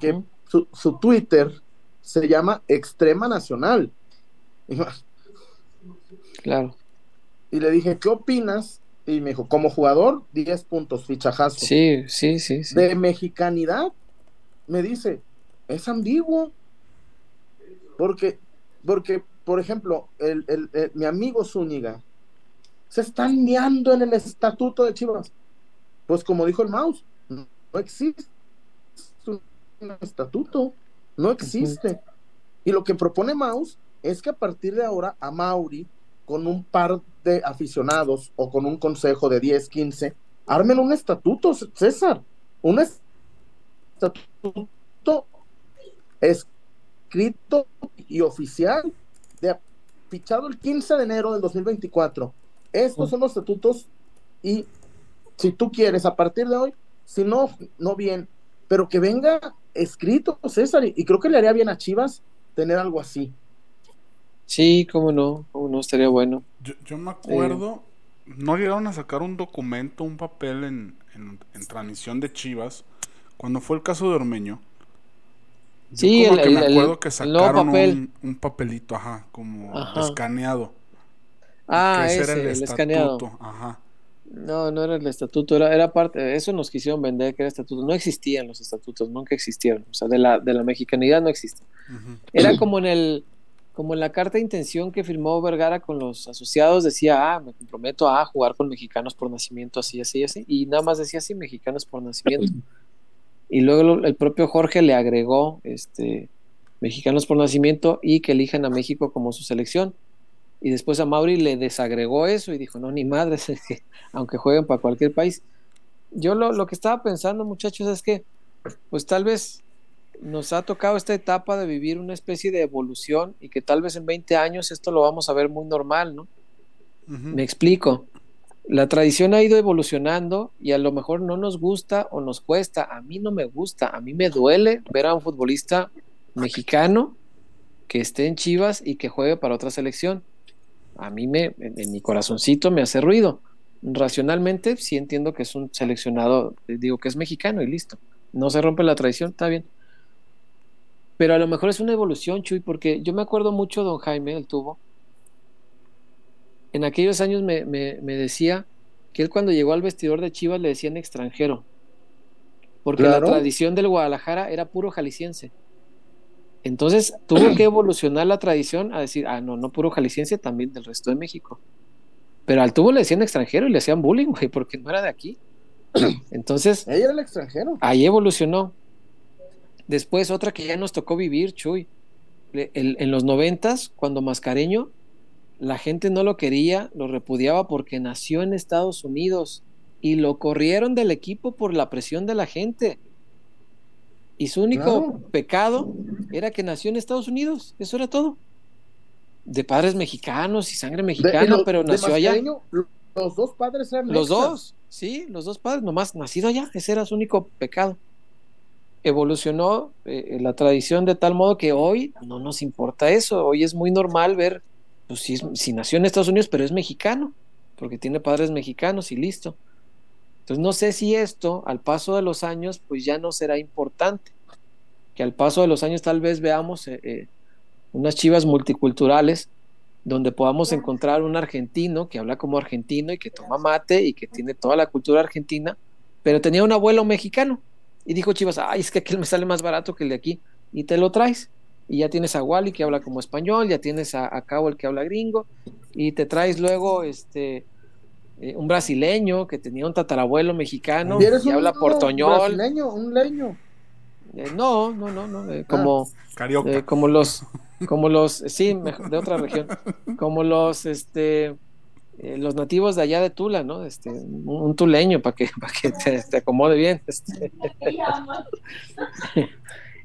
que su, su Twitter se llama Extrema Nacional. Y, Claro. y le dije, ¿qué opinas? Y me dijo, como jugador, 10 puntos, fichajazo. Sí, sí, sí, sí. de mexicanidad, me dice, es ambiguo. Porque, porque por ejemplo, el, el- el- mi amigo Zúñiga se están meando en el estatuto de Chivas. Pues como dijo el Maus, no existe un estatuto, no existe. Y lo que propone Maus es que a partir de ahora a Mauri, con un par de aficionados o con un consejo de 10, 15, armen un estatuto, César, un estatuto escrito y oficial de fichado el 15 de enero del 2024. Estos son los estatutos y si tú quieres a partir de hoy, si no, no bien, pero que venga escrito, César, y, y creo que le haría bien a Chivas tener algo así. Sí, cómo no, cómo no, estaría bueno. Yo, yo me acuerdo, no llegaron a sacar un documento, un papel en, en, en transmisión de Chivas, cuando fue el caso de Ormeño. Yo Sí, como el- que me el- acuerdo que el sacaron papel. un, un papelito, ajá, como Ajá. escaneado. Ah, ese, el, escaneado. Ajá. No, no era el estatuto, era, era parte, eso nos quisieron vender que era estatuto. No existían los estatutos, nunca existieron. O sea, de la, de la mexicanidad no existe. Era como en el, como en la carta de intención que firmó Vergara con los asociados, decía, ah, me comprometo a jugar con mexicanos por nacimiento, así, así, así, y nada más decía así, mexicanos por nacimiento. Y luego lo- el propio Jorge le agregó, este, mexicanos por nacimiento y que elijan a México como su selección. Y después a Mauri le desagregó eso y dijo, no, ni <laughs> que aunque jueguen para cualquier país. Yo lo, lo que estaba pensando, muchachos, es que, pues tal vez nos ha tocado esta etapa de vivir una especie de evolución y que tal vez en 20 años esto lo vamos a ver muy normal, ¿no? Me explico. La tradición ha ido evolucionando y a lo mejor no nos gusta o nos cuesta. A mí no me gusta, a mí me duele ver a un futbolista mexicano que esté en Chivas y que juegue para otra selección. A mí me, en, mi corazoncito me hace ruido. Racionalmente sí entiendo que es un seleccionado, eh, digo que es mexicano y listo. No se rompe la tradición, está bien. Pero a lo mejor es una evolución, Chuy, porque yo me acuerdo mucho de don Jaime, el tubo. En aquellos años me, me- me decía que él cuando llegó al vestidor de Chivas le decían extranjero. Porque Claro. la tradición del Guadalajara era puro jalisciense. Entonces tuvo que <clears throat> evolucionar la tradición a decir, ah, no, no puro jalisciense, también del resto de México. Pero al tubo le decían extranjero y le hacían bullying, güey, porque no era de aquí. <clears throat> Entonces, Ella era el extranjero. ahí evolucionó. Después otra que ya nos tocó vivir, Chuy. El- en los noventas, cuando Mascareño, la gente no lo quería, lo repudiaba porque nació en Estados Unidos y lo corrieron del equipo por la presión de la gente. Y su único Claro. pecado era que nació en Estados Unidos, eso era todo. De padres mexicanos y sangre mexicana, pero nació allá. Los dos padres eran Los dos, sí, los dos padres, nomás nacido allá, ese era su único pecado. Evolucionó eh, la tradición de tal modo que hoy no nos importa eso, hoy es muy normal ver, pues si, si nació en Estados Unidos, pero es mexicano, porque tiene padres mexicanos y listo. Entonces no sé si esto, al paso de los años, pues ya no será importante, que al paso de los años tal vez veamos eh, eh, unas chivas multiculturales donde podamos encontrar un argentino que habla como argentino y que toma mate y que tiene toda la cultura argentina, pero tenía un abuelo mexicano. Y dijo Chivas, ay, es que aquel me sale más barato que el de aquí. Y te lo traes. Y ya tienes a Wally que habla como español, ya tienes a, a Cabo el que habla gringo, y te traes luego este eh, un brasileño que tenía un tatarabuelo mexicano Y eres y un habla portoñol. brasileño, un leño. Eh, no, no, no, no. eh, como, Carioca. eh, como los, como los, sí, mejor- de otra región, como los, este, eh, los nativos de allá de Tula, ¿no? Este, un, un tuleño para que, para que te, te acomode bien. este. <laughs>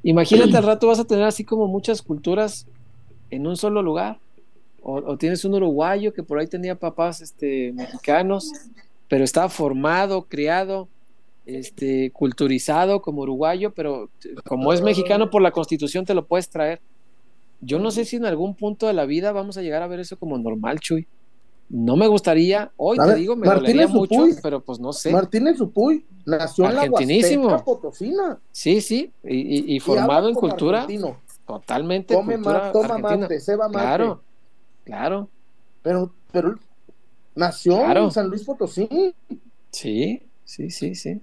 Imagínate al rato vas a tener así como muchas culturas en un solo lugar. O, o tienes un uruguayo que por ahí tenía papás este, mexicanos, pero estaba formado, criado, este, culturizado como uruguayo, pero como es mexicano por la constitución te lo puedes traer. Yo no sé si en algún punto de la vida vamos a llegar a ver eso como normal, Chuy. No me gustaría, hoy te digo, me Martínez dolería mucho, Dupuy. pero pues no sé. Martínez Zupuy nació en la Argentinísimo. Huasteca Potosina. Sí, sí, y, y- y y formado habla en cultura argentino. totalmente Come cultura ma- toma argentina. mate, ceba mate. Claro, claro, Pero, pero nació Claro. en San Luis Potosí. sí, sí, sí, sí.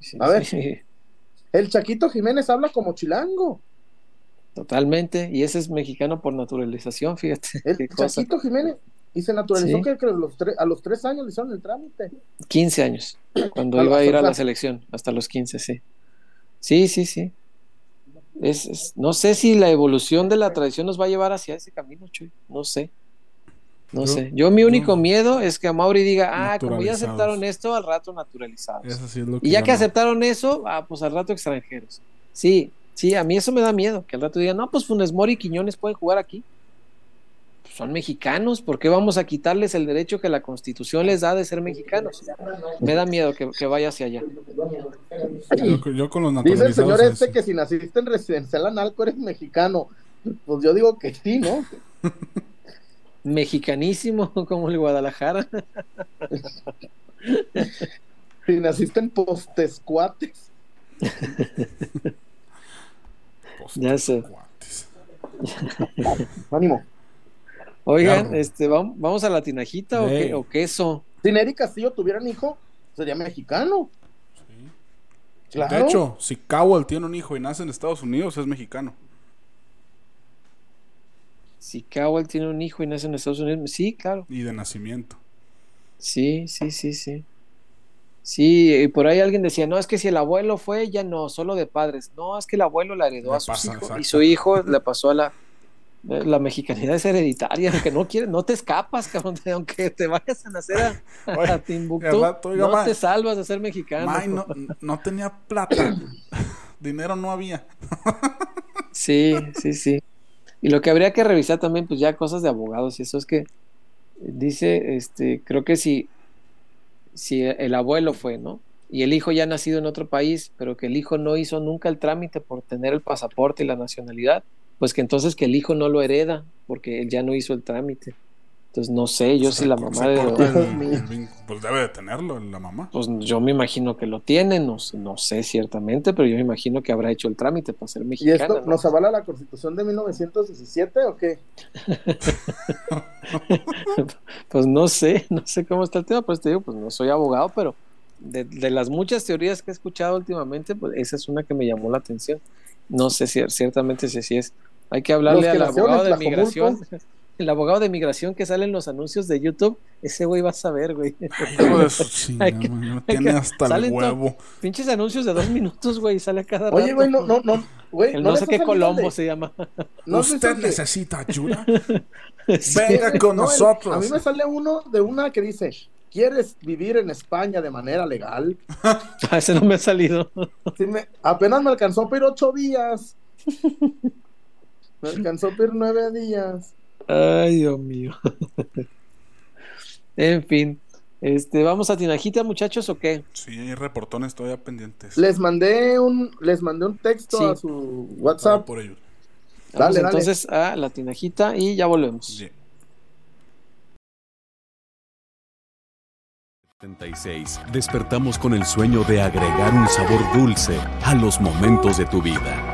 Sí, A ver. sí, <laughs> El Chaquito Jiménez habla como chilango. totalmente. Y ese es mexicano por naturalización, fíjate. <laughs> El cosa. Chaquito Jiménez. Y se naturalizó Sí. que, que los tre- a los tres años le hicieron el trámite. 15 años, cuando <clears throat> iba a ir a la selección, hasta los 15, sí. Sí, sí, sí. Es, es- no sé si la evolución de la tradición nos va a llevar hacia ese camino, Chuy. No sé. No Yo- sé. Yo mi único miedo es que a Mauri diga, ah, como ya aceptaron esto, al rato naturalizados. Eso sí es lo Y ya que aceptaron eso, ah, pues al rato extranjeros. Sí, sí, a mí eso me da miedo, que al rato digan, no, pues Funes Mori y Quiñones pueden jugar aquí. Son mexicanos, ¿por qué vamos a quitarles el derecho que la constitución les da de ser mexicanos? Me da miedo que, que vaya hacia allá. Yo, yo con los Dice el señor este que si naciste en residencial Analco eres mexicano. Pues yo digo que sí, ¿no? <laughs> Mexicanísimo como el Guadalajara. <laughs> Si naciste en Postescuates. Pues, <laughs> Ya sé. Ánimo. Oigan, Claro. este, ¿vamos, a la tinajita o, qué, o queso? Si Nery Castillo tuvieran hijo, sería mexicano. Sí. Claro. De hecho, si Cowell tiene un hijo y nace en Estados Unidos, es mexicano. Si Cowell tiene un hijo y nace en Estados Unidos, sí, claro. Y de nacimiento. Sí, sí, sí, sí. Sí, y por ahí alguien decía, no, es que si el abuelo fue, ya no, solo de padres. No, es que el abuelo la heredó Le a sus pasa, hijos y su hijo le pasó a la... La mexicanidad es hereditaria, aunque no quieres, no te escapas, cabrón, <laughs> aunque te vayas a nacer a, a Oye, Timbuktu, rato, oiga, no ma. te salvas de ser mexicano. May, no, no tenía plata. <laughs> Dinero no había. <laughs> Sí, sí, sí. Y lo que habría que revisar también, pues ya cosas de abogados, y eso es que dice, este, creo que si, si el abuelo fue, ¿no? Y el hijo ya nacido en otro país, pero que el hijo no hizo nunca el trámite por tener el pasaporte y la nacionalidad, pues que entonces que el hijo no lo hereda, porque él ya no hizo el trámite. Entonces no sé, yo si la mamá de... <laughs> pues debe de tenerlo la mamá. Pues yo me imagino que lo tiene, no, no sé ciertamente, pero yo me imagino que habrá hecho el trámite para ser mexicana. ¿Y esto nos avala la constitución de 1917 o qué? <laughs> pues no sé, no sé cómo está el tema, pues te digo, pues no soy abogado, pero de, de, las muchas teorías que he escuchado últimamente, pues esa es una que me llamó la atención. No sé si ciertamente si así es. Hay que hablarle al abogado de migración el abogado de migración que sale en los anuncios de YouTube, ese güey va a saber, güey. tiene hasta el huevo. Pinches anuncios de dos minutos, güey, sale cada rato. Oye, güey, no, no, no, güey. El no, sé qué Colombo se llama. ¿Usted necesita ayuda? <laughs> Venga con nosotros. a mí me sale uno de una que dice, ¿quieres vivir en España de manera legal? a <laughs> ese no me ha salido. apenas me alcanzó por ocho días. <laughs> Me alcanzó por nueve días. Ay, Dios mío. <laughs> en fin. Este, ¿vamos a Tinajita, muchachos, o qué? Sí, hay reportones todavía pendientes. Les mandé un, les mandé un texto a su WhatsApp. por ellos. Dale, entonces a la Tinajita y ya volvemos. Sí. 76. Despertamos con el sueño de agregar un sabor dulce a los momentos de tu vida.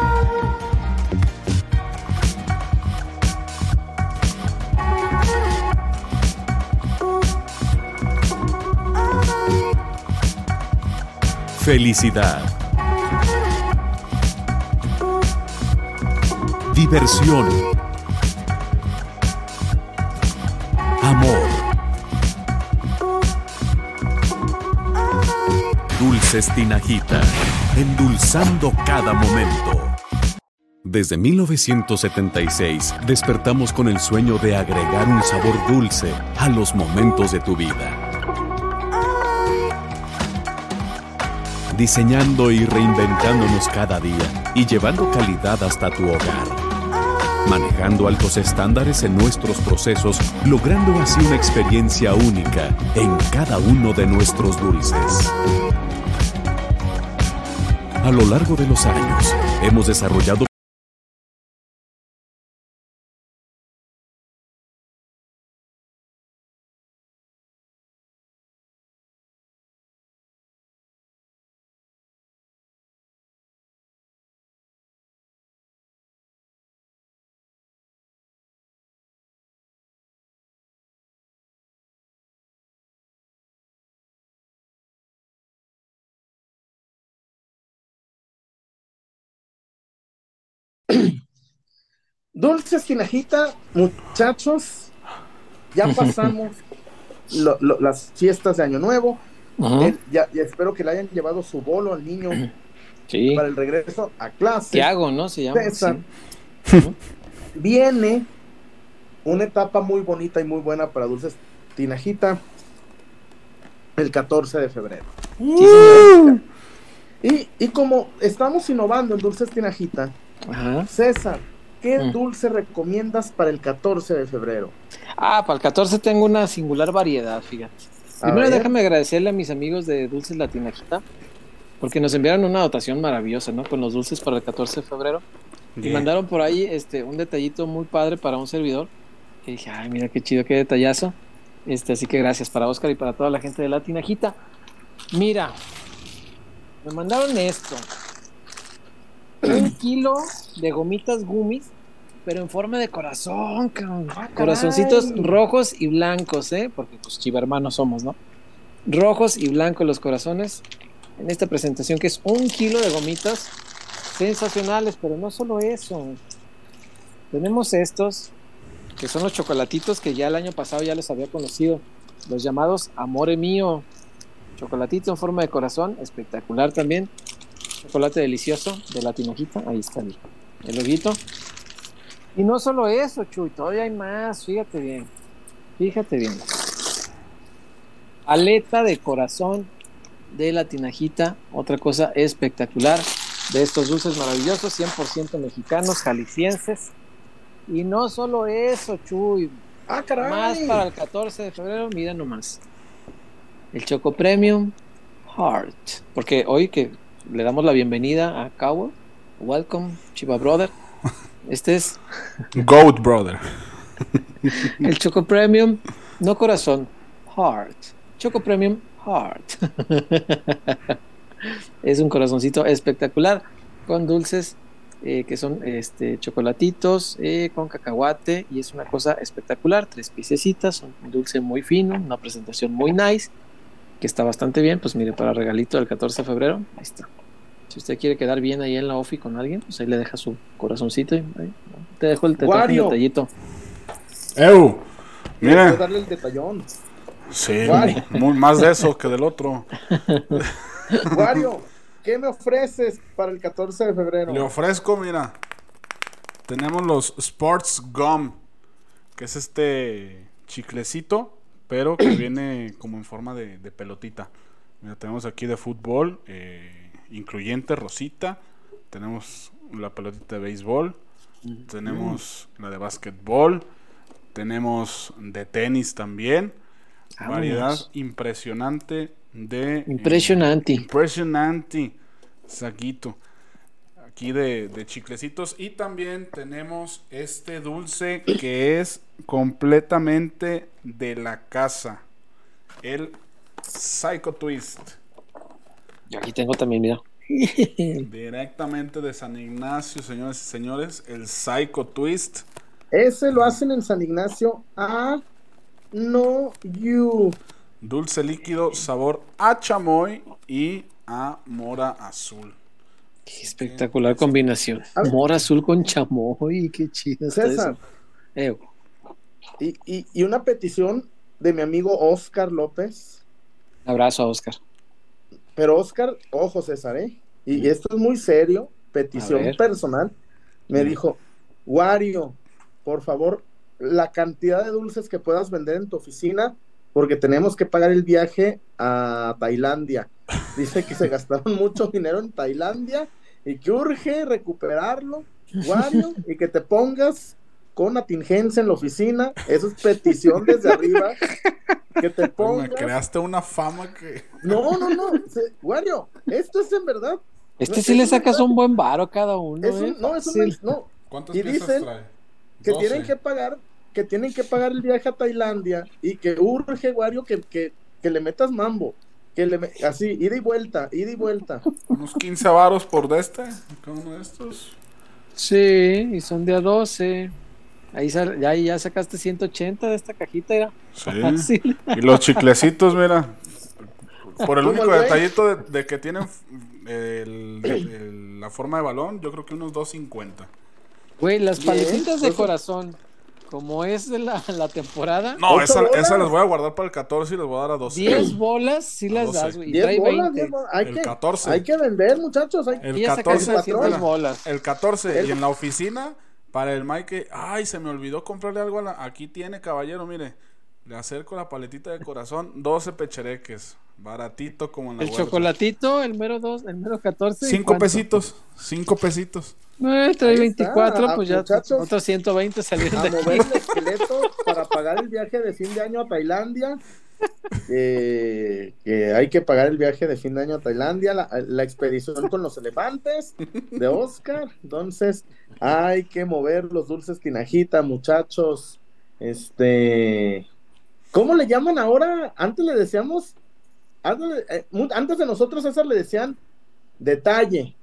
Felicidad. Diversión. Amor. Dulces Tinajita, endulzando cada momento. Desde 1976 despertamos con el sueño de agregar un sabor dulce a los momentos de tu vida. Diseñando y reinventándonos cada día y llevando calidad hasta tu hogar. Manejando altos estándares en nuestros procesos, logrando así una experiencia única en cada uno de nuestros dulces. A lo largo de los años, hemos desarrollado <clears throat> Dulces Tinajita, muchachos, ya pasamos <laughs> las fiestas de Año Nuevo. ya, espero que le hayan llevado su bolo al niño <clears throat> para el regreso a clase. Tiago, ¿no? Se llama. <laughs> Viene una etapa muy bonita y muy buena para Dulces Tinajita el 14 de febrero. y, y, como estamos innovando en Dulces Tinajita, César, ¿Qué mm. dulce recomiendas para el 14 de febrero? Ah, para el 14 tengo una singular variedad, fíjate. Primero déjame agradecerle a mis amigos de Dulces Latinajita, porque nos enviaron una dotación maravillosa, ¿no? Con los dulces para el 14 de febrero. Y mandaron por ahí este, un detallito muy padre para un servidor, Y dije, ay, mira qué chido, qué detallazo. Este, así que gracias para Oscar y para toda la gente de la Tinajita. Mira, me mandaron esto. Un kilo de gomitas gummies, pero en forma de corazón, cabrón. Corazoncitos rojos y blancos, ¿eh? Porque pues chivermanos somos, ¿no? Rojos y blancos los corazones. En esta presentación que es un kilo de gomitas sensacionales, pero no solo eso. Tenemos estos, que son los chocolatitos que ya el año pasado ya les había conocido, los llamados Amore Mío. Chocolatito en forma de corazón, espectacular también. Chocolate delicioso de la tinajita, ahí está el, el loguito. Y no solo eso, Chuy, todavía hay más, fíjate bien. Fíjate bien. Aleta de corazón de la tinajita, otra cosa espectacular de estos dulces maravillosos, 100% mexicanos, jaliscienses. Y no solo eso, Chuy. Ah, caray. Más para el 14 de febrero, mira nomás. El Choco Premium Heart. Porque hoy que le damos la bienvenida a Cowell, welcome, Chiva Brother. Este es Goat Brother. <laughs> el Choco Premium, no corazón, Heart. Choco Premium Heart. <laughs> es un corazoncito espectacular con dulces eh, que son este, chocolatitos eh, con cacahuate y es una cosa espectacular. Tres piececitas, un dulce muy fino, una presentación muy nice que está bastante bien. Pues mire, para regalito del 14 de febrero, ahí está. Si usted quiere quedar bien ahí en la ofi con alguien, pues ahí le deja su corazoncito. Y ahí, te dejo el, Wario. detallito. ¡Ew! Quiero Mira, darle el detallón. sí, muy, más de eso que del otro. <laughs> Wario, ¿qué me ofreces para el 14 de febrero? Le ofrezco, mira, tenemos los Sports Gum, que es este chiclecito, pero que viene como en forma de, de pelotita. Mira, tenemos aquí de fútbol, eh, incluyente rosita, tenemos la pelotita de béisbol, tenemos la de básquetbol, tenemos de tenis también, Vámonos. variedad impresionante de... eh, Impresionante. Impresionante. Saquito. Aquí de, de chiclecitos. Y también tenemos este dulce que es completamente de la casa. El Psycho Twist. Aquí tengo también, mira. <laughs> Directamente de San Ignacio, señores y señores. El Psycho Twist. Ese lo hacen en San Ignacio. Ah, no, you. Dulce líquido, sabor a chamoy y a mora azul. Qué espectacular combinación. A. Mora azul con chamoy, qué chido César, eso. Eh, y, y, y una petición de mi amigo Oscar López. abrazo a Oscar. Pero Oscar, ojo César, ¿eh? Y esto es muy serio, petición personal. Me dijo, Wario, por favor, la cantidad de dulces que puedas vender en tu oficina, porque tenemos que pagar el viaje a Tailandia. Dice que se gastaron <laughs> mucho dinero en Tailandia y que urge recuperarlo, Wario, y que te pongas con atingencia en la oficina. Eso es petición desde arriba. Que te Pues me pongas. creaste una fama que. No, no, no. se- Wario, esto es en verdad. Este No, sí le sacas verdad. un buen varo a cada uno. Es un- ¿eh? no, eso no, Fácil. es- no. ¿Cuántas Y piezas dicen trae? Que 12. tienen que pagar, que tienen que pagar el viaje a Tailandia y que urge, Wario, que, que, que le metas mambo. Que le me- así, ida y vuelta, ida y vuelta. Unos 15 varos por de este. Cada uno de estos. Sí, y son de a 12. Ahí sal- ya, ya sacaste 180 de esta cajita, era Sí. <laughs> fácil. Y los chiclecitos, mira. Por el único el detallito de, de que tienen el- el- la forma de balón, yo creo que unos 2.50. Güey, las paletitas de corazón, como es de la, la temporada, No, ¿Ocho esa, esa las voy a guardar para el 14 y les voy a dar a 12. 10 bolas sí las 12. das, güey. Y 10 trae bolas, 20. 10 bolas. Hay, El que, 14. hay que vender, muchachos. Hay... El Y ya sacaste 14, 300 mira, bolas. el 14 El- y en la oficina para el Mike, ay, se me olvidó comprarle algo a la, aquí tiene caballero, mire, le acerco la paletita de corazón, 12 pechereques, baratito como en la El huerta. chocolatito, el mero 2, el mero 14. ¿y 5 cuánto? pesitos, 5 pesitos. Eh, trae Ahí 24, está, pues ya muchachos. otros 120 salieron A de mover aquí. el esqueleto para pagar el viaje de fin de año a Tailandia. Eh, que hay que pagar el viaje de fin de año a Tailandia, la, la expedición con los elefantes de Oscar. Entonces, hay que mover los dulces tinajita, muchachos. Este, ¿cómo le llaman ahora? Antes le decíamos, antes de, eh, antes de nosotros César le decían detalle.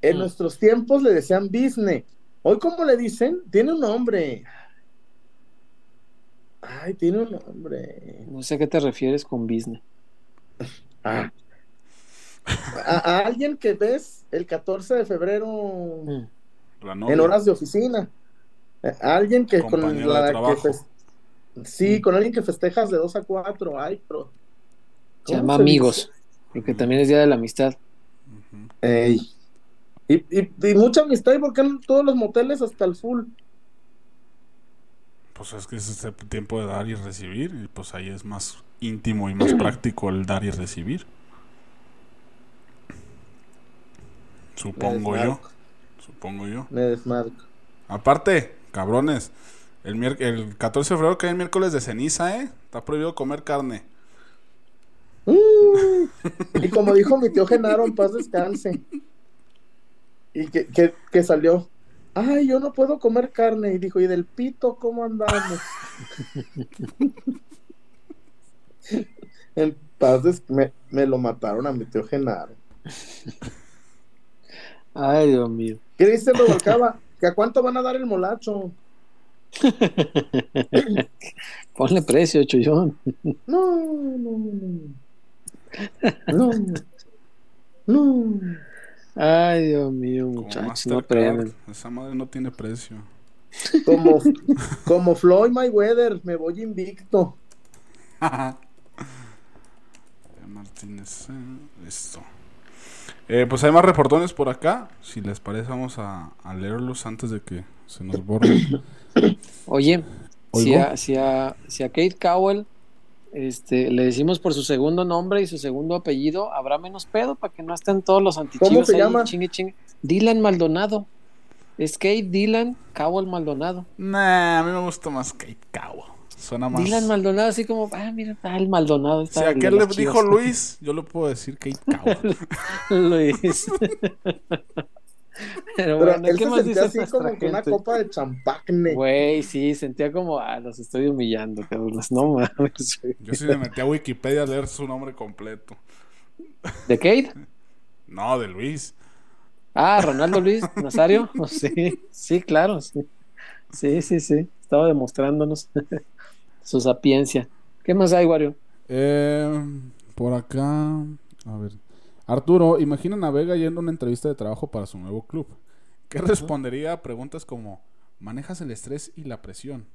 En Mm. nuestros tiempos le decían business. Hoy, ¿cómo le dicen? Tiene un nombre. Ay, tiene un nombre. No sé a qué te refieres con business. Ah. A, a alguien que ves el 14 de febrero Mm. En horas de oficina. A alguien que con Compañero la que Sí, con alguien que festejas de 2 a 4. Ay, pero. Se ¿cómo llama se amigos, porque también es día de la amistad. Ey. Y, y- y mucha amistad, ¿y por qué en todos los moteles hasta el full? Pues es que es este tiempo de dar y recibir. Y pues ahí es más íntimo y más <clears throat> práctico el dar y recibir. Supongo yo. Supongo yo. Me desmarco. Aparte, cabrones. El, el 14 de febrero cae el miércoles de ceniza, ¿eh? Está prohibido comer carne. Uy. Y como dijo mi tío Genaro, en paz descanse. Y que, que, que salió. Ay, yo no puedo comer carne. Y dijo, ¿y del pito cómo andamos? <laughs> en paz me, me lo mataron a mi tío Genaro. Ay, Dios mío. ¿Qué dice Rubalcaba? ¿Que a cuánto van a dar el molacho? <laughs> Ponle precio, Chuyón. No, no, no. No. No. Ay, Dios mío, muchachos, no Mastercard. aprenden. Esa madre no tiene precio. Como, <laughs> como Floyd Mayweather, me voy invicto. <laughs> Martínez, eh, listo. Eh, pues hay más reportones por acá. Si les parece, vamos a, a leerlos antes de que se nos borren. Oye, si ¿Oigo? a, si, a, si a Kate Cowell este, le decimos por su segundo nombre y su segundo apellido, habrá menos pedo para que no estén todos los antichivos ¿Cómo se ahí, llama? chingue, chingue. Dylan Maldonado. Es Kate Dylan Cowell Maldonado. Nah, a mí me gusta más Kate Cowell. Suena más. Dylan Maldonado, así como, ah, mira, está el Maldonado. Si Está de aquel le dijo Chivas. <laughs> Luis, yo le puedo decir Kate Cowell. <laughs> Luis. <laughs> Pero Pero bueno, él ¿qué se más sentía así como que una gente? copa de champagne. Güey, sí, sentía como, ah, los estoy humillando, cabrón. No mames. güey. Yo sí me metí a Wikipedia a leer su nombre completo. ¿De Kate? No, de Luis. Ah, Ronaldo Luis Nazario. <laughs> Sí, sí, claro. Sí, sí, sí. sí. Estaba demostrándonos <laughs> su sapiencia. ¿Qué más hay, Wario? Eh, por acá. A ver. Arturo, imaginen a Vega yendo a una entrevista de trabajo para su nuevo club. ¿Qué respondería a preguntas como: ¿manejas el estrés y la presión?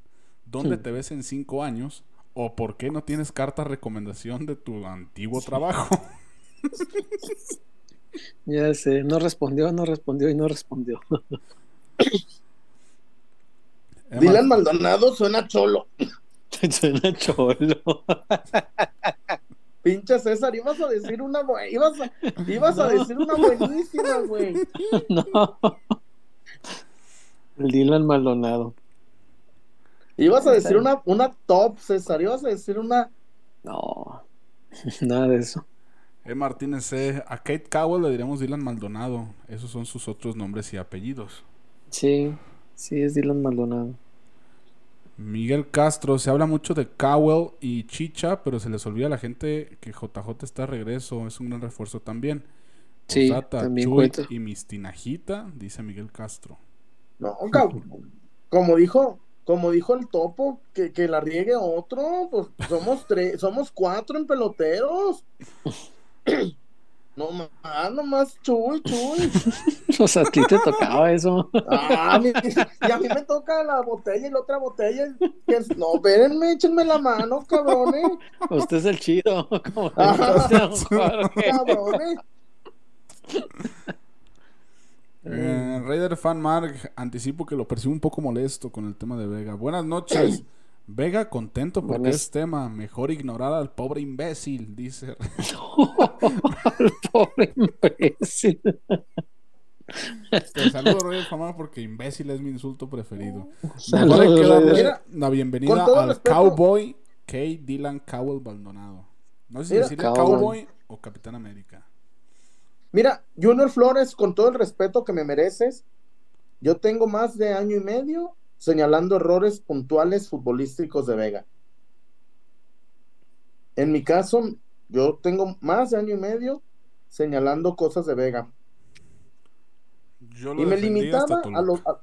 ¿Dónde te ves en cinco años? ¿O por qué no tienes carta recomendación de tu antiguo trabajo? <laughs> Ya sé, no respondió, no respondió y no respondió. <coughs> Emma, Dylan Maldonado suena cholo. <laughs> Suena cholo. <laughs> Pinche César, ibas a decir una ibas a, ibas a decir una buenísima, güey. <laughs> No. El Dylan Maldonado. Ibas a decir una, una top, César, ibas a decir una No, <laughs> nada de eso. E. Martínez C. A Kate Cowell le diremos Dylan Maldonado. Esos son sus otros nombres y apellidos. Sí, sí, es Dylan Maldonado. Miguel Castro, se habla mucho de Cowell y Chicha, pero se les olvida a la gente que JJ está de regreso, es un gran refuerzo también. Sí, Posdata, también Chuy cuenta. y mis tinajita, dice Miguel Castro. No. Como dijo, como dijo el topo, que, que la riegue otro, pues somos tres, somos cuatro en peloteros. <laughs> No más, no más, chuy, chuy. <laughs> O sea, a ti te tocaba eso. Ah, mi- y a mí me toca la botella y la otra botella. no, espérenme, échenme la mano, cabrones. Usted es el chido. <laughs> Como le Ajá. gusta a don Jorge. Cabrones. Eh, Raider Fan Mark, anticipo que lo percibo un poco molesto con el tema de Vega. Buenas noches. Vega contento porque Buenas. es tema. Mejor ignorar al pobre imbécil, dice. <laughs> Pobre imbécil. Te saludo, Raider Fan Mark, porque imbécil es mi insulto preferido. Saludos, Mejor hay que darle Raider. la bienvenida al respeto. Cowboy K. Dylan Cowell Maldonado. No sé si Mira, decirle Cowboy. Cowboy o Capitán América. Mira, Junior Flores, con todo el respeto que me mereces, yo tengo más de año y medio señalando errores puntuales futbolísticos de Vega. En mi caso, yo tengo más de año y medio señalando cosas de Vega. Yo lo Y me limitaba a lo a-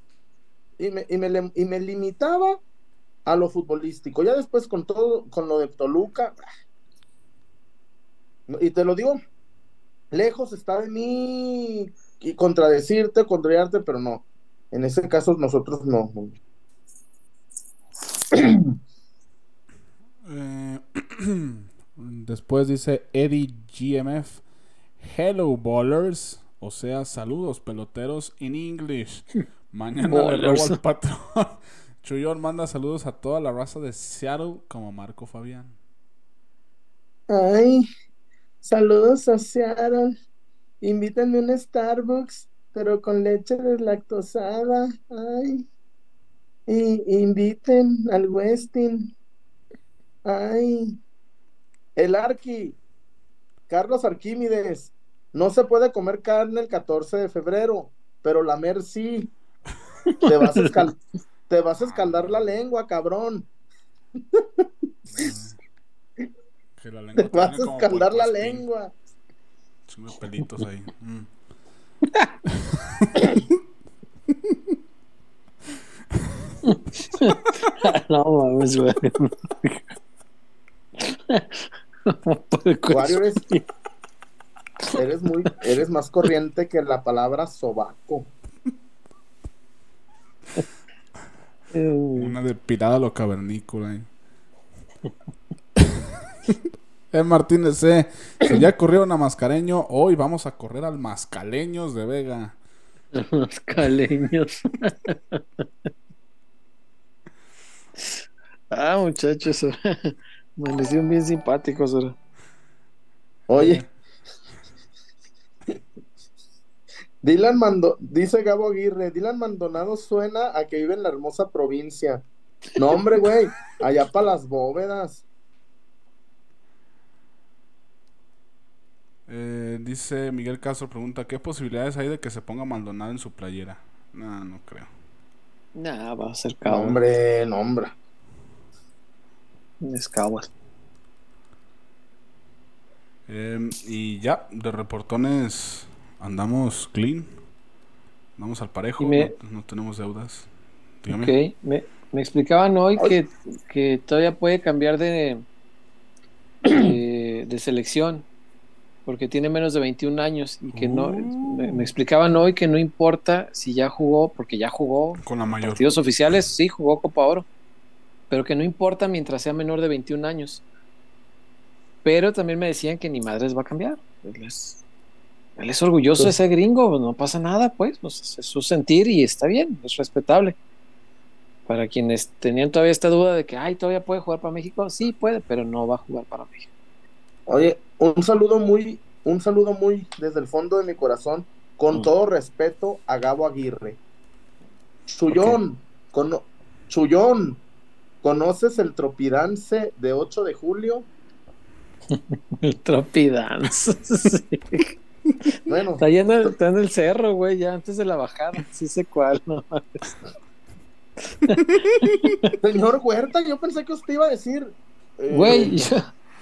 y, me, y me y me limitaba a lo futbolístico. Ya después con todo, con lo de Toluca, y te lo digo, lejos está de mí y contradecirte, contrariarte, pero no. En ese caso nosotros no. Eh, <clears throat> después dice Eddie GMF. Hello, ballers. O sea, saludos, peloteros in English. Mañana le robo al patrón. <laughs> Chuyón manda saludos a toda la raza de Seattle como Marco Fabián. Ay, saludos a Seattle. Invítenme a un Starbucks, pero con leche deslactosada. Ay. Y inviten al Westin. Ay. El Arqui. Carlos Arquímedes. No se puede comer carne el 14 de febrero, pero lamer sí. Te vas a, escal- <laughs> te vas a escaldar la lengua, cabrón. Que la lengua Te vas a escaldar la lengua. Chingo de pelitos ahí. Mm. <laughs> <laughs> <laughs> no mames, güey. Wario, eres, <laughs> eres muy, eres más corriente que la palabra sobaco. Eh, Una depilada lo cavernícola. ahí. <laughs> eh, Martínez. Si ya corrieron a Mascareño, hoy vamos a correr al Mascaleños de Vega. Los caleños. Ah, muchachos. <laughs> Amanecieron bien simpáticos ahora. Oye. <laughs> Dylan Mando, dice Gabo Aguirre, Dylan Maldonado suena a que vive en la hermosa provincia. No, hombre, güey, allá para las bóvedas. Eh, dice Miguel Castro, pregunta, ¿qué posibilidades hay de que se ponga Maldonado en su playera? No, no creo. Nah, va a ser hombre, no, hombre. Es. Eh, y ya, de reportones andamos clean. Andamos al parejo, me- no, no tenemos deudas. Dígame. Ok, me, me explicaban hoy que, que todavía puede cambiar de, <clears throat> de, de selección porque tiene menos de 21 años y que no, me, me explicaban hoy que no importa si ya jugó, porque ya jugó Con la mayor. partidos oficiales, sí, jugó Copa Oro, pero que no importa mientras sea menor de 21 años. Pero también me decían que ni madres va a cambiar. Él es, él es orgulloso de Pues- ese gringo, no pasa nada, pues, pues, es su sentir y está bien, es respetable. Para quienes tenían todavía esta duda de que, ay, todavía puede jugar para México, sí puede, pero no va a jugar para México. Oye, un saludo muy, un saludo muy desde el fondo de mi corazón, con Mm. todo respeto a Gabo Aguirre. Chullón, cono- Chullón, ¿conoces el tropidance de 8 de julio? <laughs> El Tropidance. <laughs> Sí. Bueno, Está yendo el, está en el cerro, güey, ya antes de la bajada. Sí sé cuál, no. <laughs> señor Huerta, yo pensé que usted iba a decir. eh, Güey, yo,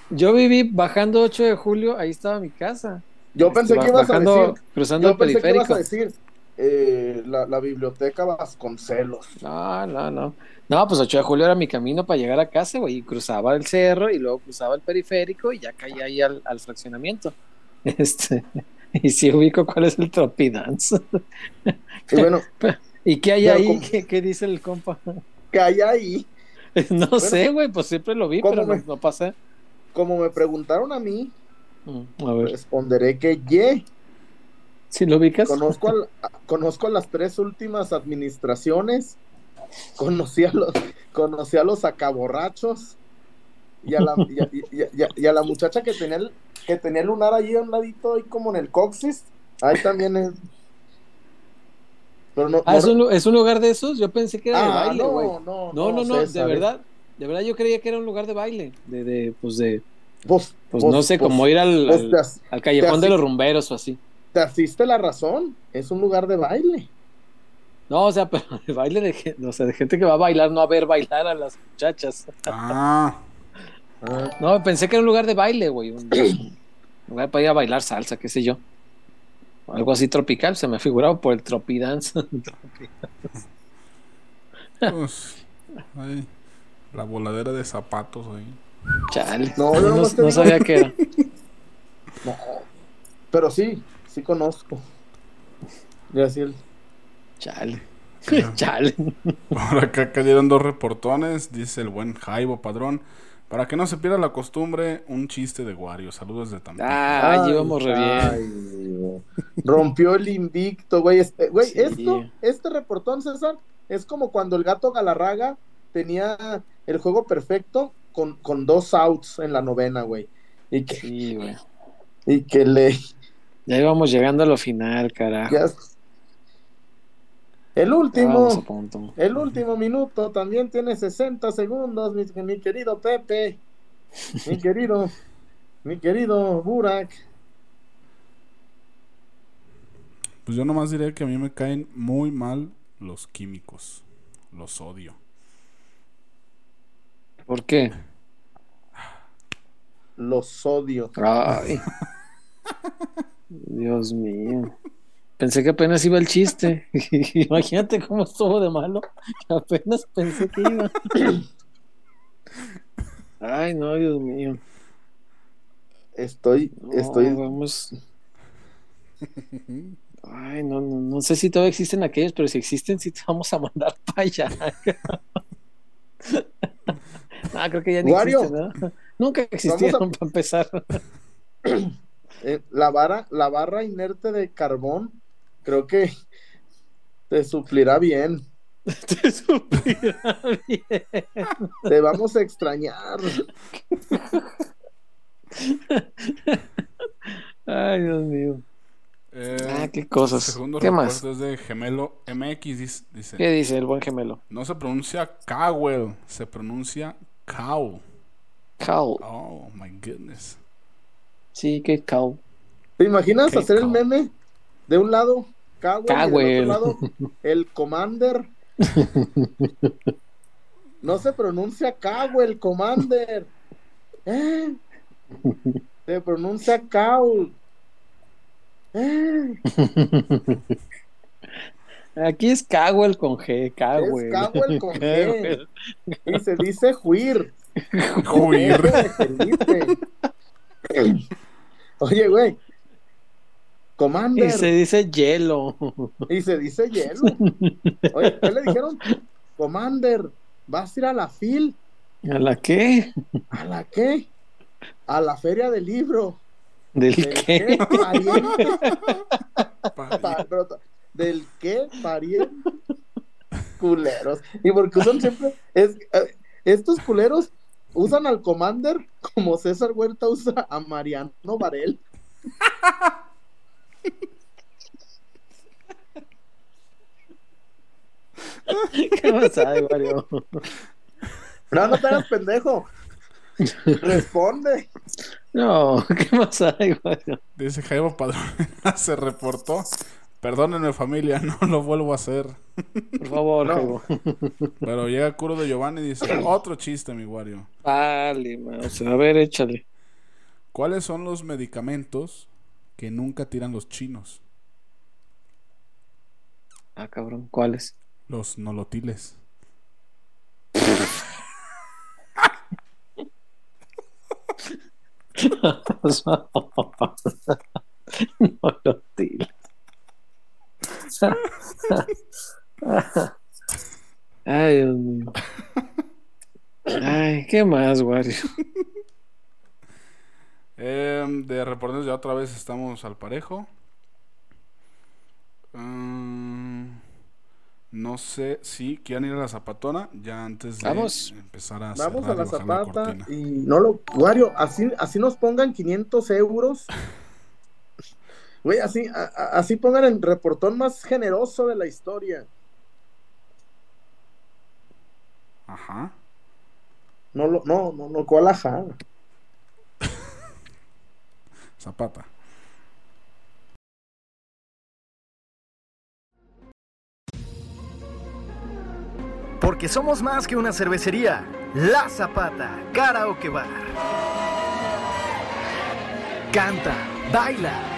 yo viví bajando 8 de julio, ahí estaba mi casa. yo pensé Este, que ibas a decir. cruzando Yo el pensé que ibas periférico. a decir eh, la, la biblioteca Vasconcelos. No, no, no. No, pues 8 de julio era mi camino para llegar a casa, güey. Y cruzaba el cerro y luego cruzaba el periférico y ya caía ahí al, al fraccionamiento. <laughs> Este, <laughs> y sí ubico cuál es el Tropidance. Y bueno, <laughs> ¿Y qué hay Pero ahí? ¿Qué, qué dice el compa? que hay ahí, No sé, güey, pues siempre lo vi, ¿cómo pero no, no pasé. Como me preguntaron a mí, Mm, A ver, responderé que ye. ¿si lo ubicas? Conozco, conozco las tres últimas administraciones. Conocí a los, conocí a los acaborrachos y a la, y a, y a- y a- y a la muchacha que tenía el, que tenía el lunar allí a un ladito, ahí como en el coxis. Ahí también es. Pero no, Ah, no- ¿es un, lu- ¿es un lugar de esos? Yo pensé que era de Ah, baile, no, no, No, no, no, de verdad. De verdad yo creía que era un lugar de baile. De, de pues de, Pues, pues, pues- no sé, pues- como ir al, al, al callejón de los rumberos o así. te asiste la razón. Es un lugar de baile. No, o sea, <laughs> pero de baile de, o sea, de gente que va a bailar, no a ver bailar a las muchachas. Ah, Ah, <laughs> No, pensé que era un lugar de baile, güey. Un un <coughs> lugar para ir a bailar salsa, qué sé yo. Algo así tropical, se me figuraba por el tropidance. <laughs> pues, ahí, la voladera de zapatos ahí. Chale. No, No, yo no, no sabía qué era. <laughs> no. Pero sí, sí conozco. Gracias. Chale. <laughs> Chale. Por acá cayeron dos reportones, dice el buen Jaibo Padrón. Para que no se pierda la costumbre, un chiste de Wario. Saludos de Tampico. Ah, vamos re bien. ay, rompió el invicto, güey. Este, güey, Sí. esto, este reportón, César, es como cuando el gato Galarraga tenía el juego perfecto con, con dos outs en la novena, güey. Y que, Sí, güey. y que le. Ya íbamos llegando a lo final, carajo. ya- el último. El último minuto también tiene 60 segundos, mi, mi querido Pepe. Mi <laughs> querido, mi querido Burak. Pues yo nomás diré que a mí me caen muy mal los químicos. Los odio. ¿Por qué? Los odio. Ay. Dios mío. Pensé que apenas iba el chiste. <laughs> Imagínate cómo estuvo de malo. Apenas pensé que iba. Ay, no, Dios mío. Estoy, No, estoy. vamos. Ay, no, no, no sé si todavía existen aquellos, pero si existen, sí te vamos a mandar para allá. No, creo que ya ni Wario. existen, ¿no? <laughs> Nunca existieron para empezar. <clears throat> eh, la vara, la barra inerte de carbón, creo que <laughs> te suplirá bien. <laughs> Te suplirá bien. Te vamos a extrañar. Ay, Dios mío. Eh, Ah, qué cosas. Segundo ¿Qué más? es de Gemelo MX. Dice: ¿Qué dice el buen gemelo? No se pronuncia Cowell, se pronuncia Cow. Cow. Oh my goodness. Sí, que cow. ¿Te imaginas Qué hacer el cow. meme? De un lado, Cowell, y del otro lado, <laughs> el Commander. No se pronuncia Cowell, Commander. ¿Eh? Se pronuncia Cowl. ¿Eh? <laughs> Aquí es Cowell con G, Cowell. Es Cowell con <laughs> G. Y se dice Juir. Juir. <laughs> Oye, güey. Commander. Y se dice hielo. Y se dice hielo. Oye, ¿qué le dijeron? Commander, ¿vas a ir a la FIL? ¿A la qué? ¿A la qué? A la feria del libro. ¿Del ¿Del qué? qué pariente? Pa- Pa- pero- ¿Del qué pariente? Culeros. Y porque usan siempre. Es, eh, estos culeros usan al Commander como César Huerta usa a Mariano Varel. <laughs> ¿Qué pasa, Mario? No, no te hagas pendejo. Responde. No, ¿qué más hay, Mario? Dice Jaibo Padrón. <laughs> se reportó. Perdónenme, familia, <laughs> no lo vuelvo a hacer. Por favor, No. <laughs> Pero llega Curo de Giovanni y dice: <clears throat> Otro chiste, mi Wario. Vale, man. O sea, a ver, échale. ¿Cuáles son los medicamentos que nunca tiran los chinos? Ah, cabrón, ¿cuáles? Los nolotiles. <laughs> no lo tires. <laughs> Ay, Dios mío. Ay, ¿qué más, Wario? Em, de reportes ya otra vez estamos al parejo. Mm, no sé si quieren ir a la zapatona ya antes de Vamos. empezar a Vamos a la zapata y no lo. Wario, así, así nos pongan 500 euros. Güey, así, a- así pongan el reportón más generoso de la historia. Ajá. No, lo, no, no, no, ¿cuál ajá? <laughs> Zapata. Porque somos más que una cervecería. La Zapata, Karaoke Bar. Canta, baila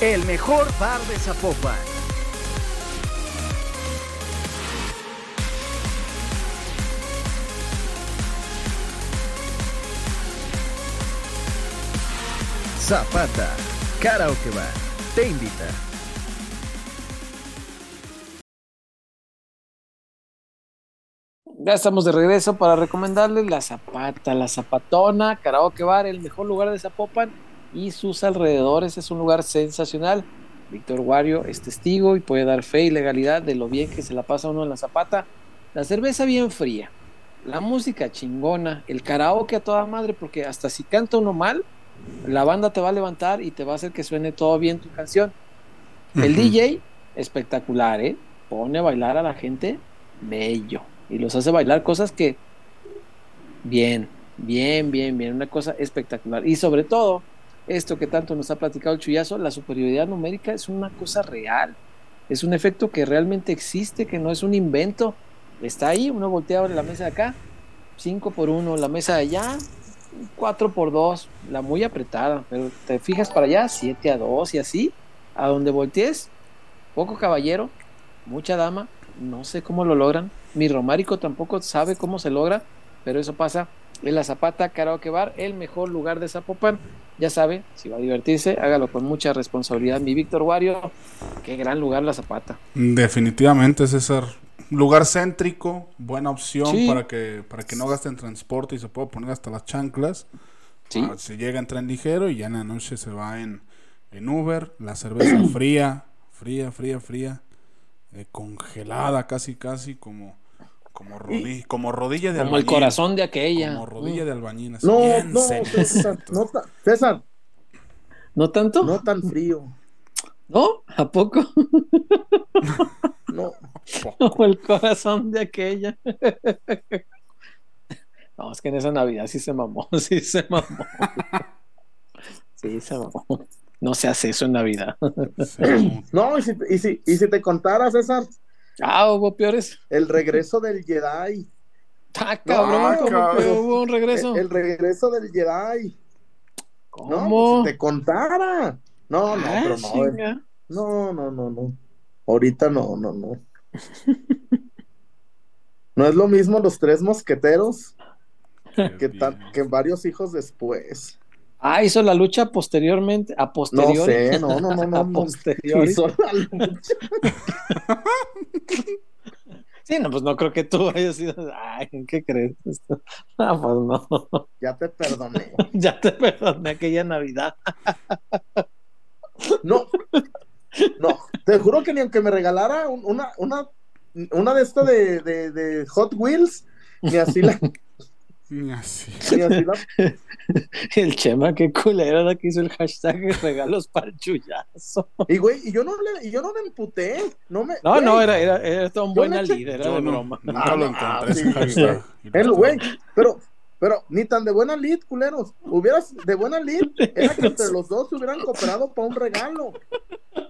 El mejor bar de Zapopan. Zapata, Karaoke Bar, te invita. Ya estamos de regreso para recomendarles la Zapata, la Zapatona, Karaoke Bar, el mejor lugar de Zapopan y sus alrededores. Es un lugar sensacional. Víctor Wario es testigo y puede dar fe y legalidad de lo bien que se la pasa uno en la Zapata. La cerveza bien fría, la música chingona, el karaoke a toda madre, porque hasta si canta uno mal, la banda te va a levantar y te va a hacer que suene todo bien tu canción. El. DJ, espectacular, ¿eh? Pone a bailar a la gente bello y los hace bailar cosas que bien, bien, bien, bien, una cosa espectacular. Y sobre todo, esto que tanto nos ha platicado el chullazo, la superioridad numérica es una cosa real. Es un efecto que realmente existe, que no es un invento. Está ahí, uno voltea a la mesa de acá, 5 por 1, la mesa de allá, 4 por 2, la muy apretada, pero te fijas para allá, 7 a 2 y así, a donde voltees, poco caballero, mucha dama, no sé cómo lo logran. Mi Romárico tampoco sabe cómo se logra, pero eso pasa en la Zapata Karaoke Bar, el mejor lugar de Zapopan. Ya sabe, si va a divertirse, hágalo con mucha responsabilidad. Mi Víctor Wario, qué gran lugar la Zapata. Definitivamente, César. Lugar céntrico, buena opción Sí. para que para que no gasten transporte y se pueda poner hasta las chanclas. Sí. Ah, se llega en tren ligero y ya en la noche se va en, en Uber. La cerveza <clears throat> fría, fría, fría, fría. eh, congelada casi, casi como, como, rodi- como rodilla de Como el albañil. corazón de aquella. Como rodilla Mm. de albañil. así, No, bien no. César, no, ta- <laughs> César, ¿No tanto? no tan frío. ¿No? ¿A poco? <laughs> No, Como el corazón de aquella. <laughs> No, es que en esa Navidad sí se mamó, sí se mamó. Sí, se mamó. No se hace eso en Navidad. <clears throat> No, y si, y si, y si te contara, César, Ah, hubo peores. el regreso del Jedi. Ah, cabrón, No, ¿cómo cabrón. que hubo un regreso? El, el regreso del Jedi. No, ¿Cómo? pues si te contara. No, no, Ah, pero no. eh. No, no, no, no. Ahorita no, no, no. No es lo mismo los tres mosqueteros tan- que varios hijos después. Ah, hizo la lucha posteriormente, a No posteriori. sé, <laughs> no, no, no, no. A no. posteriori. Hizo la lucha. <laughs> Sí, no, pues no creo que tú hayas sido. Ay, ¿qué crees? <laughs> Ah, pues no. Ya te perdoné. Ya te perdoné aquella Navidad. No, no, te juro que ni aunque me regalara un- una, una, una de estas de, de, de Hot Wheels, ni así la, Ni así. ni así la <laughs> El Chema, qué culero era que hizo el hashtag regalos para el chullazo. Y güey, y yo no le, y yo no me emputé, no me. No, güey, no, era, era, era todo un Yo buen le eché- líder, era de no- broma. nunca Ah, lo no, encontré sí. hashtag. Y lo El güey, pero, pero ni tan de buena lead, culeros. Hubieras de buena lead, era que entre los dos se hubieran cooperado para un regalo.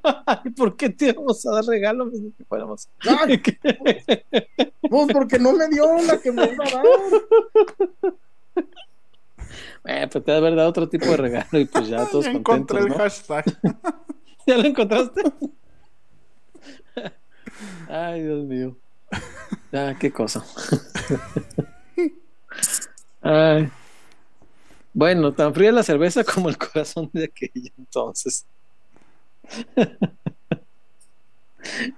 <laughs> Ay, ¿por qué te íbamos a dar fuéramos. Ay, <laughs> pues porque no me dio la que me iba a dar. Eh, pues te ha de haber dado otro tipo de regalo y pues ya todos Ya encontré contentos, el ¿no? hashtag. <laughs> ¿Ya lo encontraste? Ay, Dios mío. Ah, qué cosa. Ay. Bueno, tan fría la cerveza como el corazón de aquella entonces. <laughs>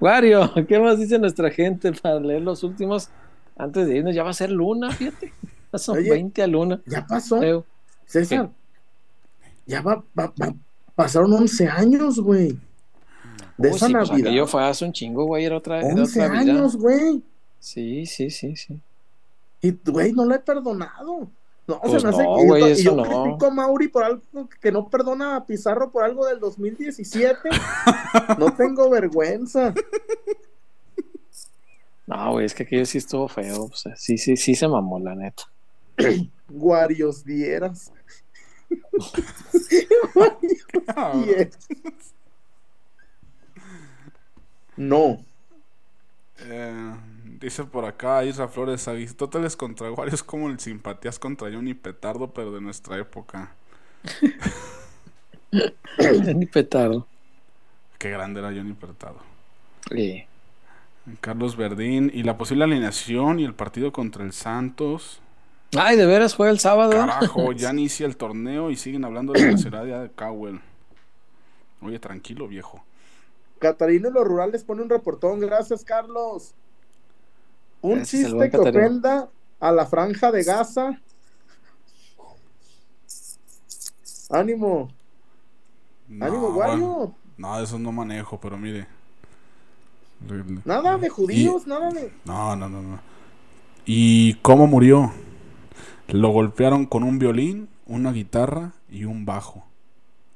Wario, ¿qué más dice nuestra gente para leer los últimos? Antes de irnos, ya va a ser luna, fíjate. Ya Son Oye. 20 a luna. Ya pasó, creo. César. Ya va, va, va- pasaron 11 años, güey. De Uy, esa sí, pues Navidad. aquello fue hace un chingo, güey. Era otra, era 11 otra vida. años, güey. Sí, sí, sí, sí. Y, güey, no lo he perdonado. No, Pues se me hace no, que y yo no. critico a Mauri por algo que no perdona a Pizarro por algo del 2017. no tengo vergüenza. No, güey, es que aquello sí estuvo feo. O sea, sí, sí, sí se mamó, la neta. Guarios dieras. Dieras. <laughs> <laughs> No. eh, dice por acá Isra Flores, Aristóteles contra Wario es como el simpatías contra Johnny Petardo, pero de nuestra época. <coughs> Ni petardo. Qué grande era Johnny Petardo. Sí. Carlos Verdín y la posible alineación y el partido contra el Santos. Ay, de veras juega el sábado. Carajo, <laughs> ya inicia el torneo y siguen hablando de la ciudad de Cowell. Oye, tranquilo, viejo. Catarino y los rurales pone un reportón. Gracias, Carlos. Un Gracias, chiste que Catarino. ofenda a la franja de Gaza. Ánimo, No, ánimo, bueno, Wario. no, de esos no manejo, pero mire. Nada de judíos, nada de. No, no, no, no. ¿Y cómo murió? Lo golpearon con un violín, una guitarra y un bajo.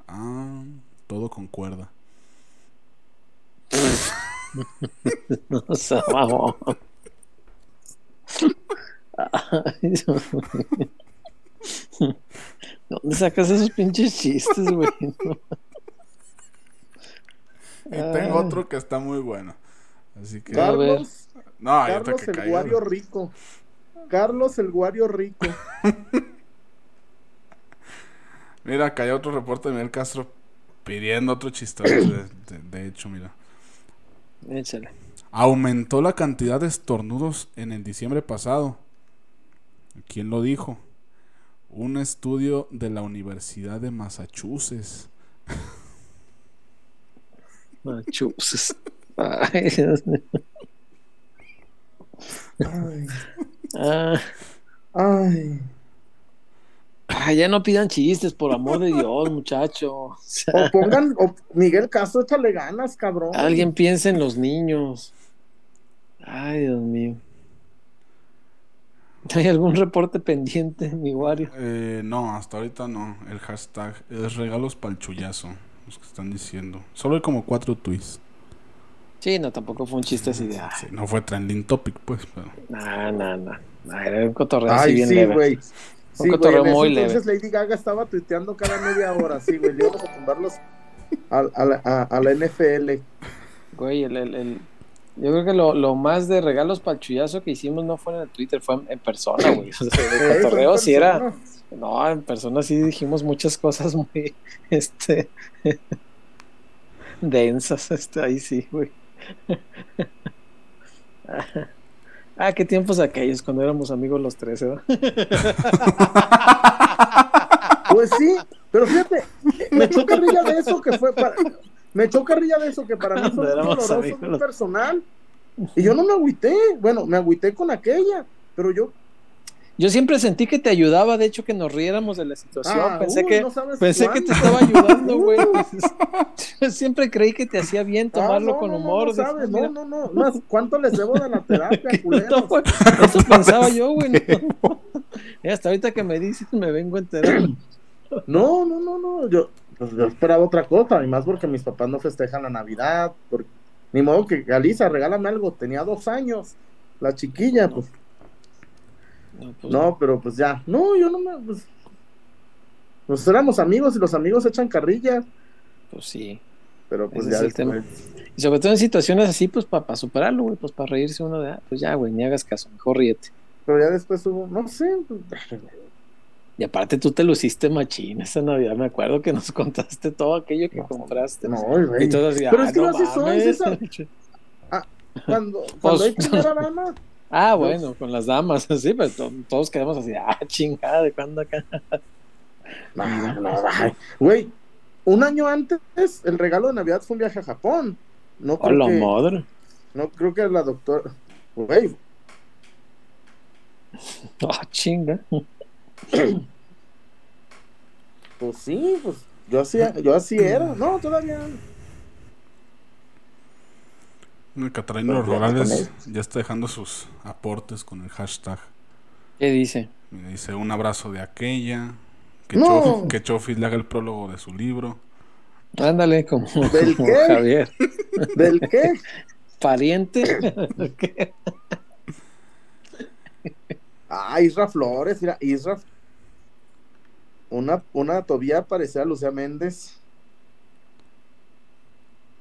Ah, todo con cuerda. <laughs> O sea, vamos. Ay, Dios mío. <laughs> ¿Dónde sacas esos pinches chistes, güey? Y tengo otro que está muy bueno. Así que. Carlos, No, Carlos que el caiga. Guario Rico. Carlos el Guario Rico. <laughs> Mira, acá hay otro reporte de Miguel Castro pidiendo otro chistero. <coughs> De, de- de hecho, mira. Échale. Aumentó la cantidad de estornudos en el diciembre pasado. ¿Quién lo dijo? Un estudio de la Universidad de Massachusetts. Machuses. Ay, Dios mío. Ay, Ah, ay. ay, ya no pidan chistes, por amor de Dios, muchacho. O sea, O pongan, o Miguel Castro, échale ganas, cabrón. alguien piensa en los niños. Ay, Dios mío. ¿Hay algún reporte pendiente, mi Wario? Eh, no, hasta ahorita no. El hashtag es regalos pa'l chullazo. Los que están diciendo. Solo hay como cuatro tweets. Sí, no, tampoco fue un chiste así de. Sí, no fue trending topic, pues. Pero... No, no, no. No, Era un cotorreo así Ay, bien sí, leve. güey. Un Sí, güey. en muy entonces Lady Gaga estaba tuiteando cada media hora, sí, güey. Le íbamos a tumbarlos a, a la, a- a la NFL. Güey, el, el- el- yo creo que lo, lo más de regalos para el chullazo que hicimos no fue en el Twitter, fue en, en persona, güey. O sea, de <laughs> cotorreo sí era. No, en persona sí dijimos muchas cosas muy, <laughs> este, <laughs> densas, este, ahí sí, güey. Ah, qué tiempos aquellos cuando éramos amigos los tres, ¿eh? Pues sí, pero fíjate, me echó carrilla de eso que fue para. Me echó carrilla de eso que para mí <laughs> fue doloroso, muy personal. Y yo no me agüité. Bueno, me agüité con aquella, pero yo. Yo siempre sentí que te ayudaba, de hecho, que nos riéramos de la situación. Ah, pensé uy, que, no pensé que te estaba ayudando, <laughs> güey. <laughs> Yo siempre creí que te hacía bien Ah, tomarlo no, con no, humor. No, sabes, no, no, no. Más, ¿Cuánto les debo de la terapia, no, culeros? Eso pensaba yo, güey. hasta ahorita que me dices, me vengo a enterar. No, no, no, no. Yo, pues, yo esperaba otra cosa, y más porque mis papás no festejan la Navidad. Porque, ni modo que Galisa, regálame algo. Tenía dos años, la chiquilla, pues. No, pues, No, pero pues ya. No, yo no me. Pues, pues éramos amigos y los amigos echan carrilla. pues sí. Pero pues Ese ya es el después- Y sobre todo en situaciones así, pues para superarlo, güey, pues para reírse uno de, ah, pues ya, güey, ni hagas caso, mejor ríete. Pero ya después hubo, no sé. <laughs> Y aparte tú te luciste machín esa Navidad, me acuerdo que nos <laughs> contaste todo aquello que compraste. No, güey. Pero ah, es que no así soy, mames". César. Cuando, <laughs> cuando Pues- hay primera <laughs> dama, Ah, bueno, con las damas, sí, pero to- todos quedamos así, ah, chingada, ¿de cuándo acá? No, no, ay, Güey, un año antes, el regalo de Navidad fue un viaje a Japón. No creo, Hola, que, madre. no creo que la doctora. Güey, Ah, chinga. <clears throat> pues sí, pues yo así, yo así era. No, todavía. El Catarino ya Rurales ya está dejando sus aportes con el hashtag. ¿Qué dice? Me dice un abrazo de aquella. Que, No. Chof- que Chofis le haga el prólogo de su libro. Ándale, como, ¿Del como qué? Javier. <laughs> ¿Del qué? ¿Pariente? <laughs> Ah, Isra Flores, mira, Isra. Una, una todavía parecida a Lucía Méndez.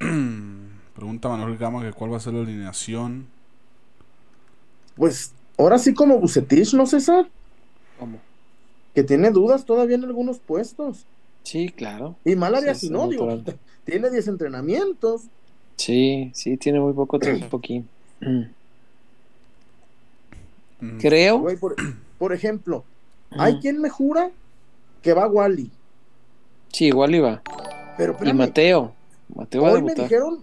<clears throat> Pregunta Manuel Gama que cuál va a ser la alineación. Pues ahora sí como Bucetich, ¿no, César? ¿Cómo? Que tiene dudas todavía en algunos puestos. Sí, claro. Y mal haría Sí, si no, digo, <laughs> tiene 10 entrenamientos. Sí, sí, tiene muy poco tiempo aquí. <clears throat> Mm. Creo. Güey, por, por ejemplo, hay quien me jura que va Wally. Sí, igual iba. Pero Y Mateo. Mateo va a hoy me dijeron,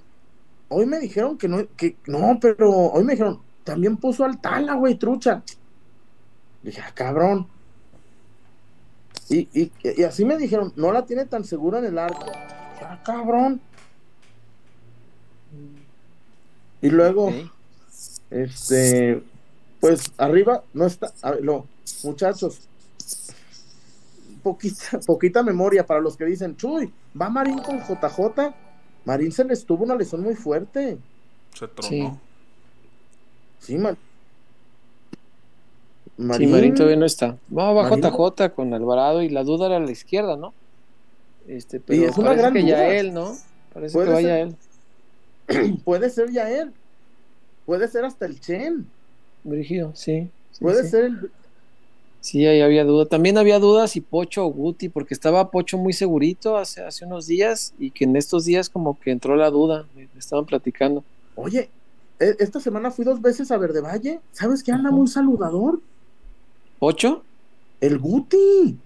hoy me dijeron que no, que no, pero hoy me dijeron, también puso al Tala, güey, trucha. Dije, ah, cabrón. Y, y, y así me dijeron, no la tiene tan segura en el arco. Dije, ah, cabrón. Y luego, este, pues arriba no está, a ver, no, muchachos, poquita, <laughs> poquita memoria para los que dicen, Chuy, va Marín con JJ. Marín se les tuvo una lesión muy fuerte. Se tronó. Sí. Sí, man. Sí, Marín todavía no está. Va, va Marín- JJ con Alvarado y la duda era a la izquierda, ¿no? Este, pero es una parece gran que ya él, ¿no? Parece que vaya ser. él. <clears throat> Puede ser ya él. Puede ser hasta el Chen. Brígido, sí. sí, Puede sí. ser el. Sí, ahí había duda. También había dudas si Pocho o Guti, porque estaba Pocho muy segurito hace, hace unos días y que en estos días como que entró la duda. Me me estaban platicando. Oye, e- esta semana fui dos veces a Verde Valle. ¿Sabes que anda muy saludador? ¿Pocho? El Guti.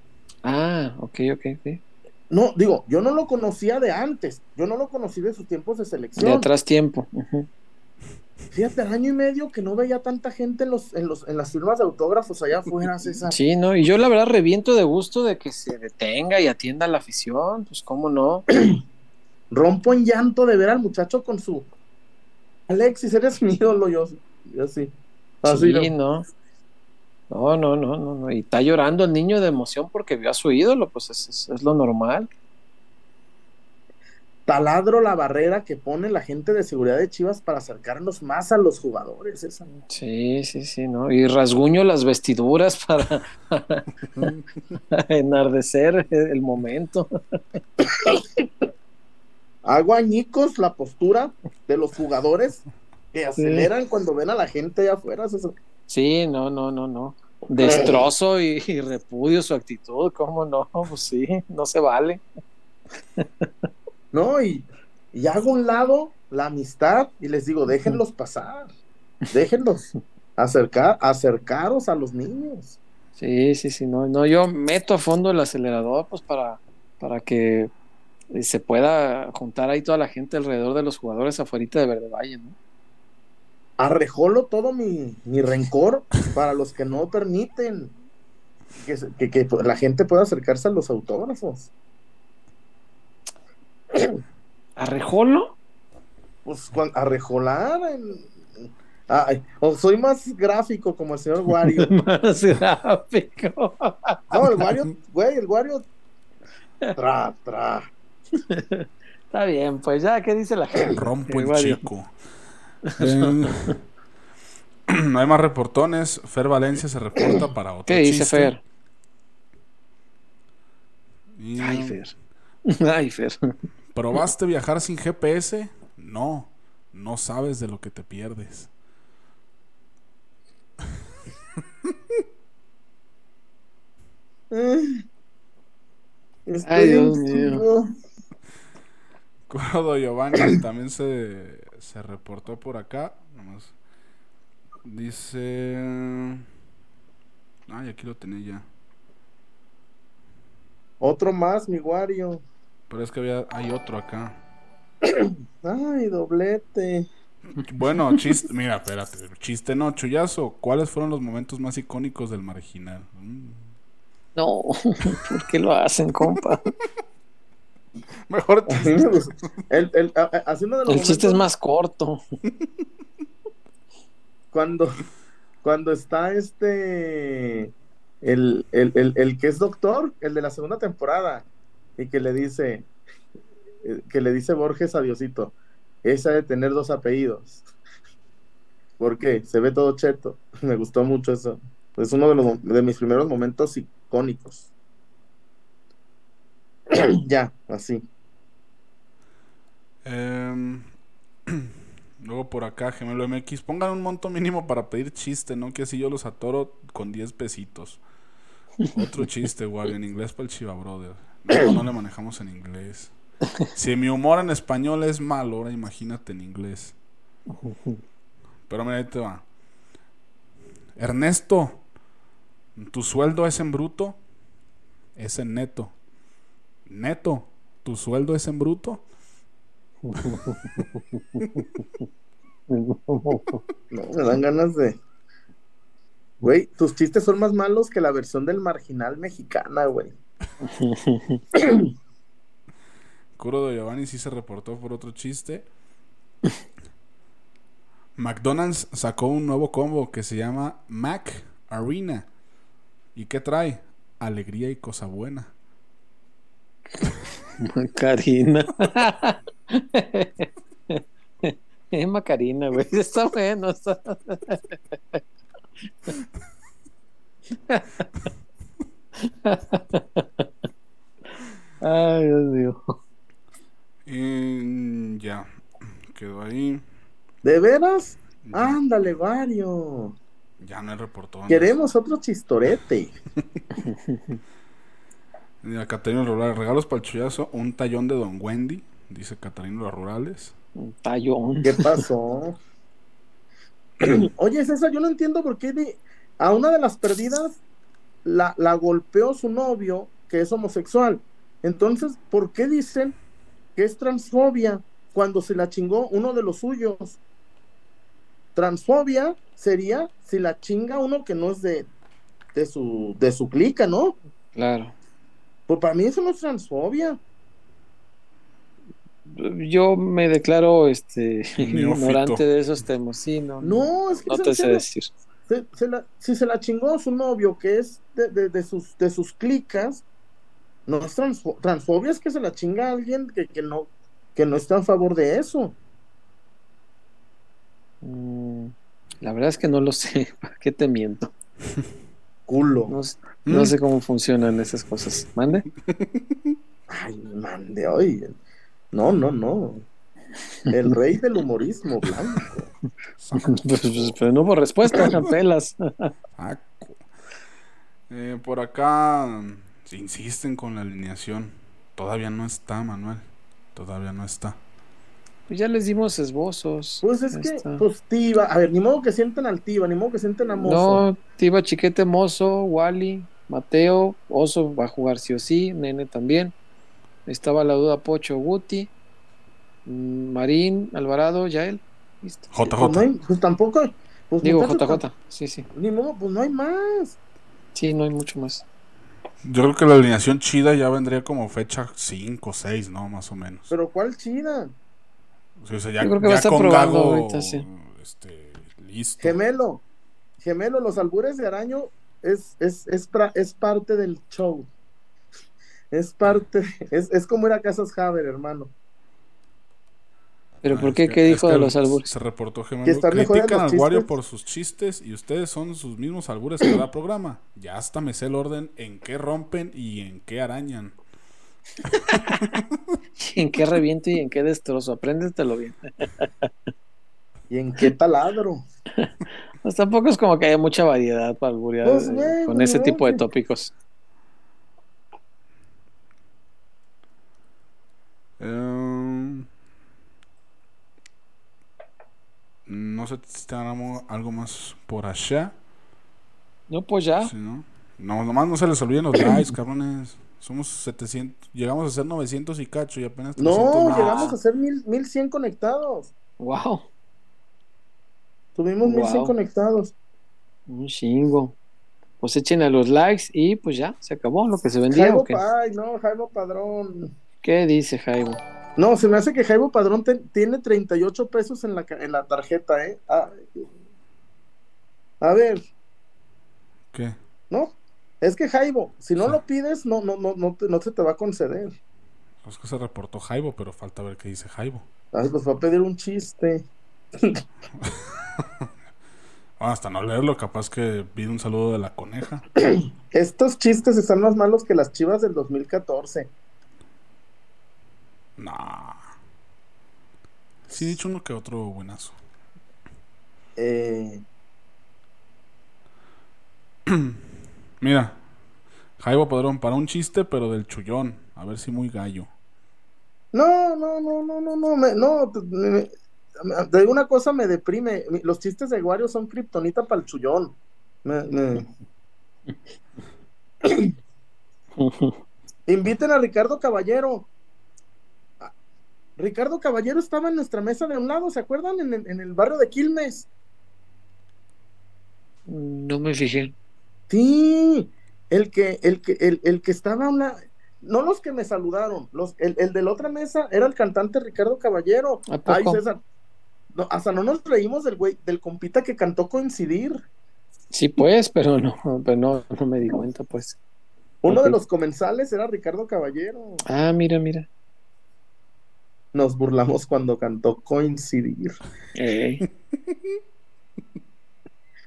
Ah, ok, ok, ok. No, digo, yo no lo conocía de antes. Yo no lo conocí de sus tiempos de De selección. atrás tiempo. Fíjate, el año y medio que no veía tanta gente en, los, en, los, en las firmas de autógrafos allá afuera, <laughs> César. Sí, ¿no? Y yo la verdad reviento de gusto de que se detenga y atienda a la afición. Pues cómo no. <clears throat> Rompo en llanto de ver al muchacho con su. Alexis, eres mi ídolo, yo, yo sí. Así, sí, ¿no? no. No, no, no, no. Y está llorando el niño de emoción porque vio a su ídolo, pues es, es- es lo normal. Taladro la barrera que pone la gente de seguridad de Chivas para acercarnos más a los jugadores. Esa. Sí, sí, sí, ¿no? Y rasguño las vestiduras para, <laughs> enardecer el momento. Hago añicos la postura de los jugadores que aceleran cuando ven a la gente allá afuera. César. Sí, no, no, no, no. Destrozo y, y repudio su actitud, ¿cómo no? Pues sí, no se vale. <laughs> ¿No? Y, y hago un lado la amistad y les digo, déjenlos pasar. Déjenlos acercar, acercaros a los niños. Sí, sí, sí, no, no, yo meto a fondo el acelerador, pues para, para que eh, se pueda juntar ahí toda la gente alrededor de los jugadores afuera de Verde Valle, ¿no? Arrejolo todo mi, mi rencor para los que no permiten que, que- que la gente pueda acercarse a los autógrafos. <clears throat> ¿Arrejolo? Pues arrejolar. en- Ay, o soy más gráfico como el señor Wario. <laughs> Más gráfico. No, el Wario, güey, el Wario. Tra, tra. Está bien, pues ya, ¿qué dice la gente? Rompo el Igual yo. chico. Eh, <laughs> no hay más reportones. Fer Valencia se reporta para otro ¿Qué dice chiste. Fer? Y, Ay, Fer. <laughs> Ay, Fer. ¿Probaste viajar sin GPS? No, no sabes de lo que te pierdes. <laughs> Estoy Ay, Dios mío. Codo Giovanni <clears throat> también se, se reportó por acá. Dice. Ay, aquí lo tenía ya. Otro más, mi Wario. Pero es que había, hay otro acá. <clears throat> Ay, doblete. Bueno, <laughs> chiste. Mira, espérate. Chiste no, chullazo. ¿Cuáles fueron los momentos más icónicos del marginal? Mm. No, <laughs> ¿por qué lo hacen, compa? <laughs> Mejor gustó. El, el, así uno de los El chiste es más corto. Cuando, cuando está este, el, el, el, el que es doctor, el de la segunda temporada, y que le dice, eh, que le dice Borges a Diosito, esa de tener dos apellidos. <laughs> ¿Por qué? Se ve todo cheto. <laughs> Me gustó mucho eso. Es uno de, mis primeros momentos icónicos. <clears throat> ya, así. Em, <clears throat> luego por acá, Gemelo MX, pongan un monto mínimo para pedir chiste, ¿no? Que así yo los atoro con 10 pesitos. Otro chiste, Wario, en inglés para el Chiva Brother. No, le manejamos en inglés. Si mi humor en español es malo, ahora imagínate en inglés. Pero mira, ahí te va. Ernesto, ¿tu sueldo es en bruto? Es en neto. Neto, ¿tu sueldo es en bruto? <laughs> No, me dan ganas de. Güey, tus chistes son más malos que la versión del marginal mexicana, güey. <laughs> Curo de Giovanni sí se reportó por otro chiste. McDonald's sacó un nuevo combo que se llama Mac Arena. ¿Y qué trae? Alegría y cosa buena. Macarina. <laughs> es Macarina, güey. Está bueno. Está... <laughs> Ay, Dios mío. Y ya, quedó ahí. ¿De veras? Ándale, Vario. Ya no hay reportón. Queremos otro chistorete. <laughs> Mira, Catarina Rurales, regalos para el chullazo, un tallón de Don Wendy, dice Catarina Los Rurales. Un tallón. ¿Qué pasó? <clears throat> Oye, César, yo no entiendo por qué de- a una de las perdidas la, la golpeó su novio, que es homosexual. Entonces, ¿por qué dicen que es transfobia cuando se la chingó uno de los suyos? Transfobia sería si la chinga uno que no es de, de su de su clica, ¿no? Claro. Pues para mí eso no es transfobia. Yo me declaro este Neófito. ignorante de esos temas. Sí, no. No, es que no es te sé decir. Se- se la- si se la chingó su novio, que es de, de- de sus, de sus clicas, no es transfo- transfobia, es que se la chinga a alguien que, que no, que no está a favor de eso. Mm, la verdad es que no lo sé. <laughs> ¿Para qué te miento? <laughs> Culo. No, Mm. sé cómo funcionan esas cosas. ¿Mande? <laughs> Ay, man, de hoy. No, no, no. El rey del humorismo blanco. <laughs> Pues, pues, pero no hubo respuesta, <clears throat> pelas. Eh, por acá mm, se insisten con la alineación. Todavía no está, Manuel. Todavía no está. Pues ya les dimos esbozos. Pues es que, está. pues Tiva, a ver, ni modo que sienten al Tiva, ni modo que sienten a Mozo. No, Tiba Chiquete Mozo, Wally, Mateo, Oso va a jugar sí o sí, Nene también. Estaba la duda Pocho, Guti, Marín, Alvarado, Yael. Listo. Pues, no JJ. hay- pues tampoco. Pues Digo JJ, sí, sí. Ni modo, pues no hay más. Sí, no hay mucho más. Yo creo que la alineación chida ya vendría como fecha 5 o 6, ¿no? Más o menos. Pero ¿cuál chida? O sea, ya, Yo creo que va a ya estar con probando Gago, ahorita, sí. este, listo. Gemelo, gemelo, los albures de araño es, es, es, pra- es parte del show. Es parte, es, es como ir a Casas Haber, hermano. ¿Pero Ah, por es qué? que- ¿Qué es dijo que de los albures? Se reportó Gemelo. Que Critican al Wario por sus chistes y ustedes son sus mismos albures que da programa. Ya hasta me sé el orden en qué rompen y en qué arañan. <laughs> ¿En qué reviento y en qué destrozo? Apréndetelo bien. <laughs> ¿Y en qué taladro? <laughs> Pues tampoco es como que haya mucha variedad para alburear Pues, eh, con pues, ese no, tipo de tópicos. Em, no sé si tenemos algo más por allá. No, pues ya. No, no, nomás no se les olviden los <clears throat> likes, cabrones. Somos 700, llegamos a ser 900 y cacho y apenas 300 No, más. llegamos a ser mil, 1100 conectados. Wow, Tuvimos 1100 Wow. conectados. un chingo. Pues echen a los likes y pues ya, se acabó lo que se vendía. Jaibo ¿o qué? Pa- Ay, no, Jaibo Padrón. ¿Qué dice Jaibo? No, se me hace que Jaibo Padrón te- tiene 38 pesos en la, en la tarjeta, ¿eh? Ay, A ver, ¿Qué? ¿no? Es que Jaibo, si no Sí. lo pides, no, no, no, no, te- no se te va a conceder. Es que se reportó Jaibo, pero falta ver qué dice Jaibo. Ay, pues va a pedir un chiste. Bueno, <laughs> hasta no leerlo, capaz que pide un saludo de la coneja. <coughs> Estos chistes están más malos que las chivas del 2014. Nah. Sí, he dicho uno que otro buenazo. Eh, <clears throat> Mira, Jaibo Padrón, para un chiste, pero del chullón. A ver si muy gallo. no, no, no, no, no, no, me- no. te- me- me- digo una cosa, me deprime. Los chistes de Wario son kriptonita para el chullón. Me- me- <laughs> Inviten a Ricardo Caballero. Ricardo Caballero estaba en nuestra mesa de un lado, ¿se acuerdan? En, el- en el barrio de Quilmes. No me fijé. Sí, el que, el que, el, el que estaba una, no los que me saludaron, los, el, el de la otra mesa era el cantante Ricardo Caballero. ¿A poco? Ay, César. No, hasta no nos reímos del güey, del compita que cantó coincidir. Sí, pues, pero no, pero no, no me di cuenta, pues. Uno de los comensales era Ricardo Caballero. Ah, mira, mira. Nos burlamos cuando cantó coincidir. Eh, <laughs>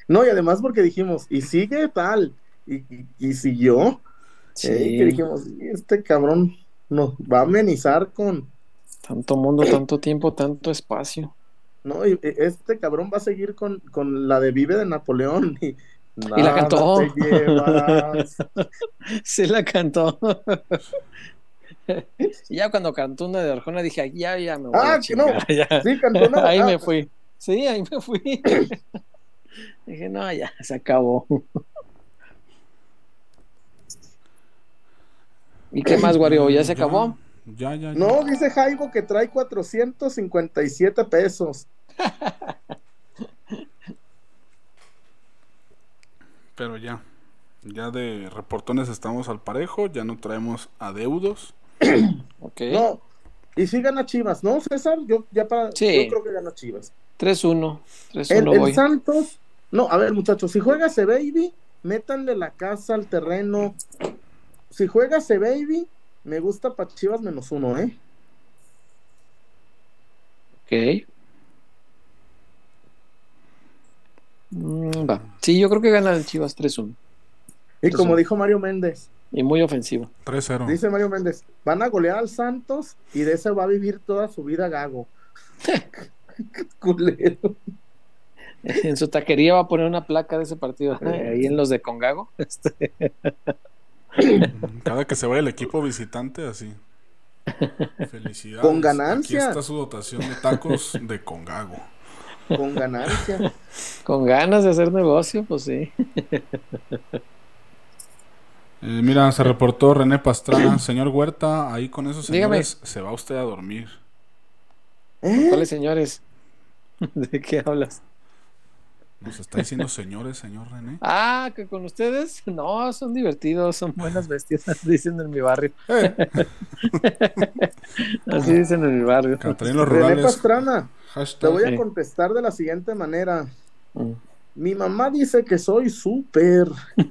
No, y además porque dijimos, y sigue tal, y, y, y siguió. sí, Eh, que dijimos, este cabrón nos va a amenizar con, tanto mundo, tanto tiempo, tanto espacio. No, y y este cabrón va a seguir con, con la de Vive de Napoleón. Y, la nada cantó. <laughs> Sí la cantó. <laughs> Y ya cuando cantó una de Arjona dije, "Ay, ya, ya me voy Ah, a que no. chingar, <laughs> ya". Sí, cantó una. Ahí ah, me fui. Sí, ahí me fui. <coughs> Dije, no, ya, se acabó. <coughs> ¿Y qué más, Wario? ¿Ya se acabó? Ya, ya, ya. No, dice Jaibo que trae 457 pesos. Pero ya. Ya de reportones estamos al parejo. Ya no traemos adeudos. <clears throat> Ok. No. Y sí gana Chivas, ¿no, César? Yo ya para. Sí. Yo creo que gana Chivas. 3-1. 3-1 El, el. Santos. No, a ver, muchachos, si juega ese baby, métanle la casa al terreno. Si juega ese baby, me gusta para Chivas menos uno, ¿eh? Ok. Mm, va. Sí, yo creo que gana el Chivas 3-1. Y como dijo Mario Méndez, Y muy ofensivo. 3-0. Dice Mario Méndez, van a golear al Santos y de ese va a vivir toda su vida Gago. <laughs> Culero. En su taquería va a poner una placa de ese partido. ¿eh? Ahí en los de Congago. <laughs> Este, Cada que se vaya el equipo visitante, así. Felicidades. Con ganancia. Aquí está su dotación de tacos de Congago. Con ganancia. con ganas de hacer negocio, pues sí. Eh, mira, se reportó René Pastrana. Señor Huerta, ahí con esos Dígame. señores se va usted a dormir. ¿Eh? ¿Cuáles señores? <laughs> ¿De qué hablas? Nos está diciendo señores, señor René. Ah, que con ustedes. No, son divertidos, son buenas bestias, <laughs> dicen en mi barrio. <laughs> Así dicen en mi barrio. René Rurales. Pastrana, te voy a contestar de la siguiente manera. Mm. Mi mamá dice que soy súper. <laughs>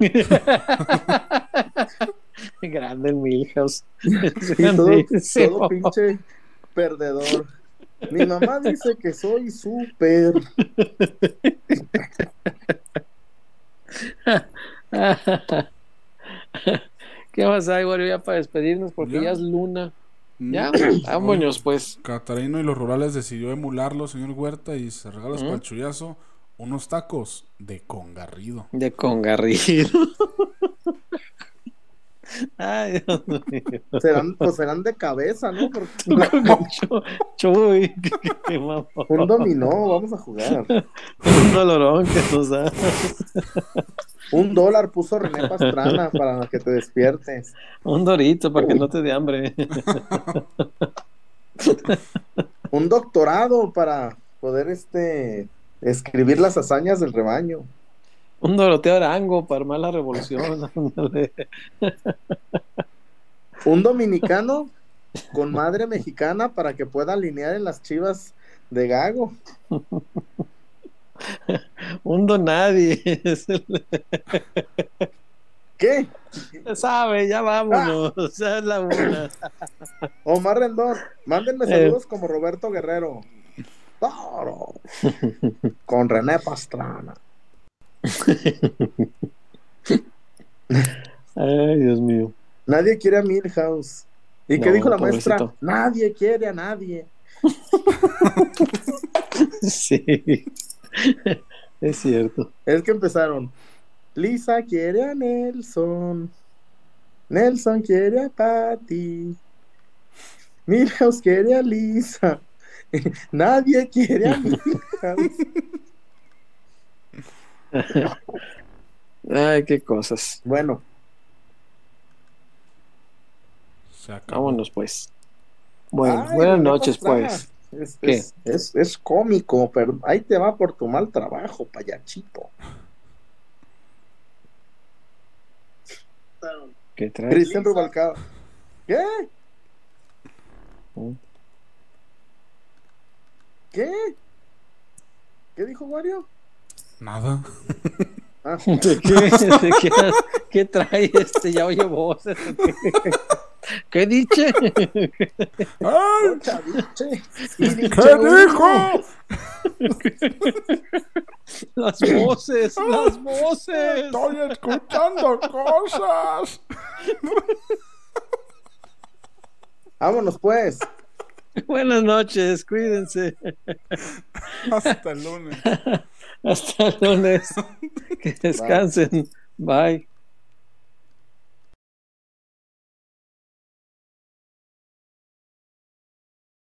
Grande el Milhouse. Y <laughs> todo, pinche perdedor. Mi mamá dice que soy súper. <laughs> ¿Qué más hay, Wario, ya para despedirnos? Porque Ya. ya, es luna. Mm. Ya, vámonos, pues. Catarino y los rurales decidió emularlo, señor Huerta, y se regala Ujú. para el chullazo unos tacos de congarrido. De congarrido. <laughs> Ay, Dios mío. Serán, pues serán de cabeza, ¿no? Porque Chu- Chuy, <laughs> qué, qué mamón. un dominó, vamos a jugar. Un dolorón que nos da. Un dólar puso René Pastrana para que te despiertes. Un dorito para que no te dé hambre. Un doctorado para poder este escribir las hazañas del rebaño. Un Doroteo Arango para armar la revolución. <laughs> Un dominicano con madre mexicana para que pueda alinear en las chivas de Gago. <laughs> Un don nadie. <laughs> Es el- ¿Qué? Sabe, ya vámonos. Ya es la una. Omar Rendón, mándenme Eh. saludos como Roberto Guerrero. Toro. Con René Pastrana. Ay, Dios mío. Nadie quiere a Milhouse. ¿Y qué No, dijo la maestra? pobrecito. Nadie quiere a nadie. <laughs> Sí. Es cierto. Es que empezaron. Lisa quiere a Nelson. Nelson quiere a Patty. Milhouse quiere a Lisa. <laughs> Nadie quiere a. <laughs> Ay, qué cosas. Bueno. Vámonos pues. Bueno, Ay, buenas noches pues. Es, ¿Qué? es, es- es cómico, pero ahí te va por tu mal trabajo, payachito. ¿Qué traes? Cristian Rubalcaba. ¿Qué? ¿Qué? ¿Qué dijo Wario? Nada. Ah, <laughs> ¿De qué? ¿De qué, qué trae este? Ya oye voces. ¿Qué, ¿Qué dice? ¿Qué dijo? <laughs> Las voces, las voces. Estoy escuchando cosas. Vámonos pues. <laughs> Buenas noches, cuídense. <laughs> Hasta el lunes. <laughs> Hasta el lunes. Que descansen. Bye.